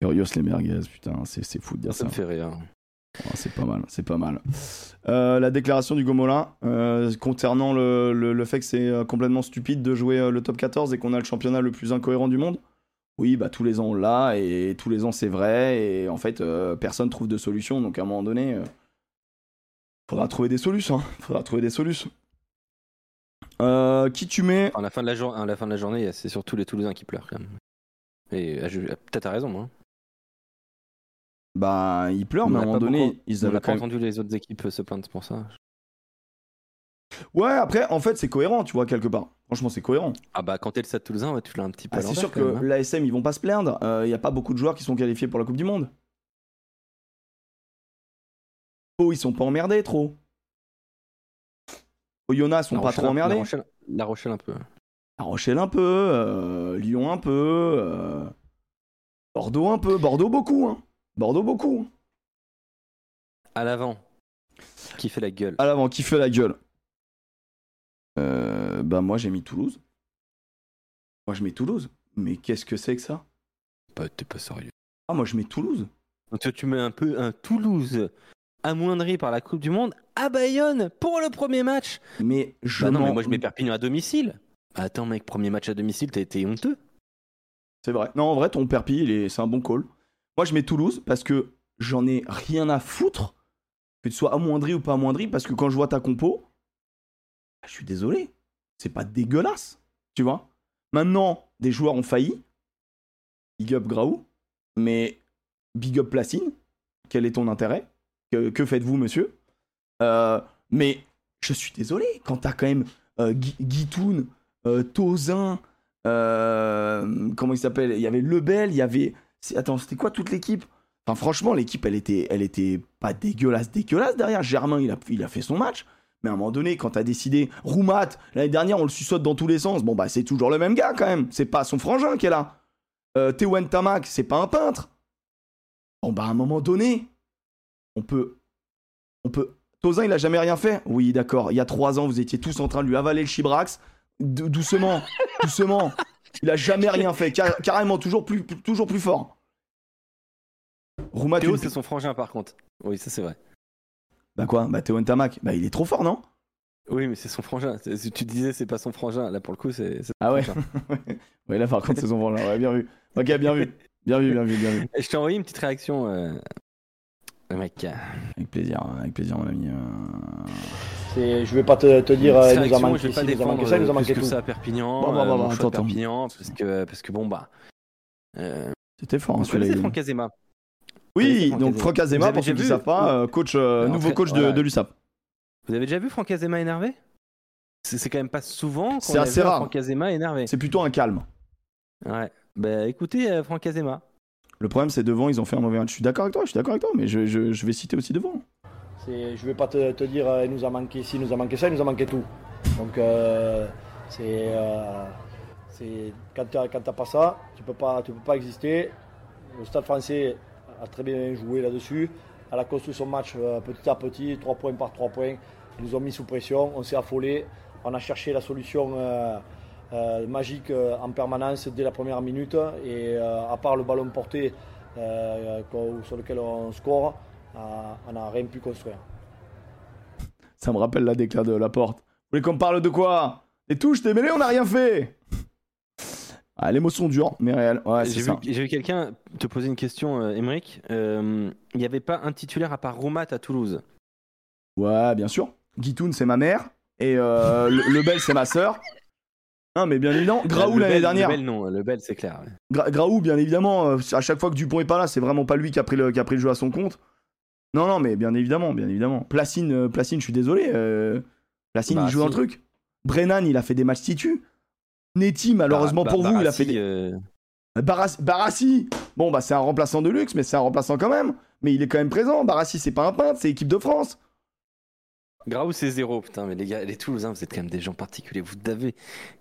Urios les merguez, putain, c'est c'est fou de dire ça ça. me fait rire. Ah, c'est pas mal, c'est pas mal. Euh, la déclaration du Gomola euh, concernant le, fait que c'est euh, complètement stupide de jouer euh, le top 14 et qu'on a le championnat le plus incohérent du monde. Oui, bah tous les ans on l'a et tous les ans c'est vrai et en fait personne trouve de solution donc à un moment donné faudra trouver des solutions. hein. Faudra trouver des solutions. Qui tu mets? À la fin de la, à journée, c'est surtout les Toulousains qui pleurent quand même. Et euh, je- peut-être t'as raison, hein. Bah ils pleurent mais à un moment donné beaucoup- ils avaient pas même. entendu les autres équipes se plaindre pour ça. Ouais après en fait c'est cohérent tu vois quelque part. Franchement c'est cohérent. Ah bah quand t'es le Stade Toulousain, ouais, tu l'as un petit peu Ah, c'est sûr que hein. l'ASM, ils vont pas se plaindre. Il n'y a pas beaucoup de joueurs qui sont qualifiés pour la Coupe du Monde. Oh, ils sont pas emmerdés trop. Oyonnax sont La pas Rochelle- trop emmerdés. La Rochelle, La Rochelle un peu. La Rochelle un peu, euh, Lyon un peu, euh, Bordeaux un peu, Bordeaux beaucoup. Hein. Bordeaux beaucoup. À l'avant. Qui fait la gueule. À l'avant, qui fait la gueule euh, Bah moi j'ai mis Toulouse. Moi je mets Toulouse. Mais qu'est-ce que c'est que ça? Bah, t'es pas sérieux. Ah moi je mets Toulouse. Donc tu mets un peu un Toulouse amoindri par la Coupe du Monde à Bayonne pour le premier match. Mais je Bah non, mais moi je mets Perpignan à domicile. Attends mec, premier match à domicile, t'as été honteux. C'est vrai. Non, en vrai, ton perpi, c'est un bon call. Moi, je mets Toulouse parce que j'en ai rien à foutre que tu sois amoindri ou pas amoindri parce que quand je vois ta compo, bah, je suis désolé. C'est pas dégueulasse. Tu vois Maintenant, des joueurs ont failli. Big up Graou. Mais big up Placine. Quel est ton intérêt? Que, faites-vous, monsieur? Euh, Mais je suis désolé, quand t'as quand même euh, Gui- Guitoun, euh, Tozin, euh, comment il s'appelle? Il y avait Lebel, il y avait. Attends, c'était quoi toute l'équipe? Enfin, franchement, l'équipe, elle était, elle était pas dégueulasse, dégueulasse derrière. Germain, il a, il a fait son match. Mais à un moment donné, quand t'as décidé, Roumat, l'année dernière, on le suçote dans tous les sens. Bon, bah, c'est toujours le même gars quand même. C'est pas son frangin qui est là. Euh, Tewen Tamak, c'est pas un peintre. Bon, bah, à un moment donné, on peut. On peut. Tozin, il a jamais rien fait Oui, d'accord. Il y a trois ans, vous étiez tous en train de lui avaler le chibrax. Doucement, doucement. Il a jamais rien fait. Car- carrément, toujours plus, toujours plus fort. Roumat, Théo, c'est son frangin par contre. Oui, ça c'est vrai. Bah quoi? Bah Théo Ntamak, bah il est trop fort, non? Oui, mais c'est son frangin. Tu disais c'est pas son frangin. Là pour le coup, c'est. Ah ouais. Ouais, là par contre, c'est son frangin. Ouais, bien vu. Ok, bien vu. Bien vu, bien vu, bien vu. Je t'ai envoyé une petite réaction. Euh... Mec, Avec plaisir, avec plaisir, mon ami. euh. C'est- Je vais pas te, te dire, euh, il nous a manqué je vais ci, pas il nous a manqué ça, il nous a manqué tout. ça à Perpignan. Bon, bon, bon, mon bon, choix de attends, attends. Perpignan, parce que, parce que bon bah. Euh, C'était fort, hein, vous celui-là. Franck Azema Oui, Franck donc. Franck Azema, pour ceux qui ne vu savent pas, euh, coach, euh, En nouveau coach de, voilà. de l'USAP. Vous avez déjà vu Franck Azema énervé C'est quand même pas souvent qu'on a assez vu rare. Franck Azema énervé. C'est plutôt un calme. Ouais. Bah écoutez, Franck Azema. Le problème, c'est devant, ils ont fait un mauvais match. Je suis d'accord avec toi, je suis d'accord avec toi, mais je, vais citer aussi devant. Je vais pas te, dire, euh, il nous a manqué ci, il nous a manqué ça, il nous a manqué tout. Donc, euh, c'est. euh, c'est- quand tu n'as pas ça, tu peux pas, peux pas exister. Le Stade français a très bien joué là-dessus. Elle a construit son match petit à petit, 3 points par 3 points. Ils nous ont mis sous pression, on s'est affolé. On a cherché la solution euh, magique euh, en permanence dès la première minute. Et euh, à part le ballon porté euh, sur lequel on score, euh, on n'a rien pu construire. Ça me rappelle la déclat de la porte. Vous voulez qu'on parle de quoi? Les touches, t'es mêlé, on n'a rien fait Ah, les mots sont durs, mais réels. Ouais, c'est J'ai vu, quelqu'un te poser une question, Émeric. Euh, Il n'y avait pas un titulaire à part Roumat à Toulouse? Ouais, bien sûr. Guitoun, c'est ma mère. Et euh, le, c'est ma sœur. Non, mais bien évidemment. Graou l'année dernière. Le Bel, non. Le Bel, c'est clair. ouais. Gra- Graou, bien évidemment. euh, à chaque fois que Dupont est pas là, c'est vraiment pas lui qui a pris le, qui a pris le jeu à son compte. Non, non, mais bien évidemment, bien évidemment. Placine, euh, Placine, je suis désolé. euh, Placine, Bah, il joue dans le si. truc. Brennan, il a fait des matchs titus. Netty, malheureusement Bah, pour vous, il a fait des. Barassi, Barassi bon bah c'est un remplaçant de luxe, mais c'est un remplaçant quand même. Mais il est quand même présent. Barassi, c'est pas un peintre, c'est équipe de France. Graou, c'est zéro. Putain, mais les gars, les Toulousains, vous êtes quand même des gens particuliers. Vous avez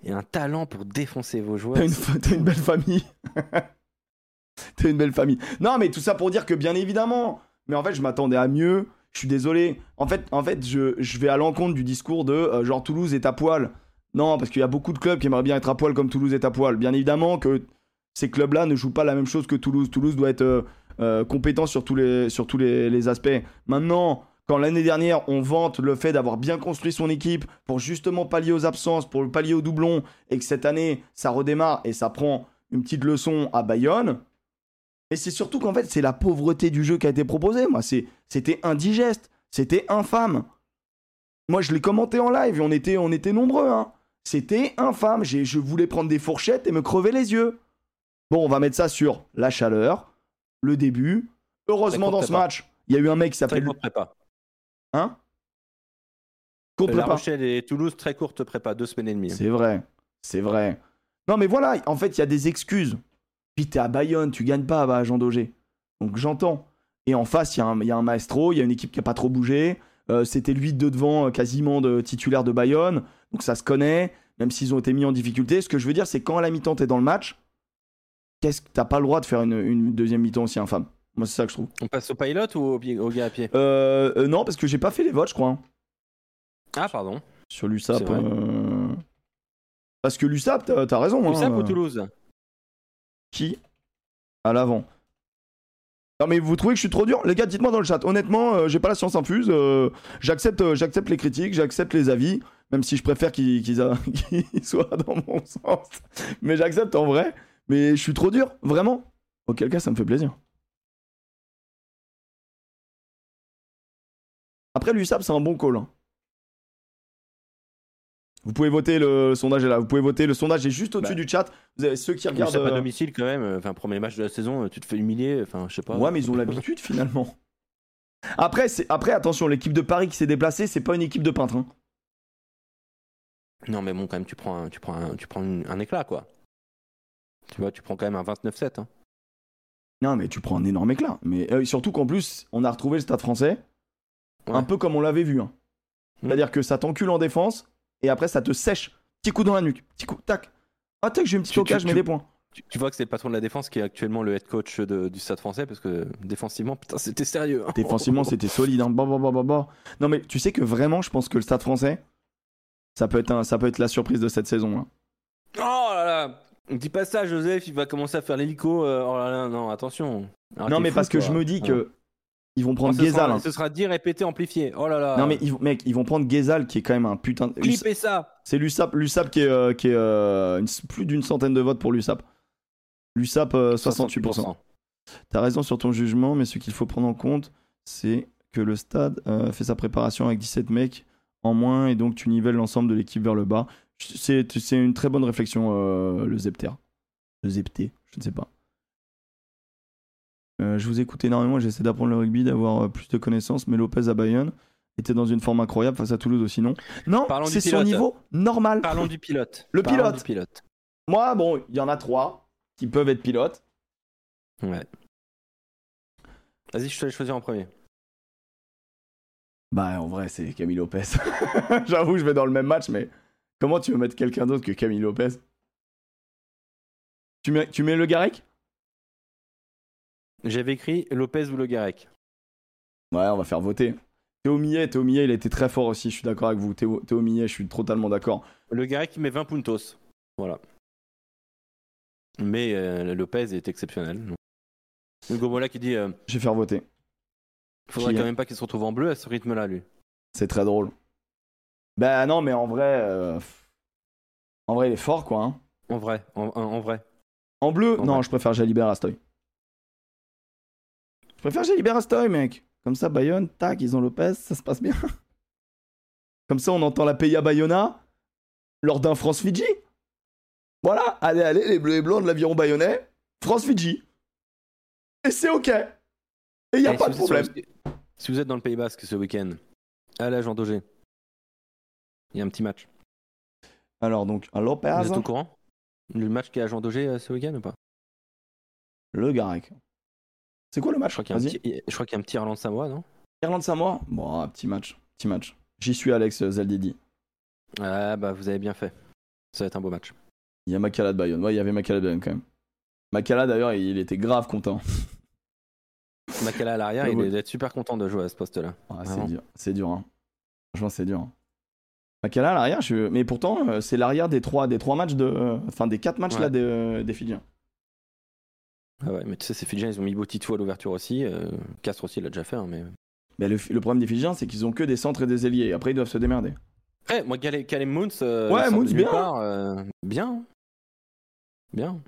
un talent pour défoncer vos joueurs. T'as une, belle famille. T'as une belle famille. Non, mais tout ça pour dire que bien évidemment. Mais en fait, je m'attendais à mieux. Je suis désolé. En fait, en fait je, je vais à l'encontre du discours de euh, genre Toulouse est à poil. Non, parce qu'il y a beaucoup de clubs qui aimeraient bien être à poil comme Toulouse est à poil. Bien évidemment que ces clubs-là ne jouent pas la même chose que Toulouse. Toulouse doit être euh, euh, compétent sur tous, les, sur tous les, les aspects. Maintenant, quand l'année dernière, on vante le fait d'avoir bien construit son équipe pour justement pallier aux absences, pour pallier aux doublons, et que cette année, ça redémarre et ça prend une petite leçon à Bayonne. Et c'est surtout qu'en fait, c'est la pauvreté du jeu qui a été proposée. Moi, c'est- c'était indigeste, c'était infâme. Moi, je l'ai commenté en live et on était, on était nombreux. Hein. C'était infâme. J'ai- Je voulais prendre des fourchettes et me crever les yeux. Bon, on va mettre ça sur la chaleur, le début. Heureusement, dans ce match, il y a eu un mec qui s'appelle. Hein? Courte La prépa. Rochelle et Toulouse, très courte prépa, deux semaines et demie. C'est vrai, c'est vrai. Non, mais voilà, en fait, il y a des excuses. Puis t'es à Bayonne, tu gagnes pas à Jean Daugé. Donc j'entends. Et en face, il y, a un- il y a un maestro, il y a une équipe qui a pas trop bougé. Euh, C'était lui de devant, euh, quasiment de titulaire de Bayonne. Donc ça se connaît, même s'ils ont été mis en difficulté. Ce que je veux dire, c'est quand à la mi-temps t'es dans le match, qu'est-ce que t'as pas le droit de faire une, une deuxième mi-temps aussi infâme? Moi, c'est ça que je trouve. On passe au pilot ou au, gars à pied? Euh, euh, non, parce que j'ai pas fait les votes, je crois. hein, Ah, pardon. sur l'USAP. C'est vrai. euh. Parce que l'USAP, t'as t'as raison. USAP hein, ou euh. Toulouse? Qui? À l'avant. Non mais vous trouvez que je suis trop dur? Les gars, dites-moi dans le chat. Honnêtement, euh, j'ai pas la science infuse. euh, j'accepte, euh, j'accepte les critiques, j'accepte les avis, même si je préfère qu'ils, qu'ils a- qu'ils soient dans mon sens. Mais j'accepte en vrai. Mais je suis trop dur, vraiment. Auquel cas, ça me fait plaisir. Après, l'USAP, c'est un bon call. hein. Vous pouvez voter, le sondage est là. Vous pouvez voter, le sondage est juste au-dessus Bah. du chat. Vous avez ceux qui regardent. USAP à euh, domicile quand même. euh, Enfin, premier match de la saison, euh, tu te fais humilier. Enfin, je sais pas. Ouais, mais ils ont l'habitude finalement. Après. Après, attention, l'équipe de Paris qui s'est déplacée, c'est pas une équipe de peintres. hein. Non, mais bon, quand même, tu prends un, tu prends un, tu prends un, un éclat, quoi. Tu vois, tu prends quand même un 29-7. Hein. Non, mais tu prends un énorme éclat. Mais euh, surtout qu'en plus, on a retrouvé le stade français, un peu comme on l'avait vu. hein. Mm. C'est-à-dire que ça t'encule en défense, et après ça te sèche. Petit coup dans la nuque, petit coup, tac. Ah, tac, j'ai une petite occasion, je mets des points. Tu, tu vois que c'est le patron de la défense qui est actuellement le head coach de- du Stade français parce que défensivement, putain, c'était sérieux. hein. Défensivement, c'était solide. Hein. Bah, bah, bah, bah, bah. Non, mais tu sais que vraiment, je pense que le stade français, ça peut être, un- ça peut être la surprise de cette saison. hein. Oh là là Dis pas ça, Joseph, il va commencer à faire l'hélico. euh, oh là là, non, attention. Arrêtez non, mais fou, parce que je me dis que. Ils vont prendre Guézal. sera, hein. ce sera dit, répété, amplifié. Oh là là. Non, mais ils, vont- mec, ils vont prendre Guézal qui est quand même un putain de. Ça C'est l'USAP, l'USAP qui est, euh, qui est euh, une- plus d'une centaine de votes pour l'USAP. L'USAP, euh, 68%. T'as raison sur ton jugement, mais ce qu'il faut prendre en compte, c'est que le stade euh, fait sa préparation avec 17 mecs en moins et donc tu nivelles l'ensemble de l'équipe vers le bas. C'est c'est une très bonne réflexion, euh, le Zepter. Le Zepté, je ne sais pas. Euh, je vous écoute énormément, j'essaie d'apprendre le rugby, d'avoir euh, plus de connaissances, mais Lopez à Bayonne était dans une forme incroyable face à Toulouse aussi, non? Non, c'est son niveau normal. Parlons du pilote. Le Parlons pilote. du pilote. Moi, bon, il y en a trois qui peuvent être pilotes. Ouais. Vas-y, je te laisse choisir en premier. Bah, en vrai, c'est Camille Lopez. J'avoue, je vais dans le même match, mais comment tu veux mettre quelqu'un d'autre que Camille Lopez? Tu mets, tu mets le Garec? J'avais écrit Lopez ou Le Garec. Ouais, on va faire voter. Théo Millet, Théo Millet, il était très fort aussi, je suis d'accord avec vous. Théo, Théo Millet, je suis totalement d'accord. Le Garec, il met 20 puntos. Voilà. Mais euh, Lopez est exceptionnel. Hugo Mola qui dit euh, Je vais faire voter. faudrait Qui- quand même pas qu'il se retrouve en bleu à ce rythme-là, lui. C'est très drôle. Bah non, mais en vrai... euh, En vrai, il est fort, quoi. hein. En vrai, en, en- en vrai. En bleu, En non, vrai. je préfère Jalibert préfère Jalibert Astoy, mec. Comme ça, Bayonne, tac, ils ont Lopez, ça se passe bien. Comme ça, on entend la Peya Bayona lors d'un France-Fidji. Voilà, allez, allez, les bleus et blancs de l'aviron bayonnais, France-Fidji. Et c'est OK. Et il n'y a Eh, pas si de problème. sur- Si vous êtes dans le Pays Basque ce week-end, allez à Jean Daugé. Il y a un petit match. Alors, donc, à Lopez, Vous êtes au courant Le match qui est à Jean Daugé euh, ce week-end ou pas? Le Garec. C'est quoi le match Je crois qu'il y, a un petit- je crois qu'il y a un petit Irlande-Samoa, non? Irlande-Samoa Bon, un petit match. Petit match. J'y suis, Alex Zaldidi. Ah bah vous avez bien fait. Ça va être un beau match. Il y a Makala de Bayonne. Ouais, il y avait Makala de Bayonne quand même. Makala d'ailleurs, il était grave content. Makala à l'arrière, il doit être super content de jouer à ce poste-là. Ah, c'est dur, c'est dur. Hein. Franchement, c'est dur. hein. Makala à l'arrière, je... mais pourtant, euh, c'est l'arrière des trois, des trois matchs de, euh, enfin des quatre matchs Ouais. là des, euh, des Fidjiens. Ah ouais, mais tu sais, ces Fidjiens, ils ont mis Botitou à l'ouverture aussi. euh, Castres aussi, il l'a déjà fait. hein, mais... Mais le, le problème des Fidjiens, c'est qu'ils ont que des centres et des ailiers. Après, ils doivent se démerder. Après, moi, Caleb Caleb Moons, euh, Ouais, Moons, nulle bien. part, euh, bien. Bien.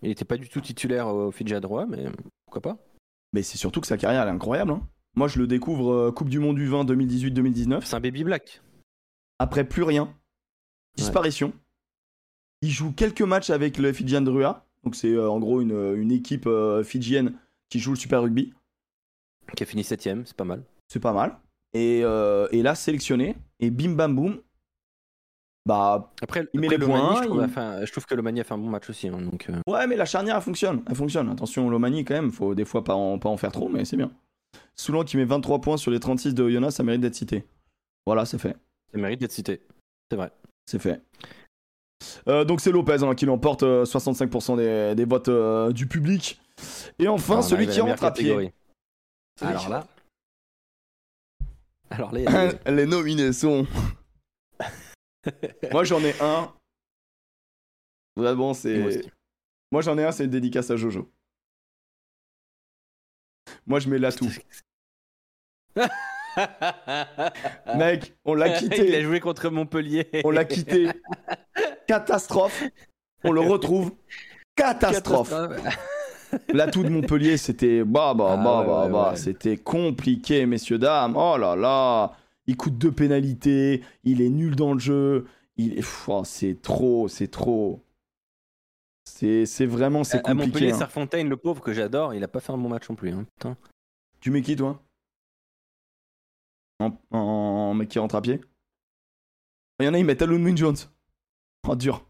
Il n'était pas du tout titulaire au Fidji à droit, mais pourquoi pas Mais c'est surtout que sa carrière elle est incroyable. hein. Moi, je le découvre euh, Coupe du Monde du 20 2018-2019. C'est un baby black. Après, plus rien. Disparition. Il joue quelques matchs avec le Fidjian Drua. Donc, c'est euh, en gros une, une équipe euh, fidjienne qui joue le Super Rugby. Qui a fini 7ème, c'est pas mal. C'est pas mal. Et, euh, et là, sélectionné. Et bim bam boum. Bah, Après, Il met après, les Lomani, points, Je trouve, il- un- je trouve que Lomani a fait un bon match aussi. hein, donc, euh, ouais, mais la charnière, elle fonctionne. Elle fonctionne. Attention, Lomani, quand même. Faut des fois pas en, pas en faire trop, mais c'est bien. Soulan qui met 23 points sur les 36 de Oyonnax, ça mérite d'être cité. Voilà, c'est fait. ça mérite d'être cité. C'est vrai. C'est fait. Euh, donc c'est Lopez hein, qui l'emporte euh, 65% des, des votes euh, du public. Et enfin, Ah, celui qui rentre à pied. Alors là. Alors a des- Les nominés sont. Moi j'en ai un. Vraiment, Moi c'est. Moi j'en ai un, c'est une dédicace à Jojo. Moi je mets l'atout. Mec, on l'a Il a quitté. joué contre Montpellier. On l'a quitté. Catastrophe. On le retrouve. Catastrophe. L'atout de Montpellier, c'était bah bah Ah bah bah ouais, bah, ouais. c'était compliqué, messieurs dames. Oh là là, il coûte deux pénalités, il est nul dans le jeu, il est, oh, c'est trop, c'est trop. C'est c'est vraiment c'est À- à compliqué. Montpellier, hein. Serfontaine, le pauvre que j'adore, il a pas fait un bon match non plus. hein, putain. Tu mets qui toi? En, en- en mec qui rentre à pied? Il y en a, ils mettent Alun Jones. Oh, dur.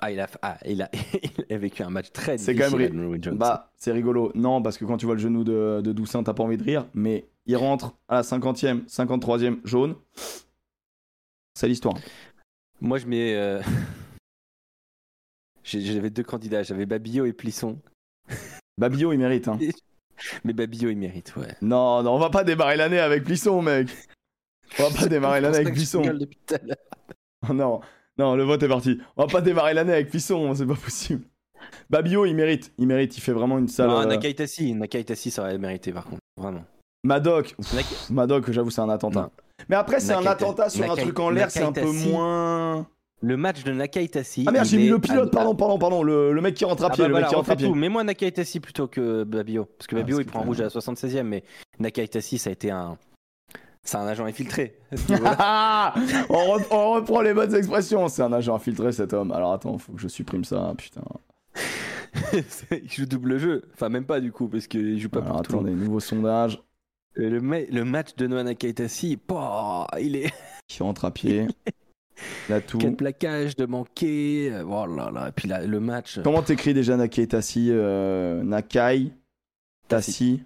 Ah, il a, ah, il a, il a vécu un match très C'est difficile. quand même ri-. Bah, c'est rigolo. Non, parce que quand tu vois le genou de, de t'as pas envie de rire. Mais il rentre à la 50e, 53e jaune. C'est l'histoire. Moi, je mets. euh, J'avais deux candidats, j'avais Babillot et Plisson. Babillot, il mérite. Hein. Mais Babillot, il mérite, ouais. Non, non, on va pas démarrer l'année avec Plisson, mec. On va pas démarrer l'année avec Plisson. Plisson. depuis tout à l'heure. Non, non, le vote est parti. On va pas démarrer l'année avec Plisson, c'est pas possible. Babillot, il mérite. Il mérite, il fait vraiment une sale. Non, euh, Nakaitasi, Nakaitasi, ça aurait mérité, par contre. Vraiment. Madoc. Madoc, j'avoue, c'est un attentat. Non. Mais après, c'est un attentat sur un Nakai- truc en l'air, c'est un peu moins. Le match de Nakaitasi. Ah merde, j'ai mis le pilote, à- pardon, pardon, pardon. Le, le mec qui rentre à Ah pied, bah le voilà, mec qui rentre à pied. tout. Mais moi, Nakaitasi plutôt que Babio. Parce que Ah, Babio, il prend un rouge à la 76e, mais Nakaitasi, ça a été un. C'est un agent infiltré. Ah on, re- on reprend les bonnes expressions. C'est un agent infiltré, cet homme. Alors attends, faut que je supprime ça, putain. il joue double jeu. Enfin, même pas du coup, parce qu'il joue pas Alors pour tout le monde. attendez, nouveau sondage. Et Le, ma- le match de Noah Nakaitasi, pouah, il est. Qui rentre à pied. La tout. Quel plaquage de manquer. euh, Oh là là. Et puis là, le match. Comment t'écris déjà Nakai Tassi euh, Nakai Tassi.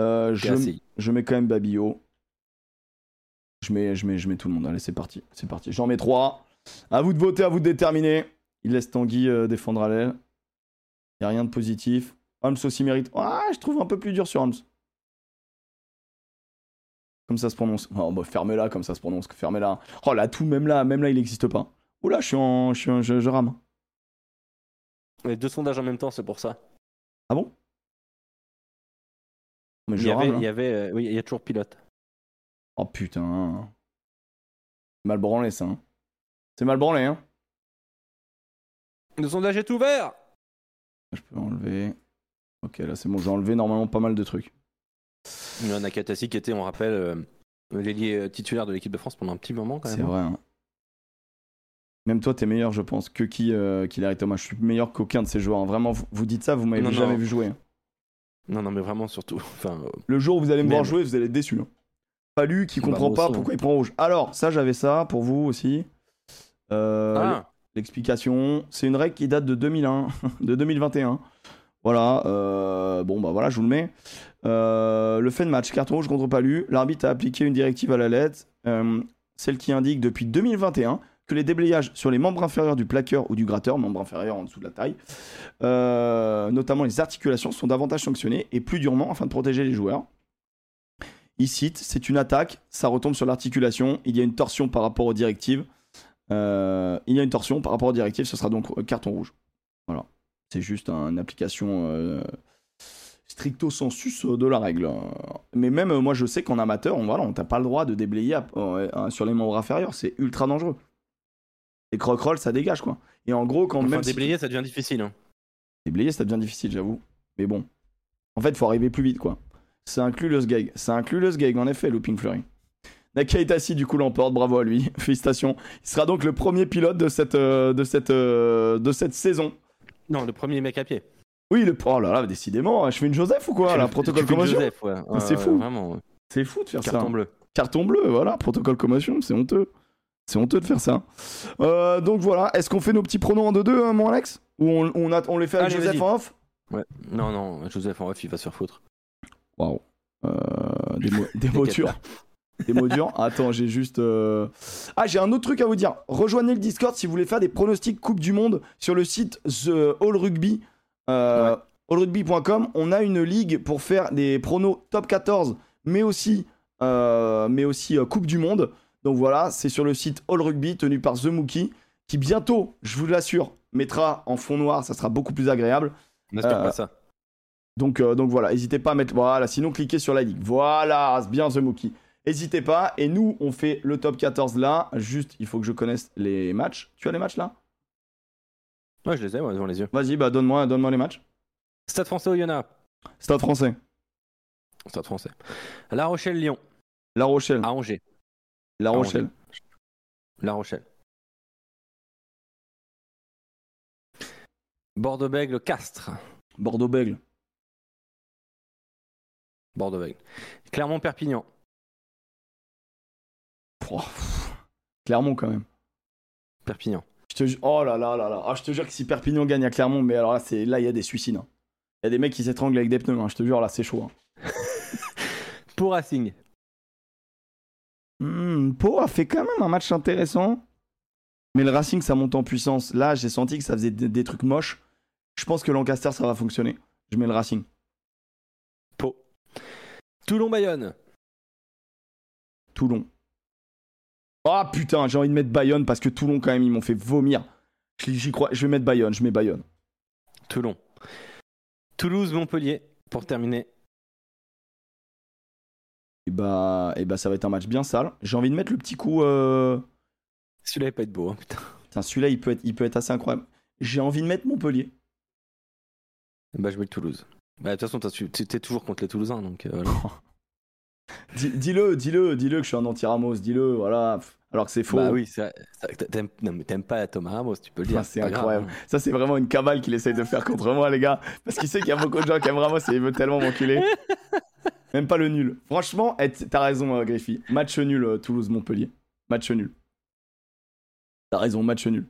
Euh, je, je mets quand même Babio. Je mets, je, mets, je mets tout le monde. Allez, c'est parti. C'est parti. J'en mets trois. À vous de voter, à vous de déterminer. Il laisse Tanguy euh, défendre à l'aile. Il a rien de positif. Holmes aussi mérite. Ah, je trouve un peu plus dur sur Holmes. Comme ça se prononce. Oh, bah, fermez-la comme ça se prononce. Fermez-la. Oh, là, tout, même là, même là, il n'existe pas. Oula, je suis en. Je, suis en- je, je rame. Les deux sondages en même temps, c'est pour ça. Ah bon? Mais Il je y avait, rame, là. il y avait, euh, oui, il y a toujours pilote. Oh putain. Mal branlé ça. hein. C'est mal branlé, hein. Le sondage est ouvert. Je peux enlever. Ok, là c'est bon, j'ai enlevé normalement pas mal de trucs. Noah Nakaitasi qui était, on rappelle, euh, l'ailier euh, titulaire de l'équipe de France pendant un petit moment quand C'est même. vrai. hein. Même toi, t'es meilleur, je pense, que qui, euh, qui Larry Thomas. Je suis meilleur qu'aucun de ces joueurs. hein. Vraiment, vous, dites ça, vous m'avez jamais non. vu jouer. hein. Non, non, mais vraiment surtout. Enfin, euh, Le jour où vous allez me voir jouer, vous allez être déçus. Hein. Palu qui Bah, comprend pas aussi, pourquoi il prend rouge. Alors, ça, j'avais ça pour vous aussi. Euh, ah, L'explication, c'est une règle qui date de 2001, de 2021. Voilà, euh, bon bah voilà, je vous le mets. Euh, le fait de match, carton rouge contre Palu, l'arbitre a appliqué une directive à la lettre, euh, celle qui indique depuis 2021 que les déblayages sur les membres inférieurs du plaqueur ou du gratteur, membres inférieurs en dessous de la taille, euh, notamment les articulations, sont davantage sanctionnés et plus durement afin de protéger les joueurs. Il cite, c'est une attaque, ça retombe sur l'articulation, il y a une torsion par rapport aux directives. Euh, il y a une torsion par rapport aux directives, ce sera donc carton rouge. Voilà. C'est juste une application euh, stricto sensus de la règle. Mais même moi, je sais qu'en amateur, on voilà, on t'a pas le droit de déblayer à- euh, sur les membres inférieurs. C'est ultra dangereux. Les croque-rolls, ça dégage quoi. Et en gros, quand enfin, même si déblayer, ça devient difficile. hein. déblayer, ça devient difficile, j'avoue. Mais bon. En fait, faut arriver plus vite, quoi. Ça inclut le sgeg. Ça inclut le sgeg, en effet, Looping Flurry. Nakaitasi, du coup, l'emporte. Bravo à lui. Félicitations. Il sera donc le premier pilote de cette, euh, de cette, euh, de cette saison. Non, le premier mec à pied. Oui, le. Oh là là, décidément. Je fais une Joseph ou quoi, là Protocole commotion Joseph, ouais. Ouais, C'est ouais, fou. C'est fou de faire Carton ça. bleu. Carton bleu, voilà. Protocole commotion, c'est honteux. C'est honteux de faire ça. Euh, donc voilà. Est-ce qu'on fait nos petits pronoms en 2-2, hein, mon Alex? Ou on, on, a- on les fait avec Allez, Joseph en off? Ouais. Non, non, Joseph en ref, il va se faire foutre. Waouh. Euh, des mots, des mots durs. Des mots durs. Attends, j'ai juste. euh, Ah, j'ai un autre truc à vous dire. Rejoignez le Discord si vous voulez faire des pronostics Coupe du Monde sur le site The All Rugby. Euh, allrugby.com. On a une ligue pour faire des pronos top 14, mais aussi, euh, mais aussi Coupe du Monde. Donc voilà, c'est sur le site All Rugby tenu par The Mookie, qui bientôt, je vous l'assure, mettra en fond noir. Ça sera beaucoup plus agréable. N'espère pas ça. Donc, euh, donc voilà, n'hésitez pas à mettre. Voilà, sinon cliquez sur la ligue. Voilà, c'est bien The Mookie. N'hésitez pas. Et nous, on fait le top 14 là. Juste, il faut que je connaisse les matchs. Tu as les matchs là? Ouais, je les ai, ouais, devant les yeux. Vas-y, bah donne-moi donne les matchs. Stade français Oyonnax. Stade français. Stade français. La Rochelle-Lyon. La Rochelle. À Angers. La Rochelle. La Rochelle. Bordeaux-Bègle, Castres. Bordeaux-Bègle. Bordeaux-Bègle. Clermont-Perpignan. Clermont quand même. Perpignan. Je te ju- Oh là là là là. Ah, je te jure que si Perpignan gagne à Clermont, mais alors là, c'est là il y a des suicides. hein. Il y a des mecs qui s'étranglent avec des pneus. hein. Je te jure, là, c'est chaud. hein. Pour Racing. Hmm, Pau a fait quand même un match intéressant. Mais le Racing, ça monte en puissance. Là, j'ai senti que ça faisait des, des trucs moches. Je pense que Lancaster, ça va fonctionner. Je mets le Racing. Toulon-Bayonne. Toulon. Ah putain, j'ai envie de mettre Bayonne parce que Toulon, quand même, ils m'ont fait vomir. Je- J'y crois. Je vais mettre Bayonne. Je mets Bayonne. Toulon. Toulouse-Montpellier. Pour terminer. Et bah, et bah, ça va être un match bien sale. J'ai envie de mettre le petit coup. euh, Celui-là va pas être beau. hein, putain. Putain, celui-là, il peut, être, il peut être assez incroyable. J'ai envie de mettre Montpellier. Bah, je mets Toulouse. Bah, de toute façon, tu toujours contre les Toulousains. Donc, euh, voilà. Dis-le, dis-le, dis-le que je suis un anti-Ramos. Dis-le, voilà. Alors que c'est faux. Bah oui, ça- t'aimes non, mais t'aimes pas Thomas Ramos, tu peux le dire. Ah, c'est grave, incroyable. hein. Ça, c'est vraiment une cabale qu'il essaye de faire contre moi, les gars. Parce qu'il sait qu'il y a beaucoup de gens qui aiment Ramos et il veut tellement m'enculer. Même pas le nul. Franchement, t'as raison, euh, Griffy. Match nul, euh, Toulouse-Montpellier. Match nul. T'as raison, match nul.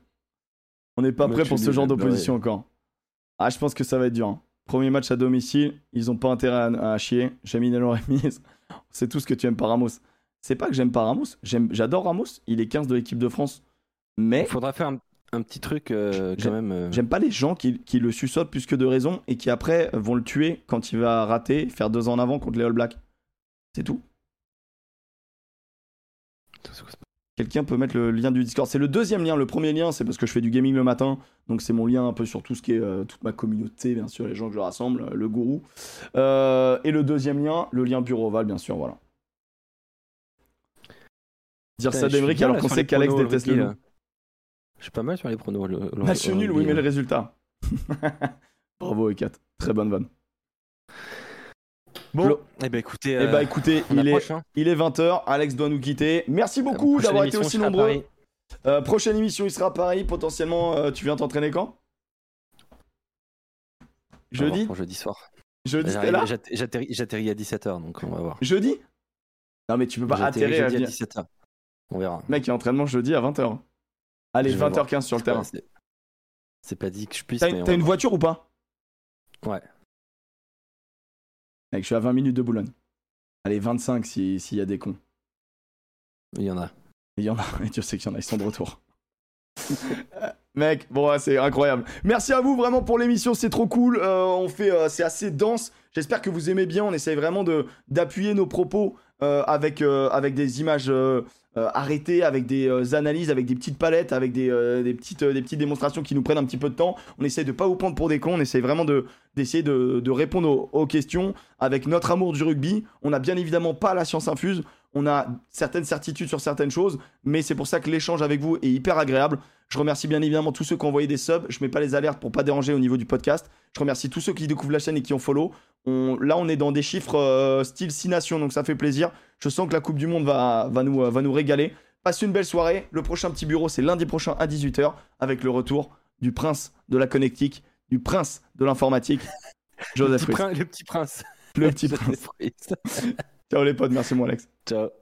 On n'est pas Match prêt pour ce genre bah d'opposition encore. Ah, je pense que ça va être dur. hein. Premier match à domicile, ils ont pas intérêt à, à chier. Jamie Remise, c'est tout ce que tu aimes pas Ramos. C'est pas que j'aime pas Ramos, j'aime- j'adore Ramos, il est 15 de l'équipe de France. Mais Il faudra faire un, un petit truc euh, quand même. euh, J'aime pas les gens qui, qui le suçotent plus que de raison et qui après vont le tuer quand il va rater, faire deux ans en avant contre les All Blacks. C'est tout. Quelqu'un peut mettre le lien du Discord. C'est le deuxième lien. Le premier lien, c'est parce que je fais du gaming le matin. Donc c'est mon lien un peu sur tout ce qui est euh, toute ma communauté, bien sûr, les gens que je rassemble, euh, le gourou. Euh, et le deuxième lien, le lien Bureau Oval, bien sûr, voilà. Dire ça d'Emeric alors qu'on sait qu'Alex déteste le là. Je suis pas mal sur les pronos. le- le- Match nul, oui, mais le résultat. Bravo, E4. Très bonne vanne. Bon, eh ben écoutez, Eh euh, bah écoutez, on il est, approche, hein. il est 20h, Alex doit nous quitter. Merci beaucoup d'avoir été aussi nombreux. Euh, prochaine émission, il sera à Paris. Potentiellement, euh, tu viens t'entraîner quand? Jeudi? pour jeudi soir. Jeudi, là? j'atter- J'atterris à 17h, donc on va voir. Jeudi? Non, mais tu peux pas atterrir à jeudi à venir. 17h. On verra. Mec, il y a entraînement jeudi à 20h. Allez, Je vais 20h15 sur le terrain. c'est- pas dit que je puisse. T'as une voir. voiture ou pas? Ouais. Mec, je suis à 20 minutes de Boulogne. Allez, 25 si- s'il y a des cons. Il y en a. Il y en a, et Dieu sait qu'il y en a, ils sont de retour. Euh, Mec, bon, c'est incroyable. Merci à vous vraiment pour l'émission, c'est trop cool. Euh, on fait, euh, c'est assez dense. J'espère que vous aimez bien. On essaye vraiment de d'appuyer nos propos avec euh, avec des images euh, euh, arrêtées, avec des euh, analyses, avec des petites palettes, avec des, euh, des petites euh, des petites démonstrations qui nous prennent un petit peu de temps. On essaye de pas vous prendre pour des cons. On essaye vraiment de d'essayer de, de répondre aux, aux questions avec notre amour du rugby. On n'a bien évidemment pas la science infuse. On a certaines certitudes sur certaines choses, mais c'est pour ça que l'échange avec vous est hyper agréable. Je remercie bien évidemment tous ceux qui ont envoyé des subs. Je mets pas les alertes pour pas déranger au niveau du podcast. Je remercie tous ceux qui découvrent la chaîne et qui ont follow. On- là, on est dans des chiffres euh, style 6 nations, donc ça fait plaisir. Je sens que la Coupe du Monde va, va, nous, euh, va nous régaler. Passez une belle soirée. Le prochain petit bureau, c'est lundi prochain à 18h avec le retour du prince de la connectique, du prince de l'informatique, Le Joseph petit, prin- le petit prince. Le petit prince. Ciao les potes, merci moi Alex. Ciao.